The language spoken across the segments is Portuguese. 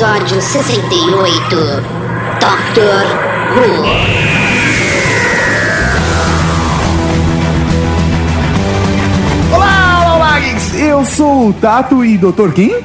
Episódio 68 Doctor Who. Olá, olá, geeks! Eu sou o Tato e Dr. Quem?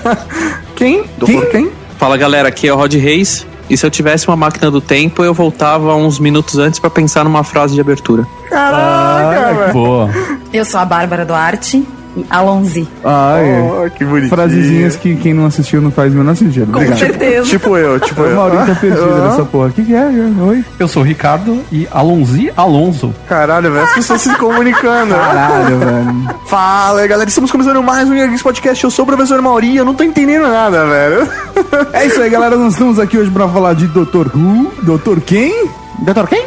Quem? Doutor quem? Fala galera, aqui é o Rod Reis. E se eu tivesse uma máquina do tempo, eu voltava uns minutos antes pra pensar numa frase de abertura. Caraca, velho. Boa. Eu sou a Bárbara Duarte Alonzi. Ai, Oh, que bonitinho. frasezinhas que quem não assistiu não faz o menor sentido. Com Obrigado. certeza. Tipo eu, tipo O eu. Maurício tá perdido Ah. nessa porra. O que, que é? Oi? Eu sou o Ricardo e Alonzi Alonso. Caralho, velho, as pessoas se comunicando. Caralho, velho. Fala, galera, estamos começando mais um Geeks Podcast. Eu sou o professor Mauri eu não tô entendendo nada, velho. É isso aí, galera. Nós estamos aqui hoje pra falar de Dr. Who. Dr. Quem? Dr. Quem?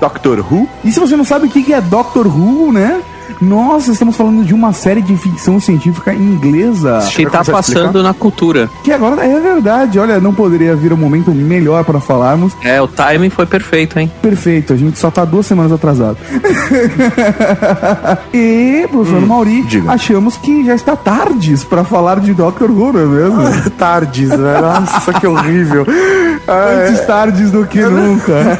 Doctor Who? E se você não sabe o que que é Doctor Who, né? Nós estamos falando de uma série de ficção científica inglesa. Que tá passando na cultura. Que agora é verdade. Olha, não poderia vir um momento melhor para falarmos. É, o timing foi perfeito, hein? Perfeito, a gente só tá duas semanas atrasado. e, professor Mauri, diga. achamos que já está tardes para falar de Doctor Who, não é mesmo? Tardes, velho. Nossa, que horrível. Ah, Antes tardes do que nunca.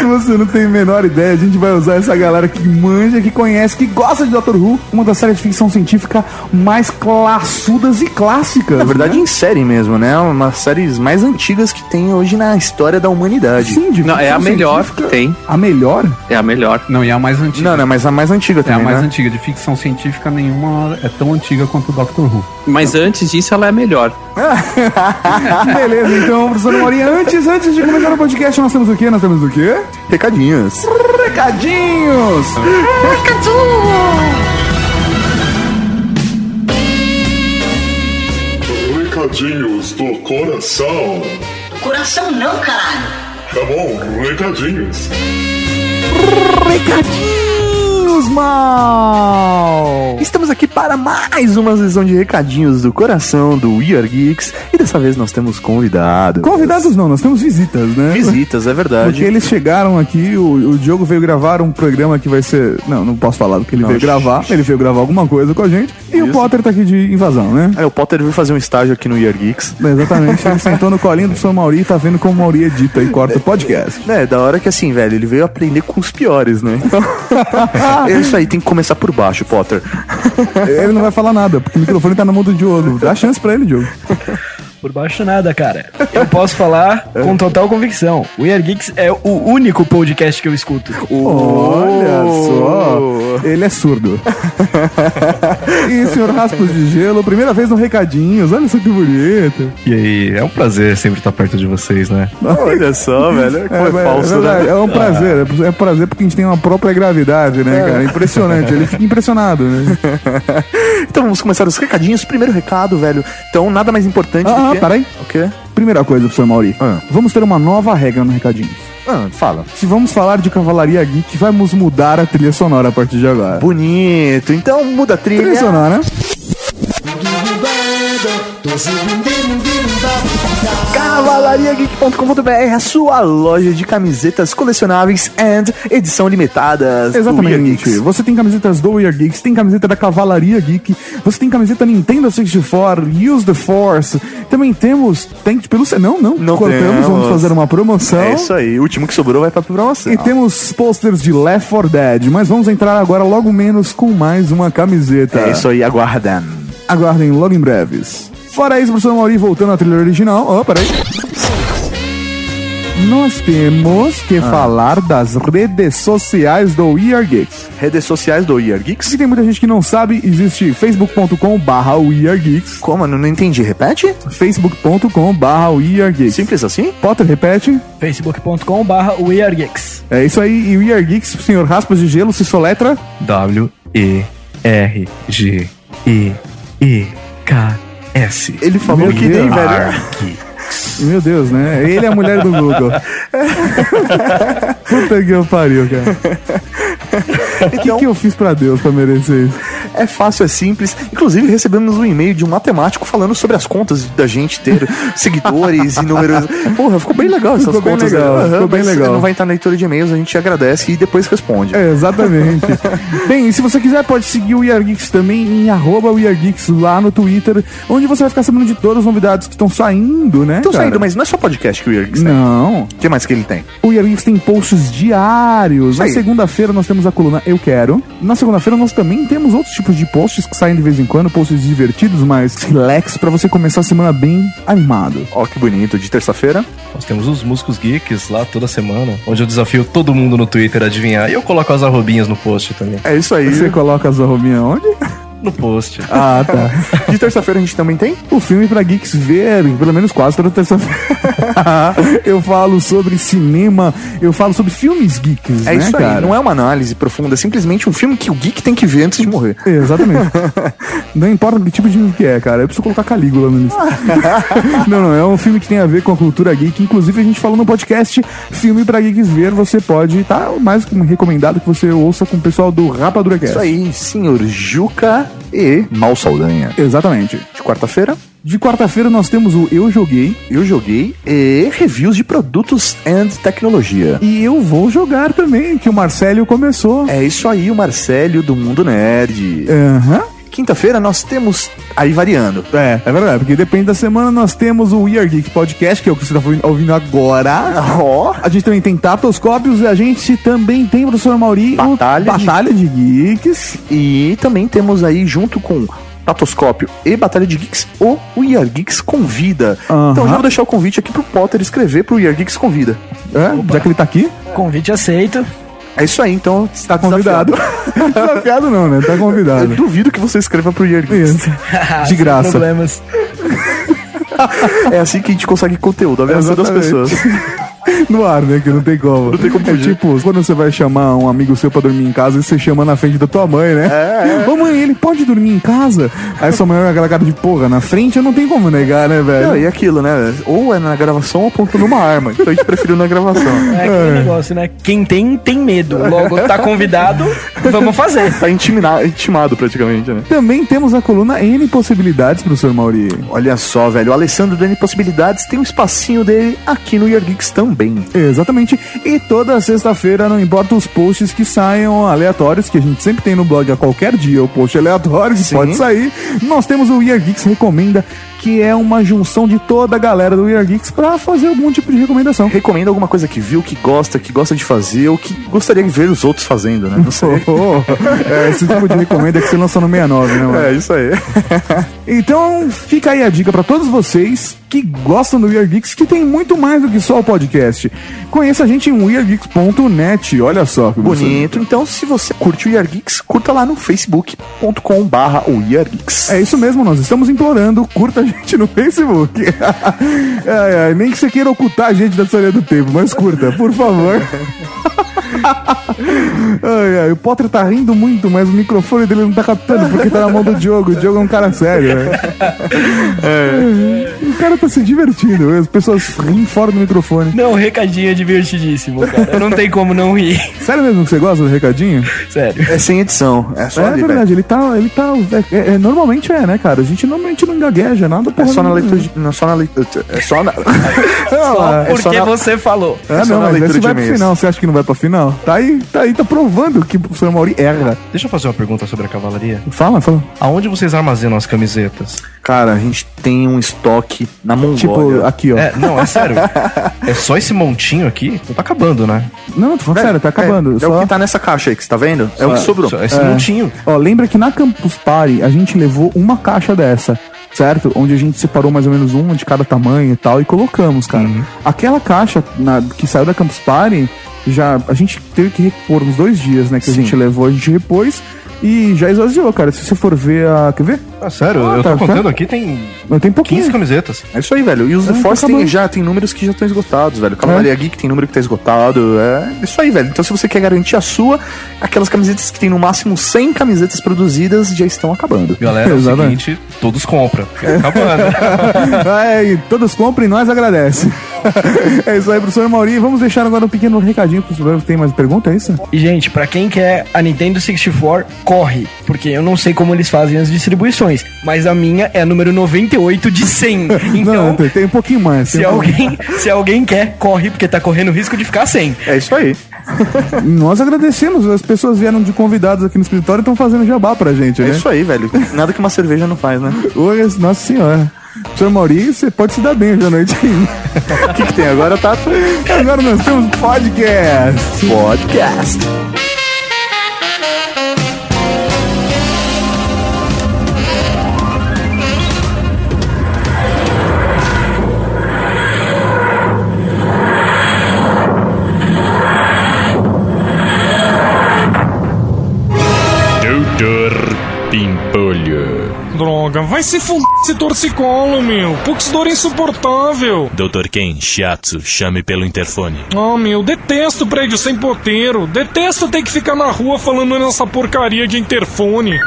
Se você não tem a menor ideia, a gente vai usar essa galera que manja, que conhece, que gosta de Doctor Who, uma das séries de ficção científica mais classudas e clássicas. Na verdade, né? em série mesmo, né? Uma das séries mais antigas que tem hoje na história da humanidade. Sim, de Não, é a ficção melhor que científica. tem. A melhor? É a melhor. Não, e a mais antiga. Não, não, mas a mais antiga É a também, mais né? antiga. De ficção científica, nenhuma é tão antiga quanto o Doctor Who. Mas antes disso, ela é melhor. Beleza, então, professor Mauri, antes, antes de começar o podcast, nós temos o quê? Nós temos o quê? Recadinhos. Recadinhos! Recadinhos do coração. Coração não, caralho. Tá bom, recadinhos. Recadinhos, mal! Estamos aqui para mais uma sessão de recadinhos do coração do We Are Geeks. E dessa vez nós temos convidados. Convidados não, nós temos visitas, né? Visitas, é verdade. Porque eles chegaram aqui, o, o Diogo veio gravar um programa que vai ser. Não, não posso falar do que ele Não, veio gravar. Ele veio gravar alguma coisa com a gente. E o Isso. Potter tá aqui de invasão, né? É, o Potter veio fazer um estágio aqui no We Are Geeks. Exatamente. Ele sentou no colinho do Sr. Mauri e tá vendo como o Mauri edita e corta o podcast. É, da hora que assim, velho, ele veio aprender com os piores, né? Então, é isso aí, tem que começar por baixo, Potter. Ele não vai falar nada, porque o microfone tá na mão do Diogo. Dá chance pra ele, Diogo. Por baixo nada, cara. Eu posso falar com total convicção. O We Are Geeks é o único podcast que eu escuto. Olha só, ele é surdo. e senhor Raspas de Gelo, primeira vez no Recadinhos, olha só que bonito. E aí, é um prazer sempre estar perto de vocês, né? Olha só, velho. Como é, mas falso, é, verdade, né? é um prazer, é um prazer porque a gente tem uma própria gravidade, né, cara? Impressionante, ele fica impressionado, né? Então vamos começar os recadinhos. Primeiro recado, velho. Então, nada mais importante Ah, do ah, peraí. O quê? Primeira coisa, professor Mauri, Ah. vamos ter uma nova regra no Recadinhos. Ah, fala. Se vamos falar de Cavalaria Geek, vamos mudar a trilha sonora a partir de agora. Bonito. Então muda a trilha. Trilha sonora, Cavalariageek.com.br, a sua loja de camisetas colecionáveis and edição limitadas. Exatamente. Você tem camisetas do We Are Geeks, tem camiseta da Cavalaria Geek, você tem camiseta Nintendo 64, Use the Force. Também temos. Tem pelúcia? Não, não. Não Cortamos, temos. vamos fazer uma promoção. É isso aí. O último que sobrou vai pra promoção. E temos posters de Left 4 Dead, mas vamos entrar agora logo menos com mais uma camiseta. É isso aí, aguardem. Aguardem logo em breves. Fora isso, professor Mauri, voltando à trilha original. Oh, peraí. Nós temos que falar das redes sociais do We Are Geeks. Redes sociais do We Se Geeks. tem muita gente que não sabe, existe facebook.com barra We Are Geeks, Como? Eu não entendi. Repete? facebook.com barra We Are Geeks. Simples assim? Potter, repete. facebook.com barra We Are Geeks. É isso aí, e We Are Geeks, senhor Raspas de Gelo, se soletra. W-E-R-G-E-E-K-S. Ele falou que nem, velho. Meu Deus, né? Ele é a mulher do Google. Puta que eu pariu, cara. O que, que eu fiz pra Deus pra merecer isso? É fácil, é simples. Inclusive, recebemos um e-mail de um matemático falando sobre as contas da gente ter seguidores e números. Porra, ficou bem legal essas Ficou bem contas. legal, Aham, ficou bem legal. Não vai entrar na leitura de e-mails, a gente agradece e depois responde. É, exatamente. Bem, e se você quiser, pode seguir o We Are Geeks também em arroba We Are Geeks lá no Twitter, onde você vai ficar sabendo de todas as novidades que estão saindo, né? Estão saindo, mas não é só podcast que o Yergis tem. Não. O que mais que ele tem? O We Are Geeks tem posts diários. Na segunda-feira nós temos a coluna Eu Quero. Na segunda-feira nós também temos outros tipos de posts que saem de vez em quando, posts divertidos, mas relax, pra você começar a semana bem animado. Ó, que bonito. De terça-feira. Nós temos os Músicos Geeks lá toda semana, onde eu desafio todo mundo no Twitter a adivinhar. E eu coloco as arrobinhas no post também. É isso aí. Você coloca as arrobinhas onde? No post. Ah, tá. De terça-feira a gente também tem? o filme pra geeks ver, pelo menos quase toda terça-feira. eu falo sobre cinema, eu falo sobre filmes geeks, É né, isso aí. cara? Não é uma análise profunda, é simplesmente um filme que o geek tem que ver antes de morrer. Exatamente. não importa que tipo de filme que é, cara. Eu preciso colocar Calígula no lista. não, não. É um filme que tem a ver com a cultura geek. Inclusive, a gente falou no podcast Filme pra Geeks Ver. Você pode, tá mais que recomendado que você ouça com o pessoal do Rapadura Cast. Isso aí, senhor Juca e Mal Saldanha. Exatamente. De quarta-feira, De quarta-feira nós temos o Eu Joguei. eu joguei e reviews de produtos and tecnologia. E eu vou jogar também, que o Marcelo começou. É isso aí, o Marcelo do Mundo Nerd. Aham. Quinta-feira nós temos, aí variando, É, é verdade, porque depende da semana nós temos o We Are Geek Podcast, que é o que você tá ouvindo agora. Ó, A gente também tem Tatoscópios e a gente também tem, professor Mauri, o Batalha de- Batalha de Geeks. e também temos aí junto com Tatoscópio e Batalha de Geeks, o We Are Geeks Convida. Aham. Então já vou deixar o convite aqui pro Potter escrever pro We Are Geeks Convida. É, já que ele tá aqui, Convite aceito. É isso aí, então tá convidado. Desafiado não, né? Tá Eu convidado. duvido que você escreva pro. Sem De graça. Problemas. É assim que a gente consegue conteúdo, a versão das pessoas. No ar, né? Que não tem como. Não tem como É fugir. tipo, quando você vai chamar um amigo seu pra dormir em casa, você chama na frente da tua mãe, né? É, Ô mãe, ele pode dormir em casa? Aí sua mãe é aquela cara de porra, na frente eu não tem como negar, né, velho? Não, e aquilo, né? Ou é na gravação ou apontando uma arma. Então a gente preferiu na gravação. É aquele negócio, né? Quem tem, tem medo. Logo, tá convidado, vamos fazer. Tá intimado praticamente, né? Também temos a coluna N Possibilidades, professor Mauri. Olha só, velho. O Alessandro do N Possibilidades tem um espacinho dele aqui no Year Geeks também. Exatamente. E toda sexta-feira, não importa os posts que saiam aleatórios, que a gente sempre tem no blog a qualquer dia, o post aleatório que Sim. pode sair. Nós temos o We Are Geeks Recomenda, que é uma junção de toda a galera do We Are Geeks pra fazer algum tipo de recomendação. Recomenda alguma coisa que viu, que gosta, que gosta de fazer, ou que gostaria de ver os outros fazendo, né? Não sei. Oh, é, esse tipo de recomenda que você lançou no 69, né, mano? É, isso aí. Então, fica aí a dica pra todos vocês que gostam do We Are Geeks, que tem muito mais do que só o podcast. Conheça a gente em weargeeks.net, olha só que Bonito. Então, se você curte o Year Geeks, curta lá no facebook.com barra. É isso mesmo, nós estamos implorando, curta a gente no Facebook. Nem que você queira ocultar a gente da história do tempo, mas curta, por favor. Ai, ai, o Potter tá rindo muito, mas o microfone dele não tá captando porque tá na mão do Diogo. O Diogo é um cara sério, né? É. O cara tá se divertindo, as pessoas riem fora do microfone. Não, recadinho é divertidíssimo, cara. Não tem como não rir. Sério mesmo que você gosta do recadinho? Sério. É sem edição. É só é ali, verdade, velho. ele tá. Ele tá é- é- normalmente é, né, cara? A gente normalmente não gagueja nada. É porra só na leitura de... Não, só na leitura... É só na... Só é só porque na- você falou. É só não, na mas leitura esse vai pro final. Você acha que não vai pra final? Tá aí, tá aí, tá provando que o professor Mauri erra. Deixa eu fazer uma pergunta sobre a cavalaria. Fala, fala. Aonde vocês armazenam as camisetas? Cara, a gente tem um estoque na Mongólia. Tipo, aqui, ó. É, não, é sério. É só esse montinho aqui? Tá acabando, né? Não, tô falando sério, tá acabando. É, é Só- o que tá nessa caixa aí que você tá vendo? É o que sobrou. Só esse É. montinho. Ó, lembra que na Campus Party a gente levou uma caixa dessa, certo? Onde a gente separou mais ou menos uma de cada tamanho e tal e colocamos, cara. Uhum. Aquela caixa na- que saiu da Campus Party, já a gente teve que repor uns dois dias, né? Que a Sim. gente levou, a gente repôs e já esvaziou, cara. Se você for ver a. Quer ver? Ah, sério, eu tá, tô contando aqui, tem Mas tem pouquinho. 15 camisetas. É isso aí, velho. E os Ah, The Force tá tem, acabando. já tem números que já estão esgotados, velho. Cavalaria Geek tem número que tá esgotado. É isso aí, velho. Então, se você quer garantir a sua, aquelas camisetas que tem no máximo 100 camisetas produzidas já estão acabando. Galera, é o seguinte, todos compram. tá acabando. É, todos comprem e nós agradece. é isso aí, professor Mauri. Vamos deixar agora um pequeno recadinho pro professor. Tem mais pergunta, é isso? E, gente, pra quem quer a Nintendo 64, corre. Porque eu não sei como eles fazem as distribuições. Mas a minha é a número 98 de 100. Então, Não, tem, um pouquinho mais. se um alguém, se alguém quer, corre, porque tá correndo risco de ficar sem. É isso aí. Nós agradecemos. As pessoas vieram de convidados aqui no escritório e estão fazendo jabá pra gente, É né? isso aí, velho. Nada que uma cerveja não faz, né? Oi, nossa senhora. Professor você pode se dar bem hoje à noite. O que, que tem agora, Tato? agora nós temos podcast. Podcast. Droga, vai se fuder esse torcicolo, meu. Putz, dor insuportável. Doutor Ken, Shiatsu, chame pelo interfone. Ah, meu, detesto prédio sem porteiro. Detesto ter que ficar na rua falando nessa porcaria de interfone.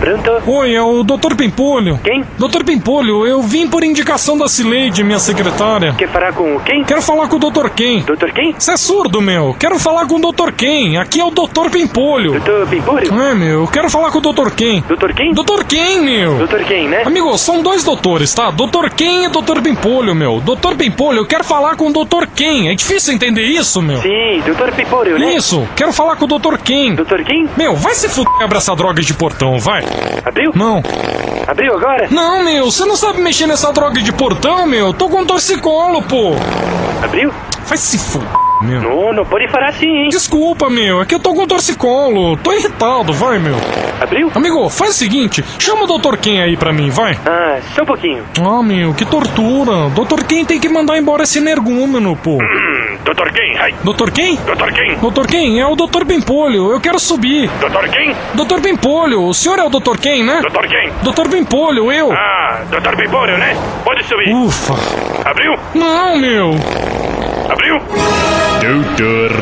Pronto? Oi, é o Dr. Pimpolho. Quem? Dr. Pimpolho, eu vim por indicação da Cileide, minha secretária. Quer falar com quem? Quero falar com o Dr. Ken. Doutor quem? Você é surdo, meu. Quero falar com o Dr. Ken. Aqui é o Dr. Pimpolho. Doutor Pimpolho? É, meu, eu quero falar com o Dr. Ken. Doutor quem? Dr. Ken, meu. Doutor quem, né? Amigo, são dois doutores, tá? Dr. Ken e Dr. Pimpolho, meu. Dr. Pimpolho, eu quero falar com o Dr. Ken. É difícil entender isso, meu? Sim, doutor Pimpolho, né? Isso, quero falar com o Dr. Ken. Doutor quem? Meu, vai se fuder abra essa droga de portão, vai. Abriu? Não. Abriu agora? Não, meu, você não sabe mexer nessa droga de portão, meu. Tô com torcicolo, pô. Abriu? Vai se fuder, meu. Não, não pode falar assim, hein? Desculpa, meu, é que eu tô com torcicolo. Tô irritado, vai, meu. Abriu? Amigo, faz o seguinte, chama o Dr. Ken aí pra mim, vai. Ah, só um pouquinho. Ah, meu, que tortura. Dr. Ken tem que mandar embora esse energúmeno, pô. Doutor Ken, ai. Dr. Ken? Doutor Ken. Dr. Ken, é o Dr. Pimpolho. Eu quero subir. Doutor Ken. Dr. Pimpolho, o senhor é o Dr. Ken, né? Doutor Ken. Dr. Pimpolho, eu. Ah, Doutor Pimpolho, né? Pode subir. Ufa. Abriu? Não, meu. Abriu? Doutor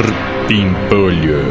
Pimpolho.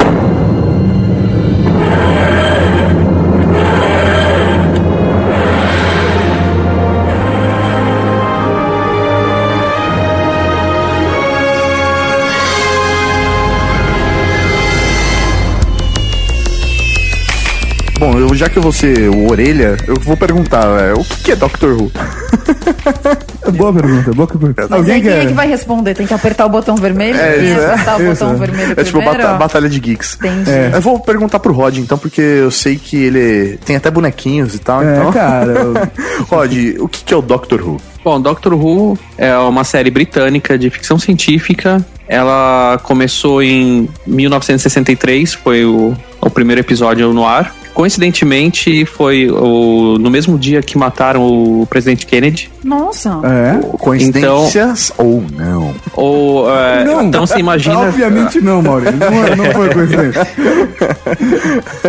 Bom, eu, já que eu vou ser o orelha, eu vou perguntar, é, o que que é Doctor Who? É boa pergunta, boa pergunta. Mas Alguém aí quem é que vai responder? Tem que apertar o botão vermelho? É, isso, é. apertar o Isso, botão é. vermelho É tipo primeiro? bata- batalha de geeks. Entendi. É. Eu vou perguntar pro Rod, então, porque eu sei que ele tem até bonequinhos e tal. É, então... cara. eu- Rod, o que que é o Doctor Who? Bom, Doctor Who é uma série britânica de ficção científica. Ela começou em 1963, foi o, o primeiro episódio no ar. Coincidentemente, foi o, no mesmo dia que mataram o presidente Kennedy. Nossa. É? Coincidências ou não? Ou, é, Não, então você imagina. Obviamente não, Maurício. Não, não foi coincidência.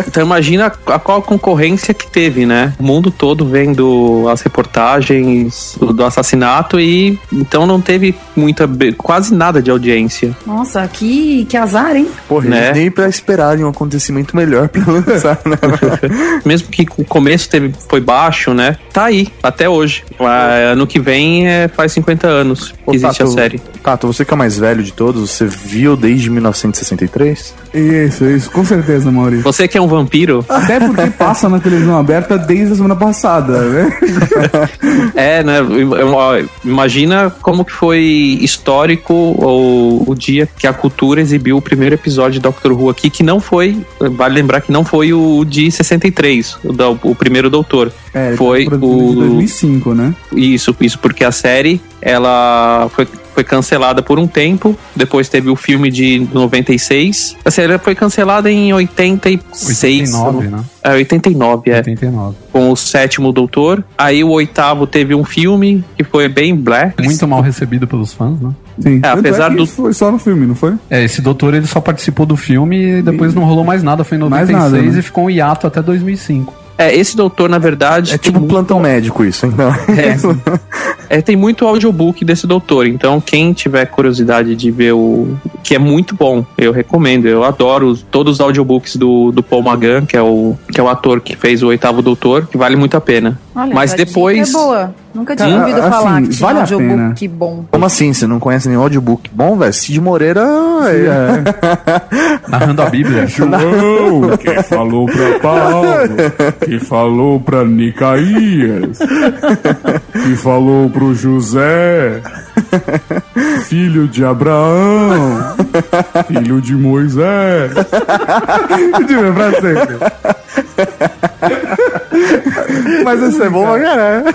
Então imagina a qual concorrência que teve, né? O mundo todo vendo as reportagens do, do assassinato e então não teve muita, quase nada de audiência. Nossa, que, que azar, hein? Porra, Né? nem pra esperarem um acontecimento melhor pra lançar, né? Mesmo que o começo teve, foi baixo, né? Tá aí, até hoje. Ah, Ano que vem é, faz 50 anos que Ô, existe a Tato, série. Tato, você que é o mais velho de todos, você viu desde 1963? Isso, isso, com certeza, Maurício. Você que é um vampiro, Até porque passa na televisão aberta desde a semana passada, né? é, né? im- im- Imagina como que foi histórico o, o dia que a cultura exibiu o primeiro episódio de Doctor Who aqui, que não foi, vale lembrar que não foi o de 63, o, da- o primeiro Doutor. É, Foi o- 2005, né? Isso, isso porque a série ela foi, foi cancelada por um tempo. Depois teve o filme de 96. A série foi cancelada em 86. 89, né? É, 89, é. 89. Com o sétimo doutor. Aí o oitavo teve um filme que foi bem black. Muito mal recebido pelos fãs, né? Sim. É, Tanto apesar que do- Foi só no filme, não foi? É, esse doutor ele só participou do filme e depois não rolou mais nada. Foi em Mais 96 nada, né? e ficou um hiato até 2005. É, esse doutor, na verdade. É tipo plantão médico isso, então. É, é, tem muito audiobook desse doutor, então quem tiver curiosidade de ver o. que é muito bom, eu recomendo. Eu adoro os- todos os audiobooks do, do Paul Magan, que é, o, que é o ator que fez o oitavo doutor, que vale muito a pena. Olha, Mas essa depois. É boa. Nunca tinha Cara, ouvido assim, falar que tinha vale a audiobook pena. que bom. Como assim? Você não conhece nenhum audiobook bom, velho? Cid Moreira. É. Narrando a Bíblia. João, que falou pra Paulo, que falou pra Nicaías, que falou pro José, filho de Abraão, filho de Moisés. De lembrar sempre. Mas isso é bom pra caralho.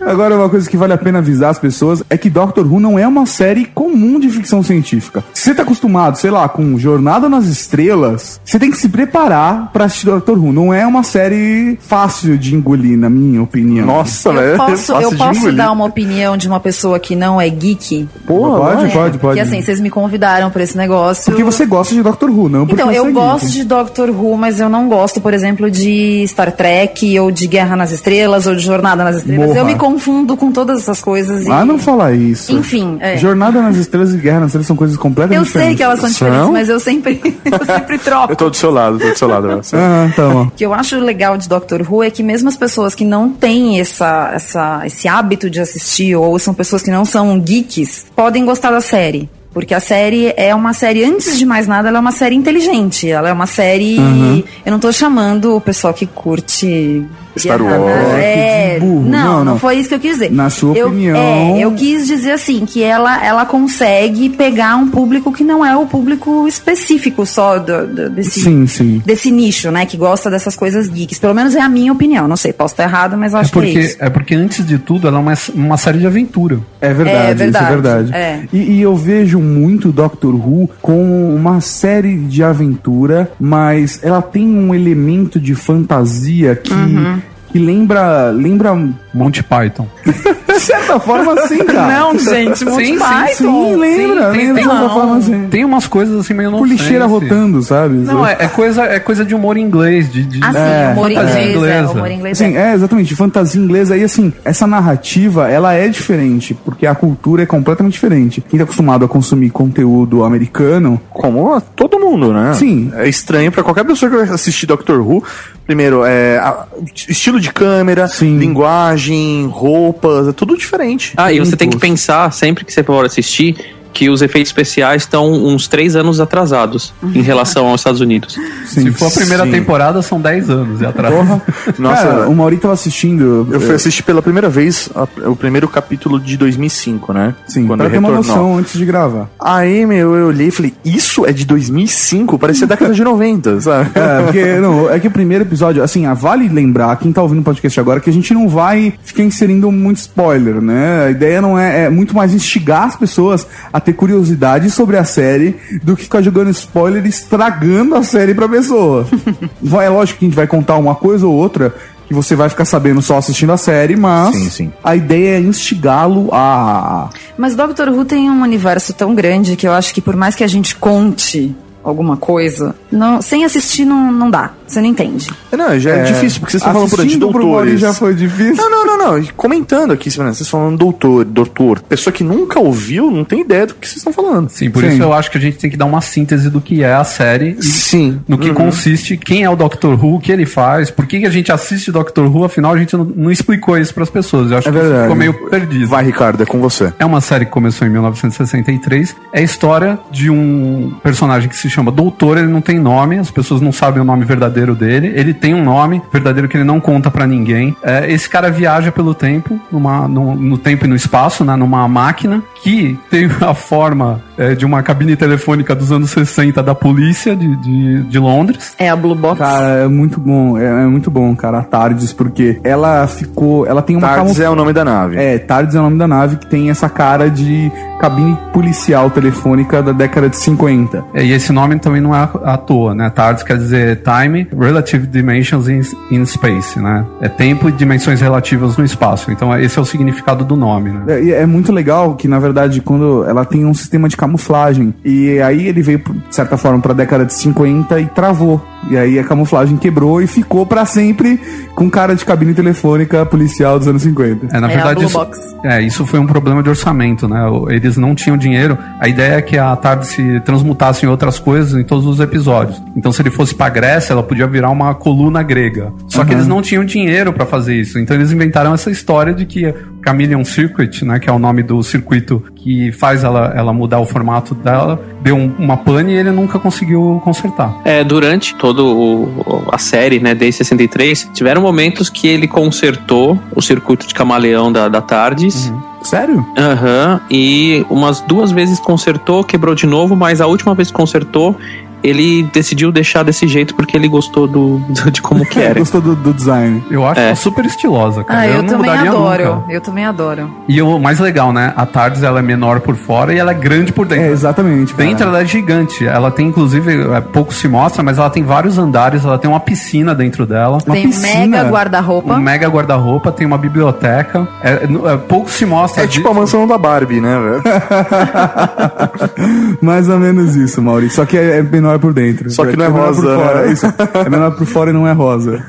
Agora, uma coisa que vale a pena avisar as pessoas é que Doctor Who não é uma série comum de ficção científica. Se você tá acostumado, sei lá, com Jornada nas Estrelas, você tem que se preparar pra assistir Doctor Who. Não é uma série fácil de engolir, na minha opinião. Nossa, Eu posso, eu posso dar uma opinião de uma pessoa que não é geek? Porra, pode, É, pode, pode. Porque assim, vocês me convidaram pra esse negócio. Porque você gosta de Doctor Who, não porque Então, eu é gosto geek. de Doctor Who, mas eu não gosto, por exemplo, de Star Trek, ou de Guerra nas Estrelas, ou de Jornada nas Estrelas. Morra. Eu me confundo com todas essas coisas. e- Ah, não fala isso. Enfim, é. Jornada nas Estrelas e Guerra nas Estrelas são coisas completamente Eu diferentes. sei que elas são diferentes, mas eu sempre, eu sempre troco. Eu tô do seu lado, tô do seu lado. Você. Ah, então. O que eu acho legal de Doctor Who é que mesmo as pessoas que não têm essa, essa, esse hábito de assistir, ou são pessoas que não são geeks, podem gostar da série. Porque a série é uma série, antes de mais nada, ela é uma série inteligente. Ela é uma série. Uhum. Eu não tô chamando o pessoal que curte. Star Wars. É, É, que burro. não, Não, não, foi isso que eu quis dizer. Na sua eu, opinião- É, eu quis dizer assim, que ela, ela consegue pegar um público que não é o público específico só do, do- desse, Sim, sim. desse nicho, né? Que gosta dessas coisas geeks. Pelo menos é a minha opinião. Não sei, posso estar errado, mas eu É acho que é porque, isso. é porque antes de tudo ela é uma, uma série de aventura. É verdade, É isso é verdade, verdade. é. E, e eu vejo muito Doctor Who como uma série de aventura, mas ela tem um elemento de fantasia que, Uhum. Que lembra. lembra. Monty Python. De certa forma, sim, cara. Não, gente, Monty Sim, sim, Python. Sim, lembra, tem- lembra tem- de certa não. forma assim. Tem umas coisas assim meio Com nonsense. lixeira rotando, sabe? Não, é, é coisa, é coisa de humor inglês. De, de Ah, sim, É, humor fantasia inglês, é, inglesa. humor inglês Sim, é. é, exatamente, fantasia inglesa. E assim, essa narrativa, ela é diferente, porque a cultura é completamente diferente. Quem tá acostumado a consumir conteúdo americano, Como todo mundo, né? Sim. É estranho pra qualquer pessoa que vai assistir Doctor Who. Primeiro, é, a- estilo de câmera, Sim. linguagem, roupas, é tudo diferente. Ah, e você tem que pensar, sempre que você for assistir, que os efeitos especiais estão uns três anos atrasados em relação aos Estados Unidos. sim, Se for a primeira Sim. temporada, são 10 anos e atrás. Porra. Nossa. Cara, o Mauri tava assistindo. Eu fui eh, assistir pela primeira vez a- o primeiro capítulo de 2005, né? Sim, Quando pra ele ter uma retornou. noção antes de gravar. Aí, meu, eu olhei e falei, isso é de 2005? Parecia década de 90, sabe? É, porque, não, é que o primeiro episódio, assim, ah, vale lembrar, quem tá ouvindo o podcast agora, que a gente não vai ficar inserindo muito spoiler, né? A ideia não é, é muito mais instigar as pessoas a ter curiosidade sobre a série do que ficar jogando spoiler e estragando a série pra pessoa. vai, é lógico que a gente vai contar uma coisa ou outra que você vai ficar sabendo só assistindo a série, mas Sim, sim. a ideia é instigá-lo a. Mas Doctor Who tem um universo tão grande que eu acho que por mais que a gente conte alguma coisa, não, sem assistir não, não dá. Você não entende. Não, já é, difícil, porque vocês estão falando por aí de doutores. já foi difícil. Não, não, não, não. Comentando aqui, vocês falando doutor, doutor. Pessoa que nunca ouviu, não tem ideia do que vocês estão falando. Sim, por Sim. isso eu acho que a gente tem que dar uma síntese do que é a série e Sim. no que Uhum. consiste, quem é o Doctor Who, o que ele faz, por que, que a gente assiste Doctor Who, afinal a gente não, não explicou isso pras pessoas. Eu acho É que verdade. ficou meio perdido. Vai, Ricardo, é com você. É uma série que começou em 1963. É a história de um personagem que se chama Doutor, ele não tem nome, as pessoas não sabem o nome verdadeiro dele. Ele tem um nome verdadeiro que ele não conta pra ninguém. É, esse cara viaja pelo tempo, numa, no, no tempo e no espaço, né, numa máquina que tem a forma é, de uma cabine telefônica dos anos 60 da polícia de, de, de Londres. É a Blue Box. Cara, é muito bom, é, é muito bom, cara, a Tardes, porque ela ficou, ela tem uma Tardes camuf- é o nome da nave. É, Tardes é o nome da nave que tem essa cara de cabine policial telefônica da década de 50. É, E esse nome também não é à toa, né? TARDIS quer dizer Time Relative Dimensions in, in Space, né? É tempo e dimensões relativas no espaço. Então esse é o significado do nome, né? É, e é muito legal que, na verdade, quando ela tem um sistema de camuflagem. E aí ele veio, de certa forma, pra década de 50 e travou. E aí a camuflagem quebrou e ficou pra sempre com cara de cabine telefônica policial dos anos 50. É, na verdade, isso, é, isso foi um problema de orçamento, né? Eles não tinham dinheiro. A ideia é que a tarde se transmutasse em outras coisas em todos os episódios. Então, se ele fosse pra Grécia, ela podia virar uma coluna grega. Só que Aham. eles não tinham dinheiro pra fazer isso. Então, eles inventaram essa história de que Chameleon Circuit, né, que é o nome do circuito que faz ela, ela mudar o formato dela, deu um- uma pane e ele nunca conseguiu consertar. É, durante todo o- a série, né, desde 63, tiveram momentos que ele consertou o circuito de camaleão da, da Tardes. Sério? Aham. e umas duas vezes consertou, quebrou de novo, mas a última vez que consertou, ele decidiu deixar desse jeito porque ele gostou do, do- de como que era. Gostou do, do design. Eu acho É. ela super estilosa, cara. Ah, eu, não também mudaria adoro. nunca. Eu também adoro. E o mais legal, né? A Tardes ela é menor por fora e ela é grande por dentro. É, exatamente. cara. Dentro ela é gigante. Ela tem, inclusive, é, pouco se mostra, mas ela tem vários andares, ela tem uma piscina dentro dela. Uma Tem piscina. mega guarda-roupa. Um mega guarda-roupa, tem uma biblioteca. É, é, pouco se mostra. É tipo a mansão da Barbie, né, velho? Mais ou menos isso, Maurício. Só que é, é menor por dentro. Só que não é menor rosa, por fora. né? Isso. É menor por fora e não é rosa.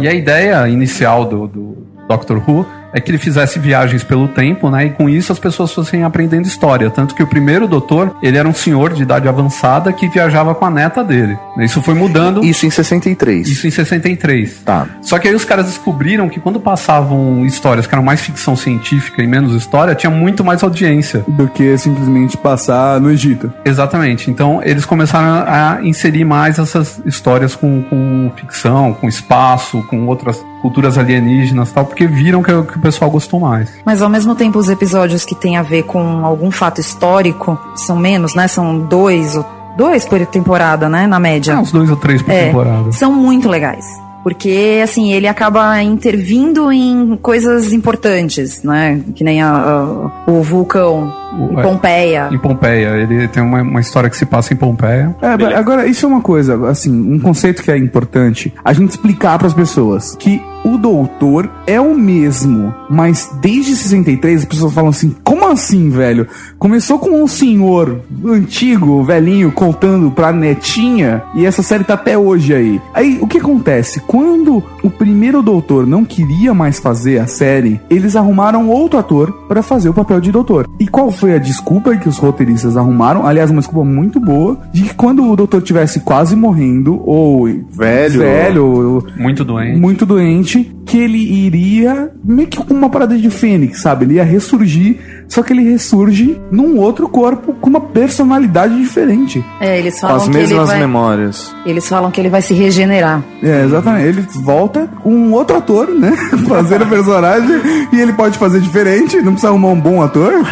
E a ideia inicial do, do Doctor Who é que ele fizesse viagens pelo tempo, né? E com isso as pessoas fossem aprendendo história. Tanto que o primeiro doutor, ele era um senhor de idade avançada que viajava com a neta dele. Isso foi mudando. Isso em 63. Isso em 63. Tá. Só que aí os caras descobriram que quando passavam histórias que eram mais ficção científica e menos história, tinha muito mais audiência. Do que simplesmente passar no Egito. Exatamente. Então eles começaram a inserir mais essas histórias com, com ficção, com espaço, com outras culturas alienígenas e tal, porque viram que, que o pessoal gostou mais. Mas ao mesmo tempo, os episódios que tem a ver com algum fato histórico são menos, né? São dois ou dois por temporada, né? Na média. Ah, uns dois ou três por É, temporada. São muito legais. Porque, assim, ele acaba intervindo em coisas importantes, né? Que nem a- a- o vulcão em é. Pompeia. Em Pompeia. Ele tem uma, uma história que se passa em Pompeia. É, agora, isso é uma coisa, assim, um conceito que é importante a gente explicar para as pessoas que o doutor é o mesmo, mas desde 63 as pessoas falam assim: como assim, velho? Começou com um senhor antigo, velhinho, contando pra netinha, e essa série tá até hoje aí. Aí o que acontece? Quando o primeiro doutor não queria mais fazer a série, eles arrumaram outro ator para fazer o papel de doutor. E qual foi a desculpa que os roteiristas arrumaram? Aliás, uma desculpa muito boa, de que quando o doutor tivesse quase morrendo, ou Velho. velho, Muito doente. muito doente, que ele iria meio que com uma parada de fênix, sabe? Ele ia ressurgir, só que ele ressurge num outro corpo com uma personalidade diferente. É, eles Com falam as que ele mesmas vai... memórias. Eles falam que ele vai se regenerar. É, exatamente. Ele volta com um outro ator, né? Fazendo o personagem. E ele pode fazer diferente, não precisa arrumar um bom ator.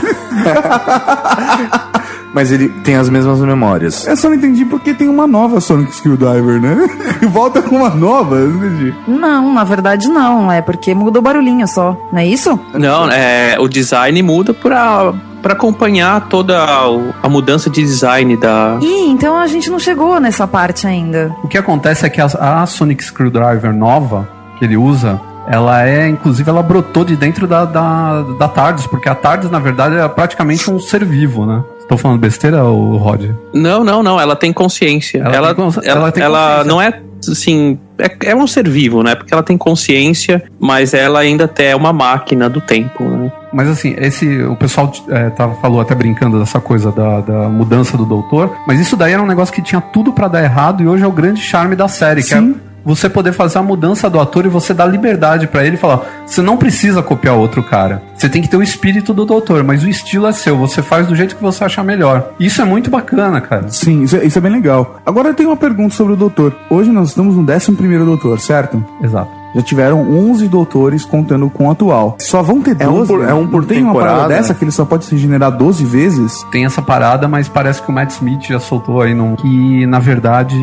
Mas ele tem as mesmas memórias. Eu só não entendi porque tem uma nova Sonic Screwdriver, né? Volta com uma nova, eu não entendi. Não, na verdade não. É porque muda o barulhinho só. Não é isso? Não, é, o design muda pra, pra acompanhar toda a, a mudança de design da. Ih, então a gente não chegou nessa parte ainda. O que acontece é que a, a Sonic Screwdriver nova que ele usa, ela é, inclusive, ela brotou de dentro da, da, da TARDIS, porque a TARDIS, na verdade, é praticamente um ser vivo, né? Estou falando besteira, o Rod? Não, não, não. Ela tem consciência. Ela Ela, tem ela, ela tem ela consciência. não é assim. É, é um ser vivo, né? Porque ela tem consciência, mas ela ainda até é uma máquina do tempo, né? Mas assim, esse o pessoal é, tava, falou até brincando dessa coisa da, da mudança do doutor, mas isso daí era um negócio que tinha tudo pra dar errado e hoje é o grande charme da série, que é Sim. Você poder fazer a mudança do ator e você dar liberdade pra ele falar, você não precisa copiar outro cara. Você tem que ter o espírito do doutor, mas o estilo é seu, você faz do jeito que você achar melhor. Isso é muito bacana, cara. Sim, isso é, isso é bem legal. Agora eu tenho uma pergunta sobre o doutor. Hoje nós estamos no 11 doutor, certo? Exato. Já tiveram 11 doutores contando com o atual. Só vão ter 12? É um por- é um por Não tem uma temporada? parada dessa que ele só pode se regenerar 12 vezes? Tem essa parada, mas parece que o Matt Smith já soltou aí num, que na verdade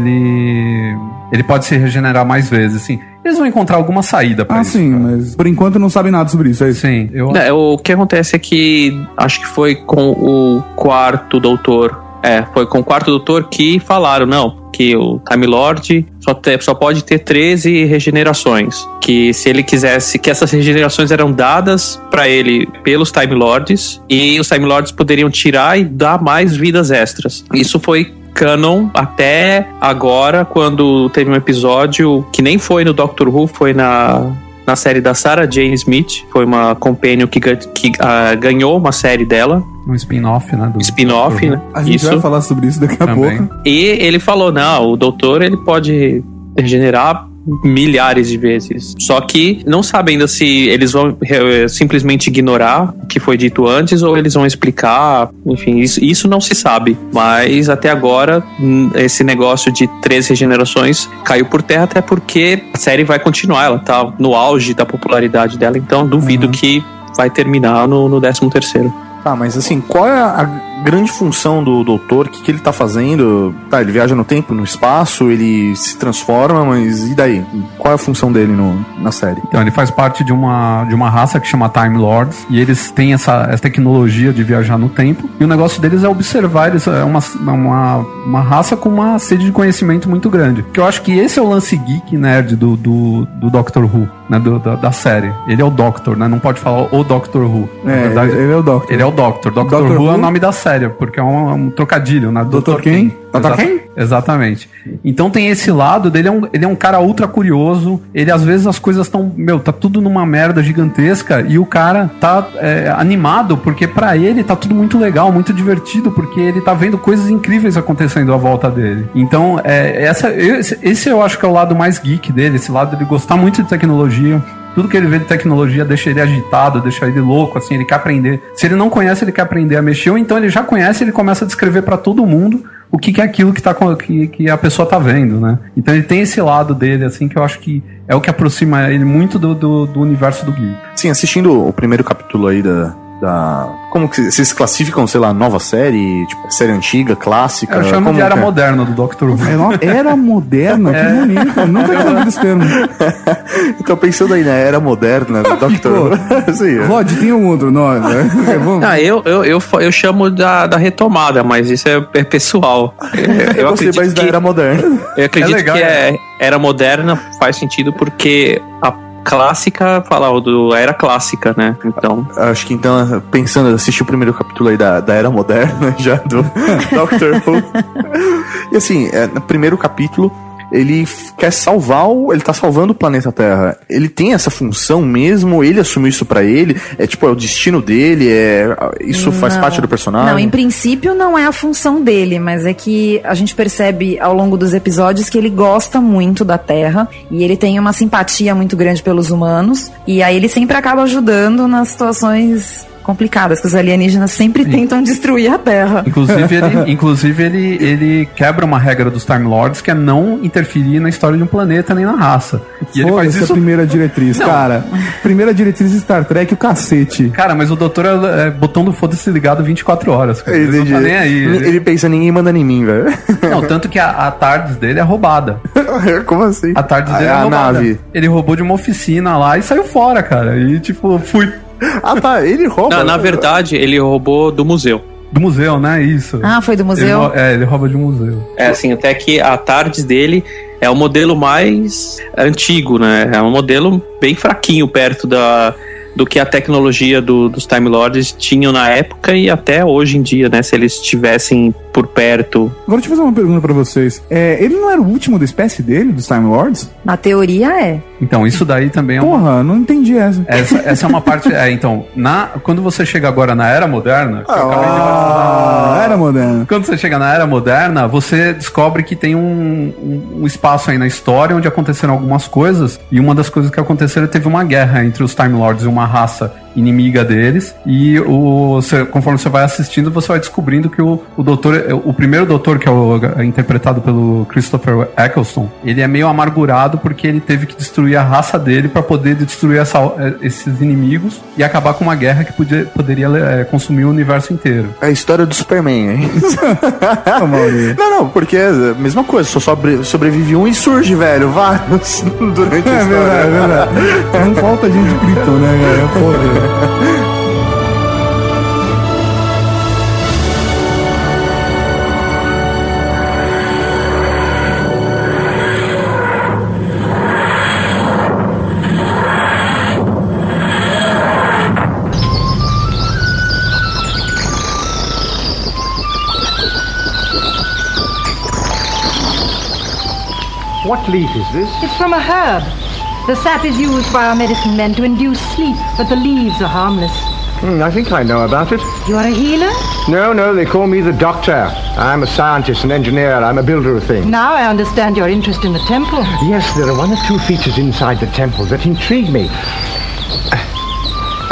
ele ele pode se regenerar mais vezes, assim. Eles vão encontrar alguma saída pra Ah, isso. sim, mas por enquanto não sabe nada sobre isso, é isso? Sim, eu É, o que acontece é que acho que foi com o quarto doutor. É, foi com o quarto doutor que falaram, não, que o Time Lord só, te- só pode ter 13 regenerações. Que se ele quisesse, que essas regenerações eram dadas pra ele pelos Time Lords e os Time Lords poderiam tirar e dar mais vidas extras. Isso foi canon até agora, quando teve um episódio que nem foi no Doctor Who, foi na na série da Sarah Jane Smith, foi uma companion que, que ah, ganhou uma série dela, um spin-off, né? Do spin-off, né? A gente Isso. vai falar sobre isso daqui a Também. pouco. E ele falou: não, o doutor ele pode regenerar milhares de vezes. Só que não sabe ainda se eles vão eh, simplesmente ignorar o que foi dito antes ou eles vão explicar. Enfim, isso, isso não se sabe. Mas até agora, esse negócio de três regenerações caiu por terra, até porque a série vai continuar. Ela tá no auge da popularidade dela, então duvido que vai terminar no, no 13 terceiro. Tá, mas assim, qual é a grande função do doutor? O que, que ele tá fazendo? Tá, ele viaja no tempo, no espaço, ele se transforma, mas e daí? Qual é a função dele no, na série? Então, ele faz parte de uma, de uma raça que chama Time Lords, e eles têm essa, essa tecnologia de viajar no tempo, e o negócio deles é observar, eles é uma, uma, uma raça com uma sede de conhecimento muito grande. Que eu acho que esse é o lance geek nerd do, do, do Doctor Who, né, do, da, da série. Ele é o Doctor, né, não pode falar o Doctor Who. Na É, verdade, ele, ele é o Doctor. ele é o Doctor. Doctor, Dr. Who, é Who? o nome da série, porque é um, um trocadilho, né? Dr. quem? Dr. Exata- quem? Exatamente. Então tem esse lado dele, é um, ele é um cara ultra curioso. Ele às vezes as coisas estão, meu, tá tudo numa merda gigantesca e o cara tá é, animado porque pra ele tá tudo muito legal, muito divertido, porque ele tá vendo coisas incríveis acontecendo à volta dele. Então, é, essa, esse, esse eu acho que é o lado mais geek dele, esse lado dele gostar muito de tecnologia. Tudo que ele vê de tecnologia deixa ele agitado, deixa ele louco, assim, ele quer aprender. Se ele não conhece, ele quer aprender a mexer, ou então ele já conhece, ele começa a descrever pra todo mundo o que, que é aquilo que, tá, que, que a pessoa tá vendo, né? Então ele tem esse lado dele, assim, que eu acho que é o que aproxima ele muito do, do, do universo do Geek. Sim, assistindo o primeiro capítulo aí da. Da como que vocês classificam, sei lá, nova série, tipo, série antiga, clássica? Eu chamo como de era que é? moderna do Doctor Who. É Era moderna, que bonito. Eu Nunca tinha ouvido esse termo. Então pensando aí na era moderna do Doctor Who. Sim, é. Rod, tem um outro nome. né? Ah, eu, eu, eu, eu chamo da, da retomada, mas isso é, é pessoal. Eu, Eu gostei acredito mais da que- era moderna. Eu acredito É legal, que é, era moderna faz sentido porque a clássica fala o do era clássica, né? Então, Acho que então, pensando, assistir o primeiro capítulo aí da, da era moderna, já do Doctor Who. E assim, é, no primeiro capítulo, ele quer salvar o. Ele tá salvando o planeta Terra. Ele tem essa função mesmo? Ele assumiu isso pra ele? É tipo, é o destino dele? É, isso faz Não. parte do personagem? Não, em princípio não é a função dele, mas é que a gente percebe ao longo dos episódios que ele gosta muito da Terra e ele tem uma simpatia muito grande pelos humanos e aí ele sempre acaba ajudando nas situações complicadas, que os alienígenas sempre tentam destruir a Terra. Inclusive, ele, inclusive ele, ele quebra uma regra dos Time Lords que é não interferir na história de um planeta nem na raça. E ele faz a isso. primeira diretriz, Não. cara. Primeira diretriz de Star Trek, o cacete. Cara, mas o doutor é, é botão do foda-se ligado 24 horas. Cara. Ele não Entendi. tá nem aí. Ele, Ele- pensa, ninguém manda em mim, velho. Não, tanto que a, a tardes dele é roubada. Como assim? A tardes dele É é a roubada. nave. Ele roubou de uma oficina lá e saiu fora, cara. E tipo, fui Ah, tá. Ele rouba. na, na verdade, ele roubou do museu. do museu, né? Isso. Ah, foi do Ele museu? rou- é, ele rouba de um museu. É assim, até que a Tardes dele é o modelo mais antigo, né? É um modelo bem fraquinho perto da, do que a tecnologia do- dos Time Lords tinham na época e até hoje em dia, né? Se eles estivessem por perto. Agora deixa eu fazer uma pergunta pra vocês. É, ele não era o último da espécie dele, dos Time Lords? Na teoria é. Então, isso daí também é uma. Porra, não entendi essa. Essa, essa é uma parte. É, então, na, quando você chega agora na era moderna, que eu acabei de Ah, era moderno. Quando você chega na era moderna, você descobre que tem um, um- um espaço aí na história onde aconteceram algumas coisas. E uma das coisas que aconteceram teve uma guerra entre os Time Lords e uma raça inimiga deles. E o, você- conforme você vai assistindo, você vai descobrindo que o, o doutor, o primeiro doutor, que é, o, é interpretado pelo Christopher Eccleston, ele é meio amargurado porque ele teve que destruir a raça dele para poder destruir essa, eh, esses inimigos e acabar com uma guerra que podia, poderia eh, consumir o universo inteiro. É a história do Superman, hein? não, não, porque é a mesma coisa, só sobre, sobrevive um e surge, velho, vários durante a É história. verdade, é verdade. Não falta gente What leaf is this? It's from a herb. The sap is used by our medicine men to induce sleep, but the leaves are harmless. Hmm, I think I know about it. You are a healer? No, no, they call me the doctor. I'm a scientist, an engineer, I'm a builder of things. Now I understand your interest in the temple. Yes, there are one or two features inside the temple that intrigue me.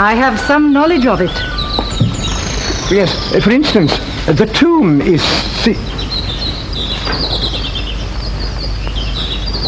I have some knowledge of it. Yes, for instance, the tomb is.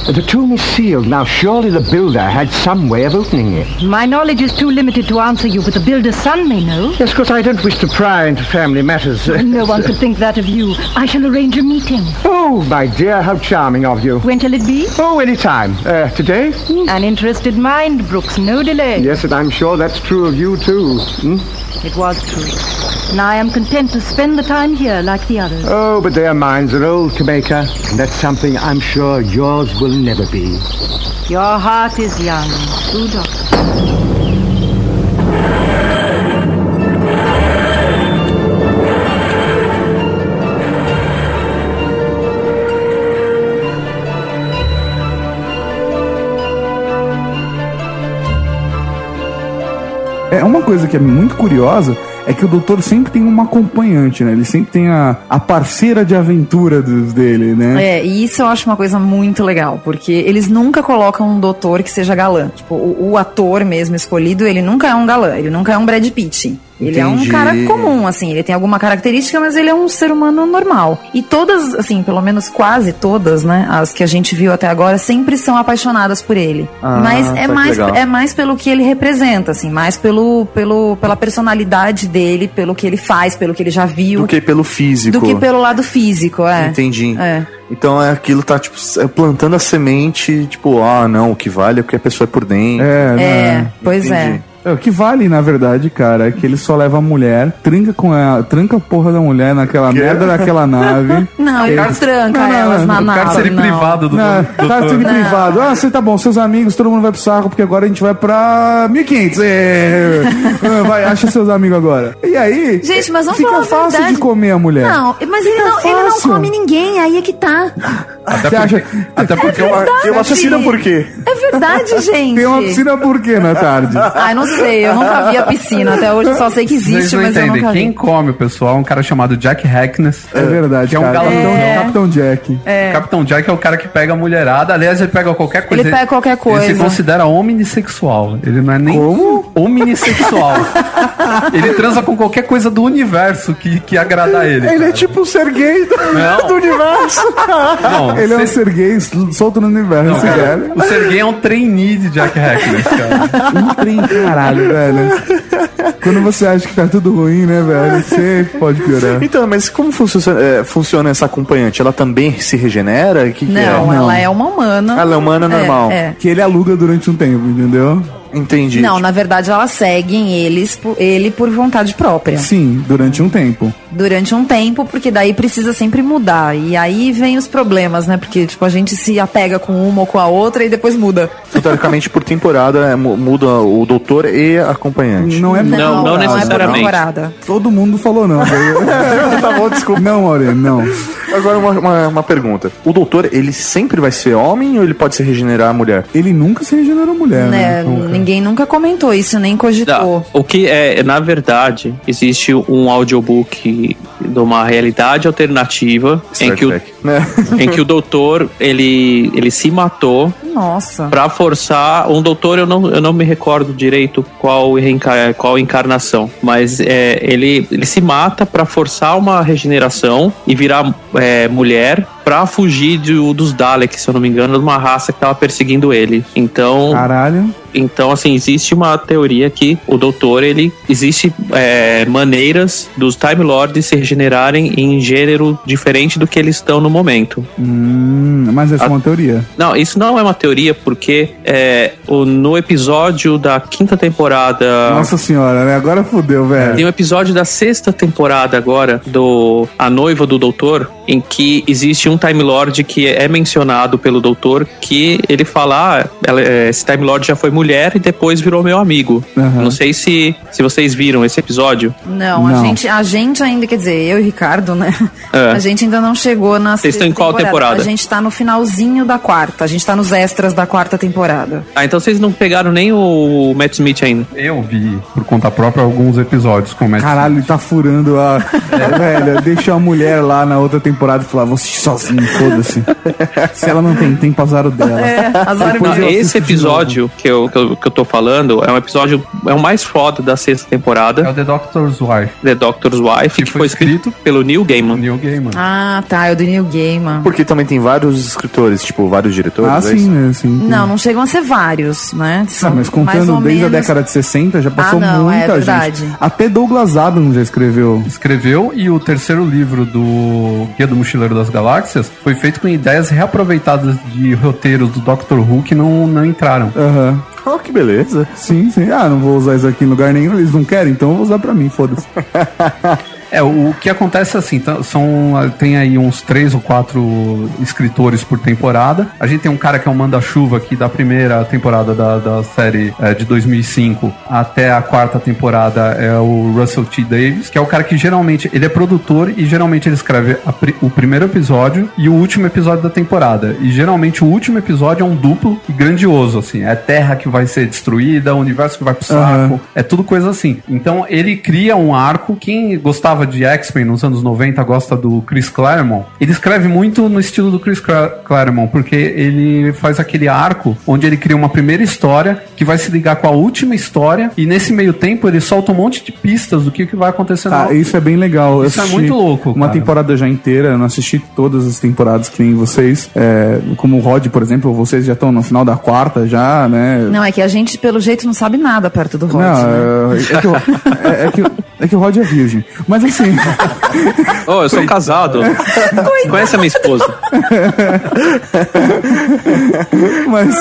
The tomb is sealed. Now, surely the builder had some way of opening it. My knowledge is too limited to answer you, but the builder's son may know. Yes, of course, I don't wish to pry into family matters. No one could think that of you. I shall arrange a meeting. Oh, my dear, how charming of you. When shall it be? Oh, any time. Uh, today? An interested mind brooks no delay. Yes, and I'm sure that's true of you, too. Hmm? It was true. And I am content to spend the time here like the others. Oh, but their minds are old, Kameka. And that's something I'm sure yours will never be. Your heart is young, true doctor. É uma coisa que é muito curiosa é que o doutor sempre tem uma acompanhante, né? Ele sempre tem a, a parceira de aventura dos dele, né? É, e isso eu acho uma coisa muito legal, porque eles nunca colocam um doutor que seja galã. Tipo, o, o ator mesmo escolhido, ele nunca é um galã, ele nunca é um Brad Pitt. Ele é um Entendi. cara comum, assim, ele tem alguma característica, mas ele é um ser humano normal. E todas, assim, pelo menos quase todas, né, as que a gente viu até agora, sempre são apaixonadas por ele. Ah, mas é mais, legal. é mais pelo que ele representa, assim, mais pelo, pelo, pela personalidade dele, pelo que ele faz, pelo que ele já viu. Do que pelo físico. do que pelo lado físico, é. Entendi. É. Então é aquilo tá, tipo, plantando a semente, tipo, ah, não, o que vale é o que a pessoa é por dentro. É, né? É, pois. Entendi. É, O que vale, na verdade, cara, é que ele só leva a mulher, tranca com a, tranca a porra da mulher naquela merda daquela nave. Não, ele não tranca Não, elas não, na o nave. cárcere não. privado do, Não, do tá tudo em Não. privado. Ah, você tá bom, seus amigos, todo mundo vai pro saco, porque agora a gente vai pra 1500. É. Ah, Vai, acha seus amigos agora. E aí? Gente, mas vamos fica fácil verdade. de comer a mulher. Não, mas ele não, ele não come ninguém, aí é que tá. Você acha? Até porque É verdade. Tem uma assassina por quê? É verdade, gente. Tem uma piscina por quê na tarde? Ai, não sei, eu nunca vi a piscina. Até hoje eu só sei que existe, mas eu entendem. nunca Quem vi. come o pessoal é um cara chamado Jack Hackness. É verdade, Que é um cara. Capitão, Capitão Jack. É. O Capitão Jack é o cara que pega a mulherada. Aliás, ele pega qualquer coisa. Ele pega qualquer coisa. Ele se considera hominissexual. Ele não é nem hominissexual. ele transa com qualquer coisa do universo que, que agrada a ele. Ele é cara. tipo o Sergei do, Não. do universo. Não, Ele é um cê- Serguei solto no universo, não, cara, cara. O Sergei é um trainee de Jack Hackness, cara. Um trem, caralho, velho. Quando você acha que tá tudo ruim, né, velho? Você pode piorar. Então, mas como funciona, é, funciona essa acompanhante? Ela também se regenera? Que que Não, é? ela é uma humana. Ela é humana normal. É, Que ele aluga durante um tempo, entendeu? Entendi. é. Não, na verdade elas seguem eles, por- ele por vontade própria. Sim, durante um tempo. Durante um tempo, porque daí precisa sempre mudar. E aí vem os problemas, né? Porque, tipo, a gente se apega com uma ou com a outra e depois muda. Então, teoricamente, por temporada, é, mu- muda o doutor e a acompanhante. Não é por Não, não temporada. Não é por necessariamente. temporada. Todo mundo falou não. velho. tá bom, desculpa. Não, Aurélio, não. Agora, uma, uma, uma pergunta. O doutor, ele sempre vai ser homem ou ele pode se regenerar mulher? Ele nunca se regenerou mulher, né? Né? Ninguém nunca comentou isso, nem Tá. cogitou. O que é, na verdade, existe um audiobook de, de uma realidade alternativa em Star que, o, Trek, né? em que o doutor ele, ele se matou Nossa. Pra forçar um doutor eu não, eu não me recordo direito qual, reenca- qual encarnação mas é, ele, ele se mata pra forçar uma regeneração e virar é, mulher pra fugir do- dos Daleks se eu não me engano de uma raça que tava perseguindo ele então Caralho. então, assim, existe uma teoria que o doutor, ele existe é, maneiras dos Time Lords se regenerarem em gênero diferente do que eles estão no momento. Hum, mas essa é uma teoria. Não, isso não é uma teoria, porque é, o, no episódio da quinta temporada. Nossa senhora, né? Agora fudeu, velho. Tem um episódio da sexta temporada agora, do A Noiva do Doutor, em que existe um Time Lord que é mencionado pelo Doutor, que ele fala, ah, ela- é, esse Time Lord já foi mulher e depois virou meu amigo. Aham. Não sei se, se vocês viram esse episódio. Não, A, Não. gente, a gente ainda, quer dizer, eu e Ricardo, né? É. A gente ainda não chegou na Vocês estão em sexta qual temporada? A gente tá no finalzinho da quarta. A gente tá nos extras da quarta temporada. Ah, então vocês não pegaram nem o Matt Smith ainda. Eu vi, por conta própria, alguns episódios com o Matt Caralho, ele tá furando a. É, velho, deixa a mulher lá na outra temporada e falar, vou assistir sozinho, foda-se. Se ela não tem tempo, azar o dela. É, azar Não, esse episódio que eu, que, eu, que eu tô falando é um episódio, é o mais foda da sexta É temporada, o The Doctor's Wife. The Doctor's Wife, que, foi foi escrito pelo Neil Gaiman. Neil Gaiman. Ah, tá. É o do Neil Gaiman. Porque também tem vários escritores, tipo, vários diretores. Ah, é sim, né? Sim, tem. Não, não chegam a ser vários, né? Ah, São mas contando desde a menos- década de 60, já passou Ah, não, é muita verdade. gente. Até Douglas Adams já escreveu. Escreveu e o terceiro livro do Guia do Mochileiro das Galáxias foi feito com ideias reaproveitadas de roteiros do Doctor Who que não, não entraram. Aham. Oh, que beleza. Sim, sim. Ah, não vou usar isso aqui em lugar nenhum, eles não querem, então eu vou usar pra mim, foda-se. É, o que acontece assim, tá- são tem aí uns três ou quatro escritores por temporada. A gente tem um cara que é o manda-chuva aqui da primeira temporada da, da série é, de 2005 até a quarta temporada é o Russell T. Davis, que é o cara que geralmente ele é produtor e geralmente ele escreve a o primeiro episódio e o último episódio da temporada. E geralmente o último episódio é um duplo e grandioso, assim. É Terra que vai ser destruída, o universo que vai pro saco. Aham. É tudo coisa assim. Então ele cria um arco. Quem gostava de X-Men nos anos 90 gosta do Chris Claremont. Ele escreve muito no estilo do Chris Cla- Claremont, porque ele faz aquele arco onde ele cria uma primeira história que vai se ligar com a última história e nesse meio tempo ele solta um monte de pistas do que, que vai acontecer na isso é bem legal. Eu Isso é muito louco, Uma cara. temporada já inteira, eu não assisti todas as temporadas que nem vocês. É, como o Rod, por exemplo, vocês já estão no final da quarta já, né? Não, é que a gente, pelo jeito, não sabe nada perto do Rod. Não, né? é, é que, o- é- é que é que o Rod é virgem. Mas assim. Oh, eu sou casado. Conhece a minha esposa? Mas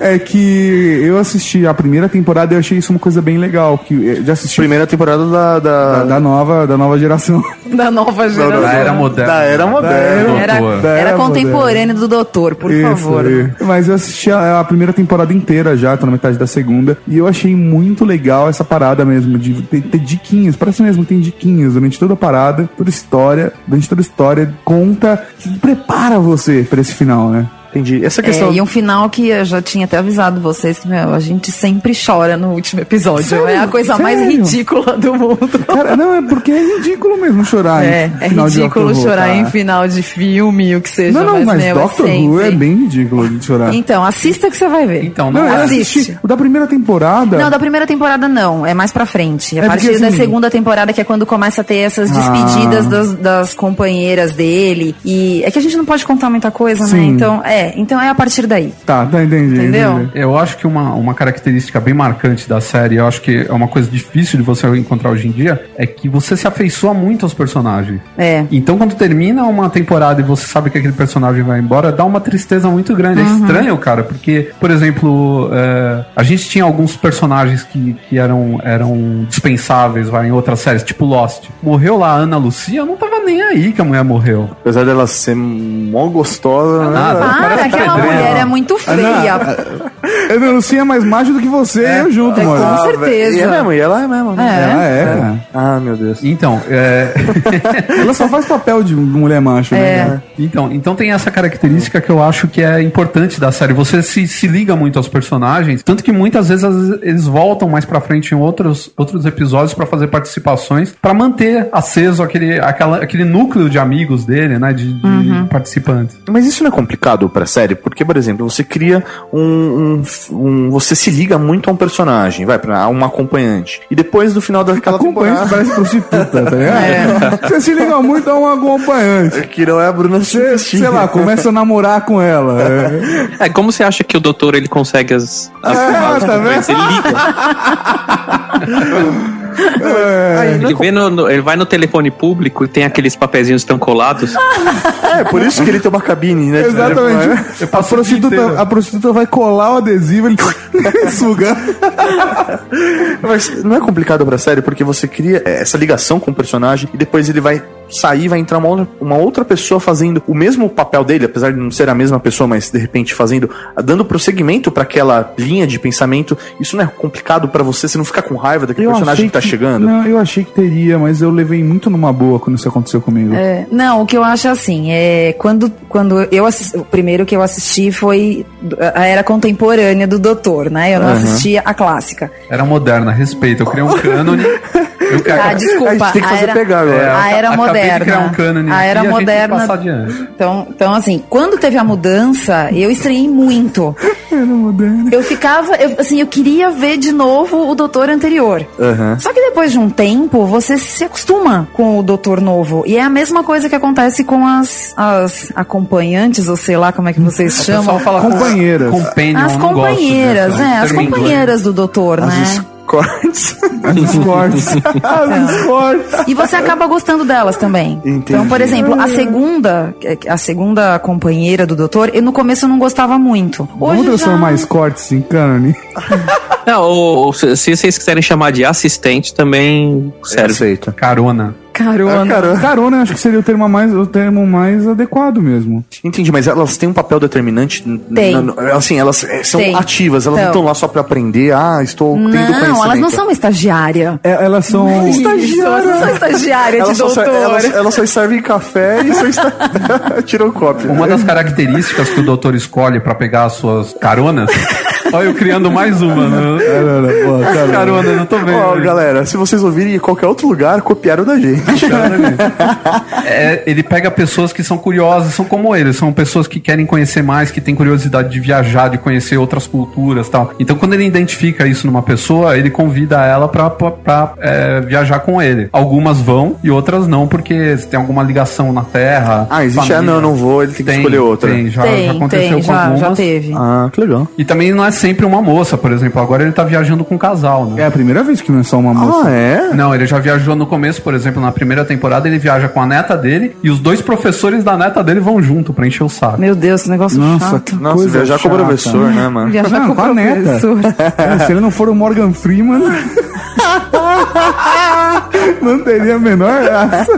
é que eu assisti a primeira temporada e eu achei isso uma coisa bem legal. Que eu já assisti Primeira temporada da. da... da, da nova, da nova geração. Da nova geração. Da era moderna. Da era moderna. Era, Doutor. Da era era contemporâneo do doutor, por Isso favor. aí. Mas eu assisti a, a primeira temporada inteira já, tô na metade da segunda. E eu achei muito legal essa parada mesmo, de ter, ter diquinhas. Parece mesmo tem diquinhas durante toda a parada, toda a história. Durante toda a história, conta, prepara você pra esse final, né? Entendi. Essa É, questão. e um final que eu já tinha até avisado vocês que, meu, a gente sempre chora no último episódio. Sério? É a coisa mais Sério? ridícula do mundo. Cara, não, é porque é ridículo mesmo chorar. É, em é final de ridículo Who, chorar cara. em final de filme, o que seja. Não, não, mas meu, Doctor é Who é bem ridículo de chorar. Então, assista que você vai ver. Então, Não, não, assiste. o da primeira temporada. Não, da primeira temporada não, é mais pra frente. A É partir porque, da assim- segunda temporada que é quando começa a ter essas Ah. despedidas das, das companheiras dele. E é que a gente não pode contar muita coisa, né? Sim. Então, é, então é a partir daí. Tá, tá, entendi. Entendeu? entendi. Eu acho que uma, uma característica bem marcante da série, eu acho que é uma coisa difícil de você encontrar hoje em dia, é que você se afeiçoa muito aos personagens. É. Então, quando termina uma temporada e você sabe que aquele personagem vai embora, dá uma tristeza muito grande. É estranho, cara, porque, por exemplo, é, a gente tinha alguns personagens que, que eram, eram dispensáveis vai, em outras séries, tipo Lost. Morreu lá a Ana Lucia, eu não tava nem aí que a mulher morreu. Apesar dela ser mó gostosa, né? Nada. Ah, aquela pedreira. mulher é muito feia. Ele denuncia mais macho do que você e eu junto, É, mano. com certeza. E é mesmo, e ela é mesmo. né? Ela é, cara. Ah, meu Deus. Então, é... Ela só faz papel de mulher macho, né? É. cara? Então, então tem essa característica que eu acho que é importante da série. Você se, se liga muito aos personagens, tanto que muitas vezes eles voltam mais pra frente em outros, outros episódios pra fazer participações, pra manter aceso aquele, aquela, aquele núcleo de amigos dele, né, de, de Uhum. participantes. Mas isso não é complicado pra série? Porque, por exemplo, você cria um, um- um- Você se liga muito a um personagem, vai, pra um acompanhante. E depois, no final daquela Acompanhante temporada. parece prostituta, tá ligado? Você se liga muito a um acompanhante. Que não é a Bruna Você, sei lá, começa a namorar com ela. É. É, como você acha que o doutor ele consegue as. as as tá vendo? Ele liga. É. Ele, vê no- no- ele vai no telefone público e tem aqueles papezinhos tão colados. É, por isso que ele tem uma cabine, né? Exatamente. A prostituta, a prostituta vai colar o adesivo e ele suga. Mas não é complicado pra série porque você cria essa ligação com o personagem e depois ele vai sair, vai entrar uma outra, uma outra pessoa fazendo o mesmo papel dele, apesar de não ser a mesma pessoa, mas de repente fazendo, dando prosseguimento pra aquela linha de pensamento. Isso não é complicado pra você, você não ficar com raiva daquele personagem que tá chegando. Não, eu achei que teria, mas eu levei muito numa boa quando isso aconteceu comigo. É, não, o que eu acho assim, é quando, quando eu assisti, o primeiro que eu assisti foi a era contemporânea do Doutor, né? Eu não Aham. assisti a clássica. Era moderna, respeito. Eu criei um cânone. Eu Ah, desculpa. A gente tem que fazer era, pegar agora. A era de moderna. criar um cânone a era e a moderna. adiante. Então, então, assim, quando teve a mudança, eu estranhei muito. Eu ficava, eu, assim, eu queria ver de novo o doutor anterior. Aham. Só que depois de um tempo, você se acostuma com o doutor novo. E é a mesma coisa que acontece com as, as acompanhantes, ou sei lá como é que vocês O chamam. pessoal fala Companheiras. companion, As companheiras, é, as companheiras do doutor, né? Cortes. Discordes. Discordes. E você acaba gostando delas também. Então, por exemplo, a segunda, a segunda companheira do doutor, eu no começo eu não gostava muito. Vamos Hoje já... transformar Scortes em cânone? Não, ou, ou se, se vocês quiserem chamar de assistente, também serve. Aceita. Carona. Carona. Carona. Carona, eu acho que seria o termo mais, o termo mais adequado mesmo. Entendi, mas elas têm um papel determinante. Tem. n- n- assim, elas eh, são Tem. ativas, elas não Então. estão lá só pra aprender. Ah, estou tendo conhecimento. Não, elas não são uma estagiária. É, elas são. Isso, elas não são estagiária de Elas doutor. elas, elas só servem café e só está... tiram cópia. Uma das características que o doutor escolhe pra pegar as suas caronas. Olha, eu criando mais uma, né? Carona, pô, carona. Carona, não tô vendo. Ó, galera, se vocês ouvirem em qualquer outro lugar, copiaram da gente. É, ele pega pessoas que são curiosas, são como ele, são pessoas que querem conhecer mais, que têm curiosidade de viajar, de conhecer outras culturas tal. Então, quando ele identifica isso numa pessoa, ele convida ela pra, pra, pra, é, viajar com ele. Algumas vão e outras não, porque tem alguma ligação na Terra. Ah, existe? Ah, não, eu não vou, ele tem que escolher outra. Tem, já, Tem, já aconteceu tem, com já- algumas. já teve. Ah, que legal. E também não é sempre uma moça, por exemplo. Agora ele tá viajando com um casal, né? É a primeira vez que não é só uma moça. Ah, é? Não, ele já viajou no começo, por exemplo, na primeira temporada, ele viaja com a neta dele e os dois professores da neta dele vão junto pra encher o saco. Meu Deus, que negócio Nossa, chato. que Nossa, coisa viajar com o chata. professor, né, mano? Viajar Não, com, com a o neta. professor. É, se ele não for o Morgan Freeman, não teria a menor graça.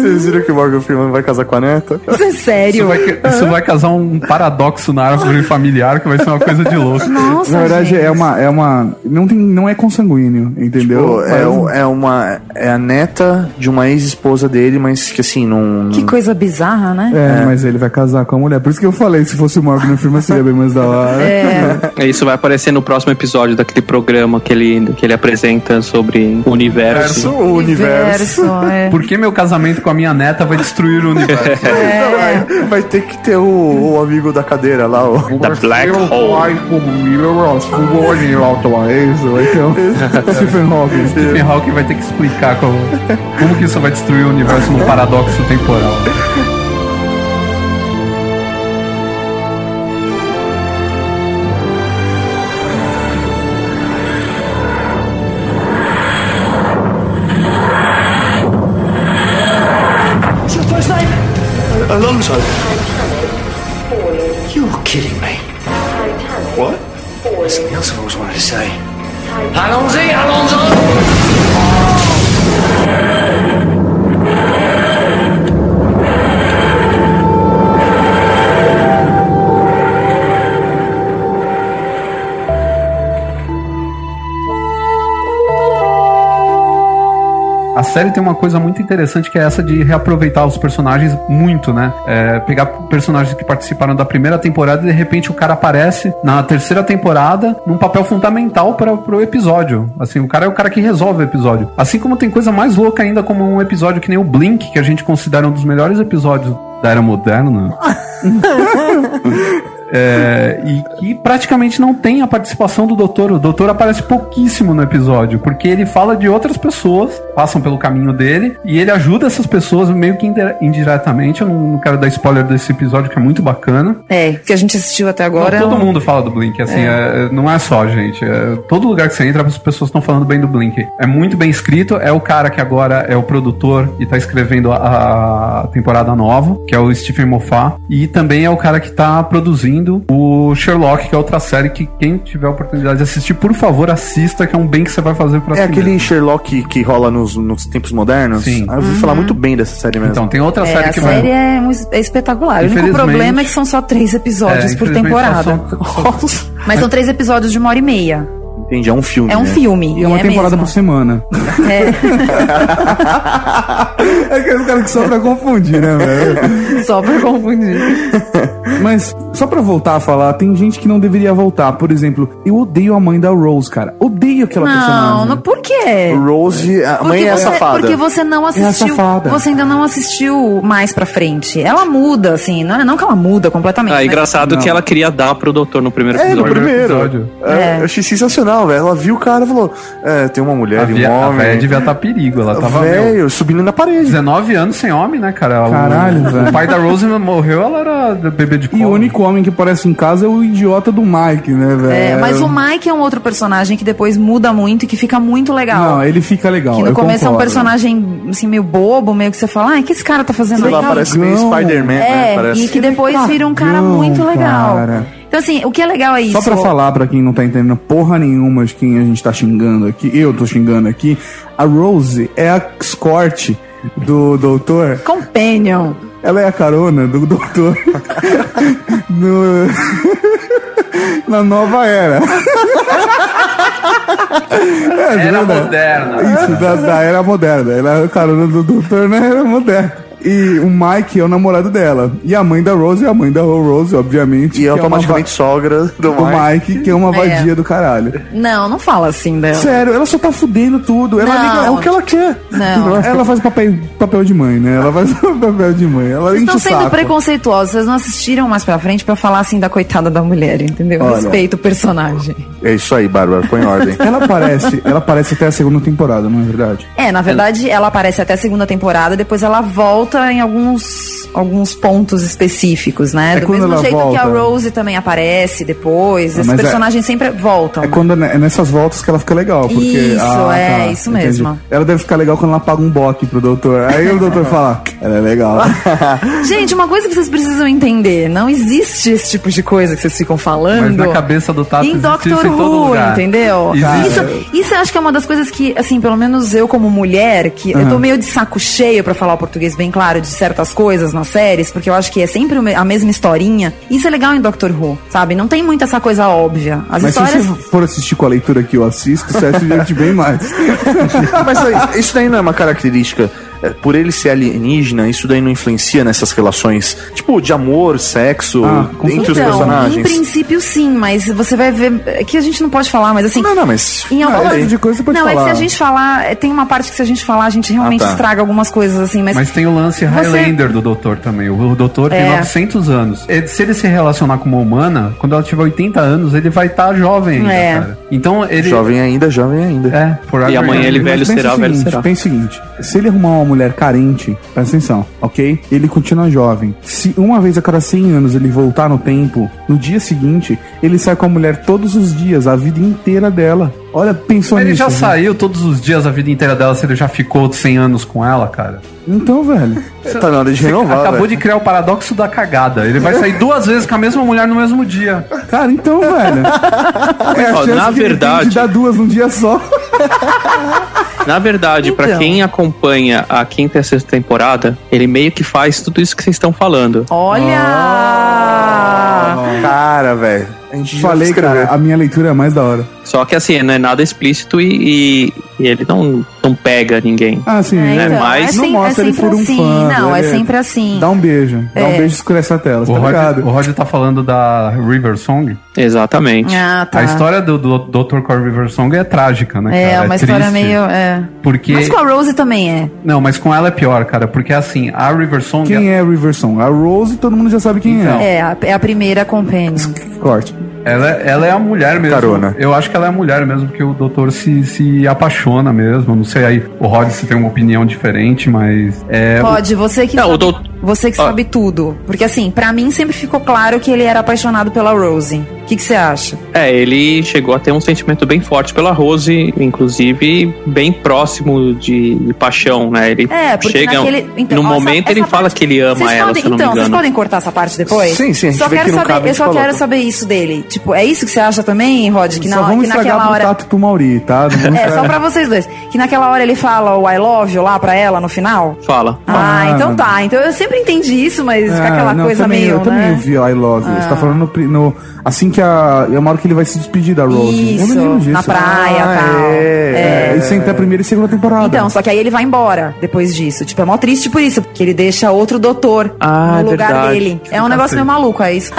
Vocês viram que o Morgan Freeman vai casar com a neta? Isso é Isso sério. vai, isso vai causar um paradoxo na árvore familiar que vai ser uma coisa de louco. Nossa, Na verdade, gente. é uma. É uma não, tem, não é consanguíneo, entendeu? Pô, é, um- é uma. É a neta de uma ex-esposa dele, mas que assim, não. Que coisa bizarra, né? É, mas ele vai casar com a mulher. Por isso que eu falei, se fosse o Morgan Freeman seria bem mais da hora. É. Isso vai aparecer no próximo episódio daquele programa que ele, que ele apresenta sobre o universo. o universo. é. Por que meu casamento com a minha neta vai destruir o universo? Vai, vai ter que ter o, o amigo da cadeira lá, o. Da Black Hole. Isso, vai ter Stephen Hawking. Stephen Hawking vai ter que explicar como, como que isso vai destruir o universo num paradoxo temporal. Kidding me. Série tem uma coisa muito interessante que é essa de reaproveitar os personagens muito, né? É, pegar personagens que participaram da primeira temporada e de repente o cara aparece na terceira temporada num papel fundamental para pro episódio. Assim, o cara é o cara que resolve o episódio. Assim como tem coisa mais louca ainda como um episódio que nem o Blink, que a gente considera um dos melhores episódios da era moderna. É, e que praticamente não tem a participação do doutor. O doutor aparece pouquíssimo no episódio, porque ele fala de outras pessoas, passam pelo caminho dele, e ele ajuda essas pessoas meio que indi- indiretamente. Eu não, não quero dar spoiler desse episódio, que é muito bacana. É, que a gente assistiu até agora. Não, todo é mundo fala do Blink, assim, É. é, não é só, gente. É, todo lugar que você entra, as pessoas estão falando bem do Blink. É muito bem escrito, é o cara que agora é o produtor e tá escrevendo a, a temporada nova, que é o Stephen Moffat, e também é o cara que tá produzindo o Sherlock, que é outra série que quem tiver a oportunidade de assistir, por favor, assista, que é um bem que você vai fazer pra É si aquele mesmo. Sherlock que rola nos, nos tempos modernos? Sim. Ah, eu ouvi Uhum. falar muito bem dessa série mesmo. Então, tem outra É, série a que série vai... é, um- é espetacular. O único problema é que são só três episódios É, por temporada. só- só- Mas são três episódios de uma hora e meia. Entendi, é um filme. É um né? filme. E é uma é temporada mesmo. por semana. É, É aquele cara que só pra confundir, né, velho? só pra confundir. Mas, só pra voltar a falar, tem gente que não deveria voltar. Por exemplo, eu odeio a mãe da Rose, cara. Odeio aquela Não, personagem. não, por quê? Rose, a Porque mãe é você, safada. Porque você não assistiu. safada. você ainda não assistiu mais pra frente. Ela muda, assim. Não, não que ela muda completamente. Ah, mas- engraçado Não. que ela queria dar pro doutor no primeiro É, no episódio. primeiro. episódio. É, É. Eu achei sensacional, velho. Ela viu o cara e falou: É, tem uma mulher A, e um a homem. véia devia estar perigo, ela tava... Velho, subindo na parede. 19 anos sem homem, né, cara? O- Caralho, o, velho. pai da Rose morreu, ela era bebê de E o único homem que aparece em casa é o idiota do Mike, né, velho? É, mas o Mike é um outro personagem que depois muda muito e que fica muito legal. Não, ele fica legal. que no eu começo é um concordo. personagem assim, meio bobo, meio que você fala, ai, o que esse cara tá fazendo Sei lá, aí? parece meio. Spider-Man, né? É, Parece. e que depois vira um cara muito legal. cara. Então, assim, o que é legal é isso. Só pra falar pra quem não tá entendendo porra nenhuma de quem a gente tá xingando aqui, eu tô xingando aqui, a Rose é a escort do doutor. Companion. Ela é a carona do doutor no... na nova era. É, Era verdade. moderna. Isso, da, da era moderna. Ela é a carona do doutor na era moderna. E o Mike é o namorado dela. E a mãe da Rose é a mãe da Rose, obviamente. E é automaticamente sogra do va- do Mike. Mike, que é uma É. vadia do caralho. Não, não fala assim dela. Sério, ela só tá fudendo tudo. Ela Não. liga, é o que ela quer. Não. Ela faz papel, papel de mãe, né? Ela faz papel de mãe. Ela Vocês estão sendo preconceituosos, vocês não assistiram mais pra frente pra falar assim da coitada da mulher, entendeu? Olha. Respeita o personagem. É isso aí, Bárbara, põe em ordem. Ela aparece, ela aparece até a segunda temporada, não é verdade? É, na verdade, ela aparece até a segunda temporada, depois ela volta em alguns, alguns pontos específicos, né? É Do mesmo jeito que a volta. Rose também aparece depois. Ah, Esses mas é- personagens sempre voltam. É quando é nessas voltas que ela fica legal. Porque, Isso, ah, é, tá, isso entendi. mesmo. Ela deve ficar legal quando ela paga um boque pro doutor. Aí o doutor fala, ela é legal. Gente, uma coisa que vocês precisam entender: não existe esse tipo de coisa que vocês ficam falando. Mas na cabeça do Tato Em Doctor em Who, entendeu? Existe. Isso, isso eu acho que é uma das coisas que, assim, pelo menos eu como mulher, que eu tô meio de saco cheio pra falar o português bem claro de certas coisas nas séries, porque eu acho que é sempre a mesma historinha. Isso é legal em Doctor Who, sabe? Não tem muito essa coisa óbvia. As Mas histórias. se você for assistir com a leitura que eu assisto, você diverte bem mais. Mas isso daí não é uma característica. É, Por ele ser alienígena, isso daí não influencia nessas relações, tipo, de amor, sexo, Ah, entre os Então, em personagens? princípio sim, mas você vai ver. é Que a gente não pode falar, mas assim. Não, não, mas. Em algumas... esse tipo de coisa você pode não, é que falar. se a gente falar, tem uma parte que se a gente falar, a gente realmente Ah, tá. estraga algumas coisas, assim, mas. Mas tem o lance Você- Highlander do doutor também. O, doutor tem É. 900 anos. Se ele se relacionar com uma humana, quando ela tiver 80 anos, ele vai estar jovem ainda, É. cara. Então ele... Jovem ainda, jovem ainda. É, forever E amanhã young. ele velho será, o velho será. Pensa o seguinte, se ele arrumar uma mulher carente, presta atenção, ok? Ele continua jovem. Se uma vez a cada 100 anos ele voltar no tempo, no dia seguinte, ele sai com a mulher todos os dias, a vida inteira dela. Olha, pensou Ele nisso. já gente? saiu todos os dias a vida inteira dela, se ele já ficou 100 anos com ela, cara. Então, velho. Tá na hora de renovar. Acabou velho. de criar o paradoxo da cagada. Ele vai sair duas vezes com a mesma mulher no mesmo dia. Cara, então, velho. É a Ó, chance na que ele tem verdade- de dar duas num dia só. Na verdade, pra Então. quem acompanha a quinta e a sexta temporada, ele meio que faz tudo isso que vocês estão falando. Olha! Cara, velho. A gente já Falei, cara, a minha leitura é mais da hora. Só que assim, não é nada explícito e, e- e ele não, não pega ninguém. Ah, sim. É, né? então, Mas é não mostra é ele sempre por um assim. fã. Não, é ele sempre assim. Dá um beijo. Dá um É. beijo e escurece a tela, O tá Rod, ligado? o Rod tá falando da River Song. Exatamente. Ah, tá. A história do, do Dr. Core River Song é trágica, né? É, cara? uma história triste. meio. É. Porque. Mas com a Rose também é. Não, mas com ela é pior, cara. Porque assim, a River Song. Quem é a Riverson? A Rose, todo mundo já sabe quem Então. é. É, a, é a primeira companion. Corte. Ela, ela é a mulher mesmo. Carona. Eu acho que ela é a mulher mesmo, que o doutor se, se apaixona mesmo. Não sei aí, o Rod se tem uma opinião diferente, mas. É, Pode, você que Não, o sabe, doutor- você que Ah. sabe tudo. Porque assim, pra mim sempre ficou claro que ele era apaixonado pela Rose. O que você acha? É, ele chegou a ter um sentimento bem forte pela Rose, inclusive bem próximo de, de paixão, né? Ele É, porque chega. naquele- então, no ó, momento essa ele fala que ele ama Vocês ela, podem, se não então, me vocês engano. podem cortar essa parte depois? Sim, sim, Só quero saber, eu só quero saber isso dele. Tipo, é isso que você acha também, Rod? Que, Só na, vamos que naquela hora. Tato pro Mauri, tá? É, estragar. só pra vocês dois. Que naquela hora ele fala o I love you lá pra ela no final? Fala. Ah, Ah, então tá. Então eu sempre entendi isso, mas Ah, aquela não, coisa também, meio. Eu também né? ouvi I Love You. Você tá Ah. falando no, no- assim que a. É uma hora que ele vai se despedir da Rose. eu Isso, me lembro disso. na praia e Ah, tal. É, É. Isso entre a primeira e a segunda temporada. Então, só que aí ele vai embora depois disso. Tipo, é mó triste por isso, porque ele deixa outro doutor Ah, no é lugar verdade. dele. É um negócio meio maluco, é isso.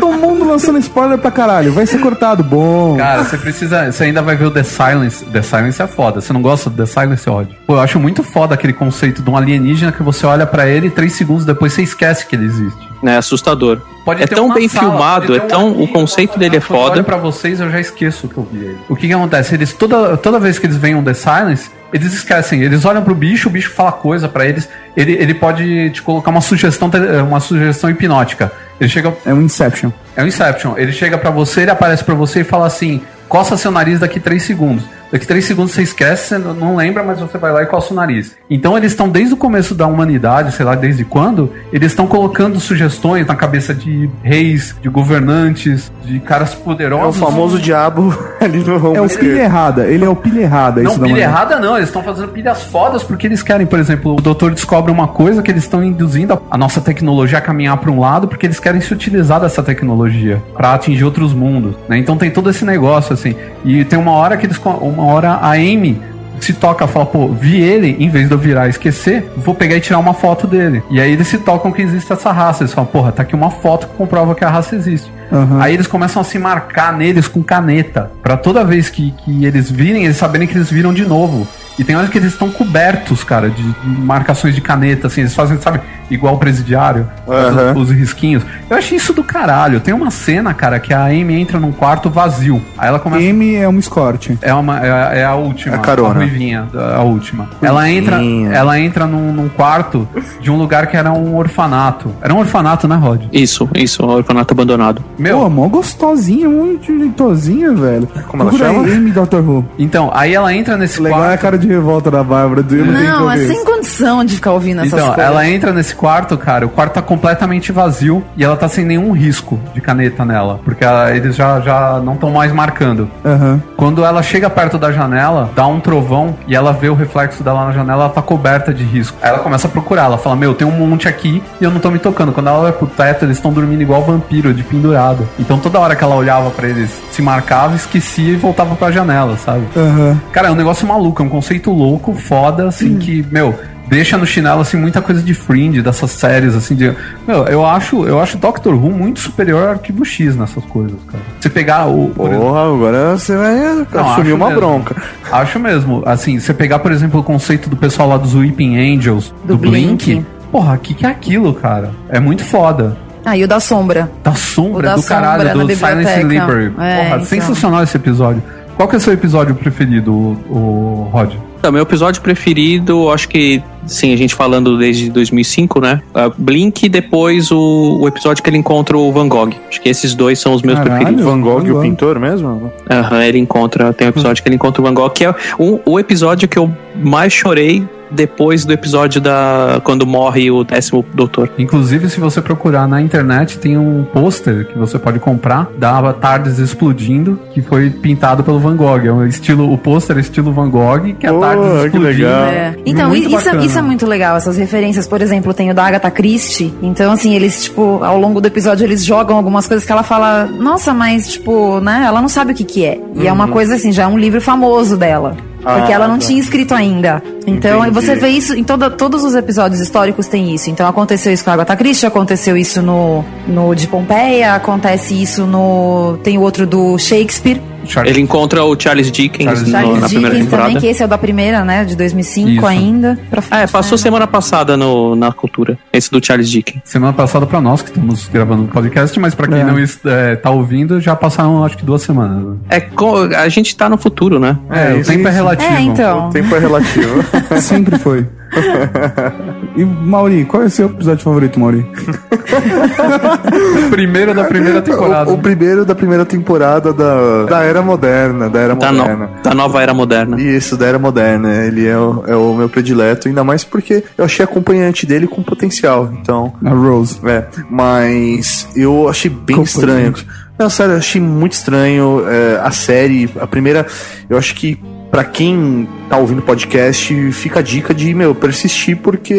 Todo mundo lançando spoiler pra caralho. Vai ser cortado. Bom. Cara, você precisa. Você ainda vai ver o The Silence. The Silence é foda. Você não gosta do The Silence, ódio. Pô, eu acho muito foda aquele conceito de um alienígena que você olha pra ele e três segundos depois você esquece que ele existe. É assustador. Pode é tão bem sala, filmado, é um tão. O conceito dele é foda. pra vocês, eu já esqueço que eu vi ele. O que que acontece? Eles, toda, toda vez que eles veem um The Silence, eles esquecem. Eles olham pro bicho, o bicho fala coisa pra eles. Ele, ele pode te colocar uma sugestão, uma sugestão hipnótica. Ele chega. É um Inception. É um Inception. Ele chega pra você, ele aparece pra você e fala assim: coça seu nariz daqui três segundos. Daqui três segundos você esquece, você não- lembra, mas você vai lá e coça o nariz. Então eles estão desde o começo da humanidade, sei lá desde quando, eles estão colocando sugestões na cabeça de reis, de governantes, de caras É o poderosos. famoso diabo ali no rombo É o pilha errada. Ele é o pilha errada. Não, pilha errada não, eles estão fazendo pilhas fodas porque eles querem, por exemplo, o doutor descobre uma coisa que eles estão induzindo a- nossa tecnologia a caminhar para um lado porque eles querem se utilizar dessa tecnologia para atingir outros mundos, né? Então tem todo esse negócio assim. E tem uma hora que eles co- uma hora a Amy se toca, fala, pô, vi ele, em vez de eu virar e esquecer, vou pegar e tirar uma foto dele. E aí eles se tocam que existe essa raça. Eles falam, porra, tá aqui uma foto que comprova que a raça existe. Aham. Aí eles começam a se marcar neles com caneta. Pra toda vez que, que eles virem, eles saberem que eles viram de novo. E tem horas que eles estão cobertos, cara, de, de marcações de caneta, assim. Eles fazem, sabe, igual o presidiário, Aham. os, os risquinhos. Eu achei isso do caralho. Tem uma cena, cara, que a Amy entra num quarto vazio. Aí ela começa. M é um escort. É, uma, é, é a última. A carona. ruivinha, a última. Ela entra, ela entra num, num quarto de um lugar que era um orfanato. Era um orfanato, né, Rod? Isso, isso, o orfanato abandonado. Meu, Pô, mó gostosinha, muito jeitosinha, velho. Como ela Procura chama? Amy Dr. Who. então, aí ela entra nesse Legal é a quarto. cara de revolta da Bárbara. Eu não, é sem condição de ficar ouvindo essas Então, coisas. ela entra nesse quarto, cara, o quarto tá completamente vazio e ela tá sem nenhum risco de caneta nela, porque ela- eles já, já não estão mais marcando. Aham. Quando ela chega perto da janela, dá um trovão e ela vê o reflexo dela na janela, ela tá coberta de risco. Aí ela começa a procurar, ela fala: Meu, tem um monte aqui e eu não tô me tocando. Quando ela vai pro teto, eles estão dormindo igual vampiro, de pendurado. Então toda hora que ela olhava pra eles, se marcava, esquecia e voltava pra janela, sabe? Aham. Cara, é um negócio maluco, é um conceito louco, foda, assim, que, meu, deixa no chinelo, assim, muita coisa de fringe, dessas séries, assim, de... Meu, eu acho, eu acho Doctor Who muito superior ao Arquivo X nessas coisas, cara. Você pegar o... por exemplo- Porra, agora você vai Não, assumir uma mesmo. bronca. Acho mesmo. Assim, você pegar, por exemplo, o conceito do pessoal lá dos Weeping Angels, do, Do Blink. Blink. Porra, o que, que é aquilo, cara? É muito foda. Ah, e o da sombra. Da sombra, O da do caralho, sombra na do Silence. Library. É, Porra, então. sensacional esse episódio. Qual que é o seu episódio preferido, o, o Rod? Então, meu episódio preferido, acho que, sim, a gente falando desde 2005, né? Uh, Blink e depois o, o episódio que ele encontra o Van Gogh. Acho que esses dois são os meus Caralho. preferidos. Van Gogh, Van o Gogh. pintor mesmo? Aham, ele encontra, tem um episódio que ele encontra o Van Gogh, que é o, o episódio que eu mais chorei depois do episódio da quando morre o décimo doutor. Inclusive, se você procurar na internet, tem um pôster que você pode comprar da Tardes explodindo, que foi pintado pelo Van Gogh. É um estilo, o pôster é estilo Van Gogh, que é a Tardes que explodindo. legal. É. Então, Muito isso, é- bacana. Isso é muito legal, essas referências. Por exemplo, tem o da Agatha Christie. Então, assim, eles, tipo, ao longo do episódio, eles jogam algumas coisas que ela fala, nossa, mas, tipo, né, ela não sabe o que que é. E é uma Uhum. coisa assim, já é um livro famoso dela. Porque Ah, ela não tá. tinha escrito ainda. Então, Entendi. você vê isso em toda- todos os episódios históricos tem isso. Então, aconteceu isso com a Agatha Christie, aconteceu isso no, no de Pompeia, acontece isso no. Tem o outro do Shakespeare. Ele encontra o Charles Dickens Charles no- Charles na primeira Dickens temporada. também, que esse é o da primeira, né? De 2005 Isso. ainda. Pra É, passou semana passada no, na cultura. Esse do Charles Dickens. Semana passada pra nós que estamos gravando o podcast, mas pra quem É. não é, tá ouvindo, já passaram acho que duas semanas. É, a gente tá no futuro, né? É, o isso, tempo é relativo. É, então. O tempo é relativo. Sempre foi. E, Mauri, qual é o seu episódio favorito, Mauri? Primeiro da primeira temporada. O, o primeiro da primeira temporada da, da Era Moderna, da Era Da, no- Moderna. da nova era moderna. Isso, da Era Moderna. Ele é o, é o meu predileto, ainda mais porque eu achei acompanhante dele com potencial. Então, A Rose. é. Mas eu achei bem estranho. Não, sério, eu achei muito estranho é, a série. A primeira, eu acho que pra quem tá ouvindo podcast, fica a dica de, meu, persistir, porque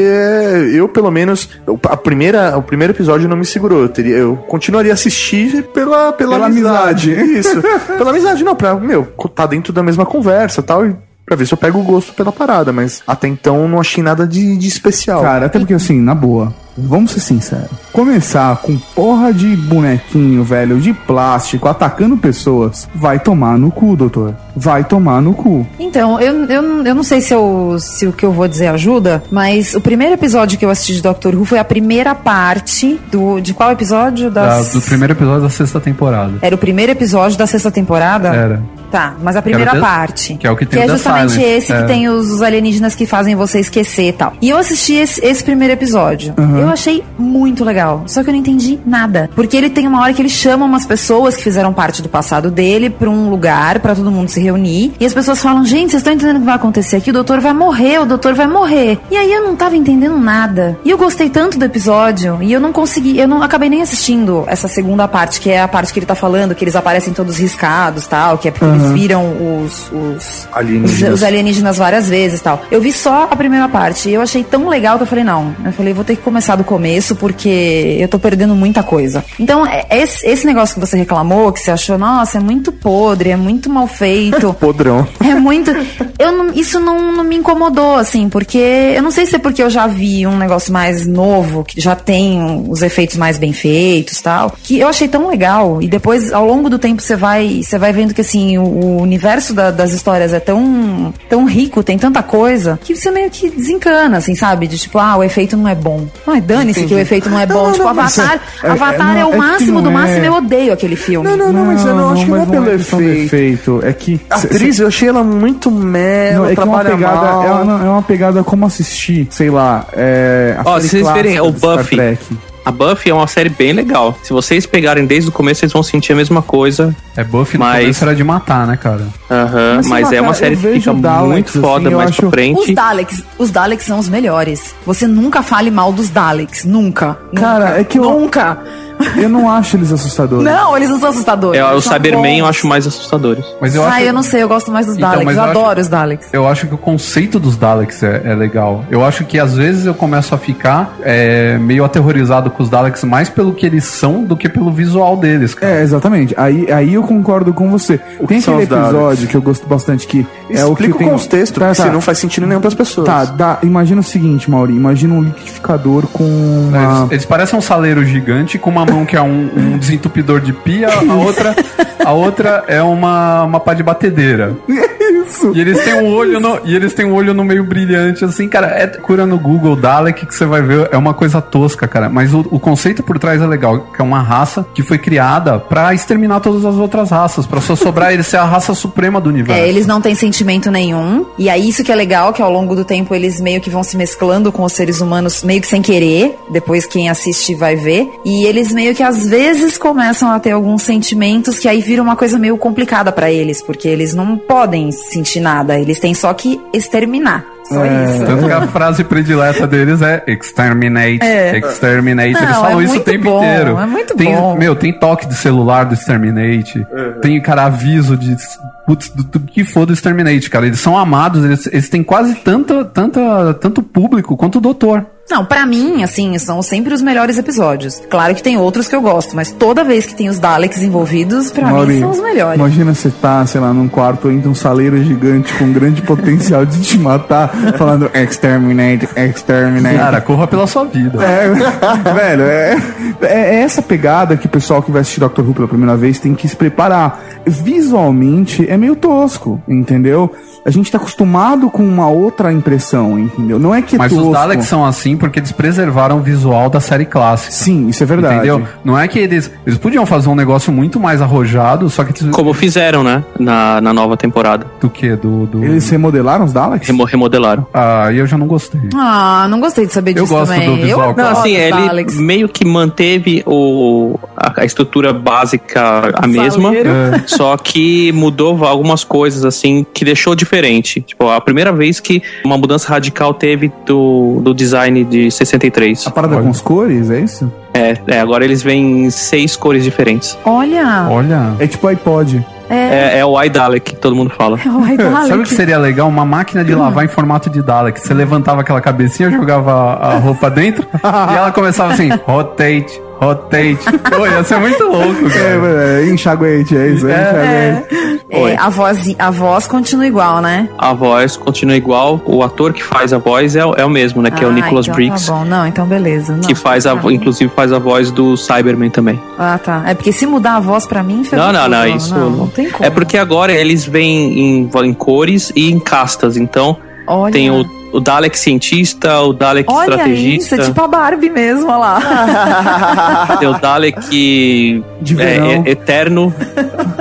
eu, pelo menos, a primeira, o primeiro episódio não me segurou. Eu, teria, eu continuaria a assistir pela, pela, Pela amizade. amizade. Isso. pela amizade, não, pra, meu, tá dentro da mesma conversa e tal. E pra ver se eu pego o gosto pela parada, mas até então não achei nada de, de especial. Cara, até porque assim, na boa, vamos ser sinceros. Começar com porra de bonequinho, velho, de plástico, atacando pessoas, vai tomar no cu, doutor. Vai tomar no cu. Então, eu, eu, eu não sei se, eu, se o que eu vou dizer ajuda, mas o primeiro episódio que eu assisti de Doctor Who foi a primeira parte do. De qual episódio? Da- Das... do primeiro episódio da sexta temporada. Era o primeiro episódio da sexta temporada? Era. Tá, mas a primeira o The- parte. que é o que tem Que é justamente Silence, esse é. que tem os, alienígenas que fazem você esquecer e tal. E eu assisti esse, esse primeiro episódio. Eu achei muito legal. Só que eu não entendi nada. Porque ele tem uma hora que ele chama umas pessoas que fizeram parte do passado dele pra um lugar pra todo mundo se reunir. E as pessoas falam: gente, vocês estão entendendo o que vai acontecer aqui? O doutor vai morrer, o doutor vai morrer. E aí eu não tava entendendo nada. E eu gostei tanto do episódio. E eu não consegui, eu não acabei nem assistindo essa segunda parte, que é a parte que ele tá falando, que eles aparecem todos riscados tal, que é porque eles viram os, os, Alienígenas. os, os alienígenas várias vezes e tal. Eu vi só a primeira parte e eu achei tão legal que eu falei, não. Eu falei, vou ter que começar do começo porque eu tô perdendo muita coisa. Então, é- esse, esse negócio que você reclamou, que você achou, nossa, é muito podre, é muito mal feito. Podrão. É muito. Eu não- isso não, não me incomodou, assim, porque. Eu não sei se é porque eu já vi um negócio mais novo, que já tem os efeitos mais bem feitos e tal, que eu achei tão legal. E depois, ao longo do tempo, você vai, você vai vendo que, assim, o, o universo da- das histórias é tão, tão rico, tem tanta coisa, que você meio que desencana, assim, sabe? De tipo, ah, o efeito não é bom. Ai, dane-se que o efeito não é bom. Não, tipo, não, Avatar. é- é- Avatar é, não, o é máximo do é- máximo, eu odeio aquele filme. Não, não, não, mas eu não acho que não é pelo do efeito. efeito. É que. A atriz, eu achei ela muito ela é é uma pegada, mal. é uma, é uma pegada como assistir, sei lá, é. Ó, se vocês verem, o do Buffy. A Buffy é uma série bem legal. Se vocês pegarem desde o começo, vocês vão sentir a mesma coisa. É Buffy no Mas- começo era de matar, né, cara? Aham, Mas, sei mas é uma cara, série que fica Daleks, muito assim, foda eu mais acho- pra Os frente. Daleks, os Daleks são os melhores. Você nunca fale mal dos Daleks, nunca. Cara, Nunca. é que eu- nunca. Eu não acho eles assustadores. Não, eles não são assustadores. É, eles o são Cyberman eu acho mais assustadores. Mas eu ah, acho. eu não sei, eu gosto mais dos Então, Daleks. eu eu acho- adoro os Daleks. Eu acho que o conceito dos Daleks é, é legal. Eu acho que às vezes eu começo a ficar é, meio aterrorizado com os Daleks mais pelo que eles são do que pelo visual deles, cara. É, exatamente. Aí, aí eu concordo com você. Tem que são aquele os Daleks? episódio que eu gosto bastante que é o que Explica o tem... contexto, Tá, porque tá. senão faz sentido nenhum pras pessoas. Tá, dá, imagina o seguinte, Mauri. Imagina um liquidificador com uma... Eles, eles parecem um saleiro gigante com uma mão que é um, um desentupidor de pia, a outra, a outra é uma, uma pá de batedeira. Isso. E eles têm um olho no, e eles têm um olho no meio brilhante, assim, cara. É cura no Google Dalek que você vai ver, é uma coisa tosca, cara. Mas o, o conceito por trás é legal, que é uma raça que foi criada pra exterminar todas as outras raças, pra só sobrar eles ser a raça suprema do universo. É, eles não têm sentimento nenhum. E aí isso que é legal, que ao longo do tempo eles meio que vão se mesclando com os seres humanos, meio que sem querer. Depois quem assiste vai ver. E eles meio que às vezes começam a ter alguns sentimentos que aí vira uma coisa meio complicada pra eles, porque eles não podem sentir nada, eles têm só que exterminar. Só É. isso. Tanto que a frase predileta deles é exterminate, É. exterminate. Eles falam é isso o tempo bom, inteiro. é muito tem, bom. Meu, tem toque de celular do exterminate. Tem, cara, aviso de putz, do, do que for do exterminate, cara. Eles são amados, eles, eles têm quase tanta, tanta, tanto público quanto o doutor. Não, pra mim, assim, são sempre os melhores episódios. Claro que tem outros que eu gosto, mas toda vez que tem os Daleks envolvidos, pra mim são os melhores. Imagina você tá, sei lá, num quarto entre um saleiro gigante com grande potencial de te matar, falando exterminate, exterminate. Cara, corra pela sua vida. É, velho, é, é essa pegada que o pessoal que vai assistir Doctor Who pela primeira vez tem que se preparar. Visualmente é meio tosco, entendeu? A gente tá acostumado com uma outra impressão, entendeu? Não é que é Mas tosco. os Daleks são assim porque eles preservaram o visual da série clássica. Sim, isso é verdade. Entendeu? Não é que eles. Eles podiam fazer um negócio muito mais arrojado, só que. Como fizeram, né? Na, na nova temporada. Do que? Do, do... Eles remodelaram os Daleks? Remo, remodelaram. Ah, aí eu já não gostei. Ah, não gostei de saber Eu disso gosto também. do visual, eu. Não, assim, ele Daleks. meio que manteve o, a, a estrutura básica a mesma. É. só que mudou algumas coisas, assim, que deixou diferente. Tipo, a primeira vez que uma mudança radical teve do, do design de 63. A parada com as cores, é isso? É, é, agora eles vêm em seis cores diferentes. Olha, Olha. É tipo iPod. é, É, é o iDalek que todo mundo fala. é o Dalek. Sabe o que seria legal? Uma máquina de lavar em formato de Dalek. Você levantava aquela cabecinha, jogava a roupa dentro e ela começava assim: rotate, rotate. Pô, ia ser muito louco, cara. É, é, enxaguete, é isso, é, enxaguete. É, a, voz, a voz continua igual, né? A voz continua igual. O ator que faz a voz é, o- é o mesmo, né? Que é o Ah, Nicholas então Briggs. Tá bom, não, então beleza. Não. Que faz a, Tá. inclusive faz a voz do Cyberman também. Ah, tá. É porque se mudar a voz pra mim, Não, não, não, isso não, não. não tem como. É porque agora eles vêm em, em cores e em castas. Então Olha. tem o, o Dalek cientista, o Dalek Olha isso, estrategista, é tipo a Barbie mesmo, olha lá. tem o Dalek De é, verão. é- eterno,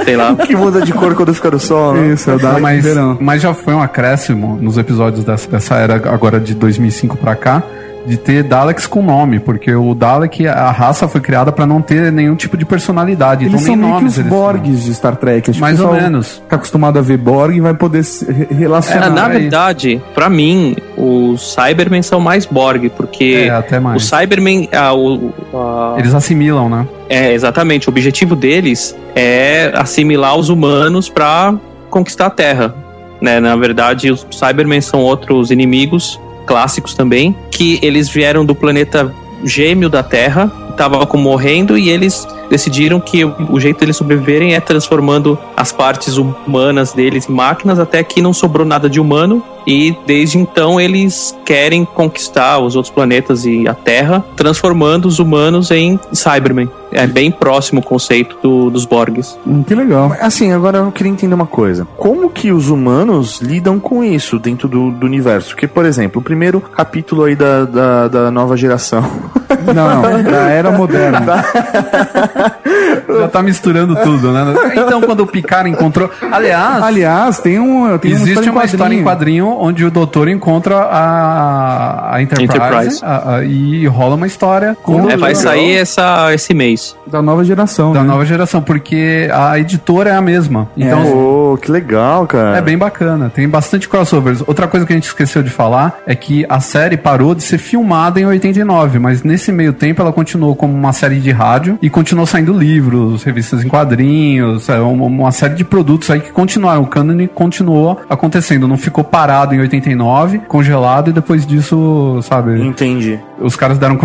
sei lá. Que muda de cor quando fica no sol, né? Isso, é o Dalek mas, de verão. mas já foi um acréscimo nos episódios dessa, dessa era agora de 2005 pra cá de ter Daleks com nome, porque o Dalek, a raça foi criada pra não ter nenhum tipo de personalidade, Eles então são nem meio que nomes os eles Borgs de Star Trek. Acho que Mais o ou menos. Tá acostumado a ver Borg e vai poder se re- relacionar. É, na aí. verdade, pra mim, os Cybermen são mais Borg, porque É, até o mais. Cybermen, ah, o- a- Eles assimilam, né? É, exatamente. O objetivo deles é assimilar os humanos pra conquistar a Terra. Né? Na verdade, os Cybermen são outros inimigos clássicos também, que eles vieram do planeta gêmeo da Terra, estavam morrendo e eles decidiram que o, jeito deles sobreviverem é transformando as partes humanas deles em máquinas até que não sobrou nada de humano e desde então eles querem conquistar os outros planetas e a Terra, transformando os humanos em Cybermen. É bem próximo o conceito do- dos Borgs. Hum, que legal. Assim, agora eu queria entender uma coisa. Como que os humanos lidam com isso dentro do, do universo? Porque, por exemplo, o primeiro capítulo aí da, da, da nova geração. Não, não, da era moderna. Já tá misturando tudo, né? Então, quando o Picard encontrou. Aliás, Aliás, tem um. Tem existe uma história em quadrinho. onde o doutor encontra a, a Enterprise, Enterprise. a- a- e rola uma história com É, vai sair essa, esse mês. Da nova geração. da né? nova geração, porque a editora é a mesma. Então, Pô, que legal, cara. É bem bacana, tem bastante crossovers. Outra coisa que a gente esqueceu de falar é que a série parou de ser filmada em 89, mas nesse meio tempo ela continuou como uma série de rádio e continuou saindo livros, revistas em quadrinhos, é, uma série de produtos aí que continuaram. O cânone continuou acontecendo, não ficou parado em 89, congelado e depois disso, sabe, Entendi. Os caras deram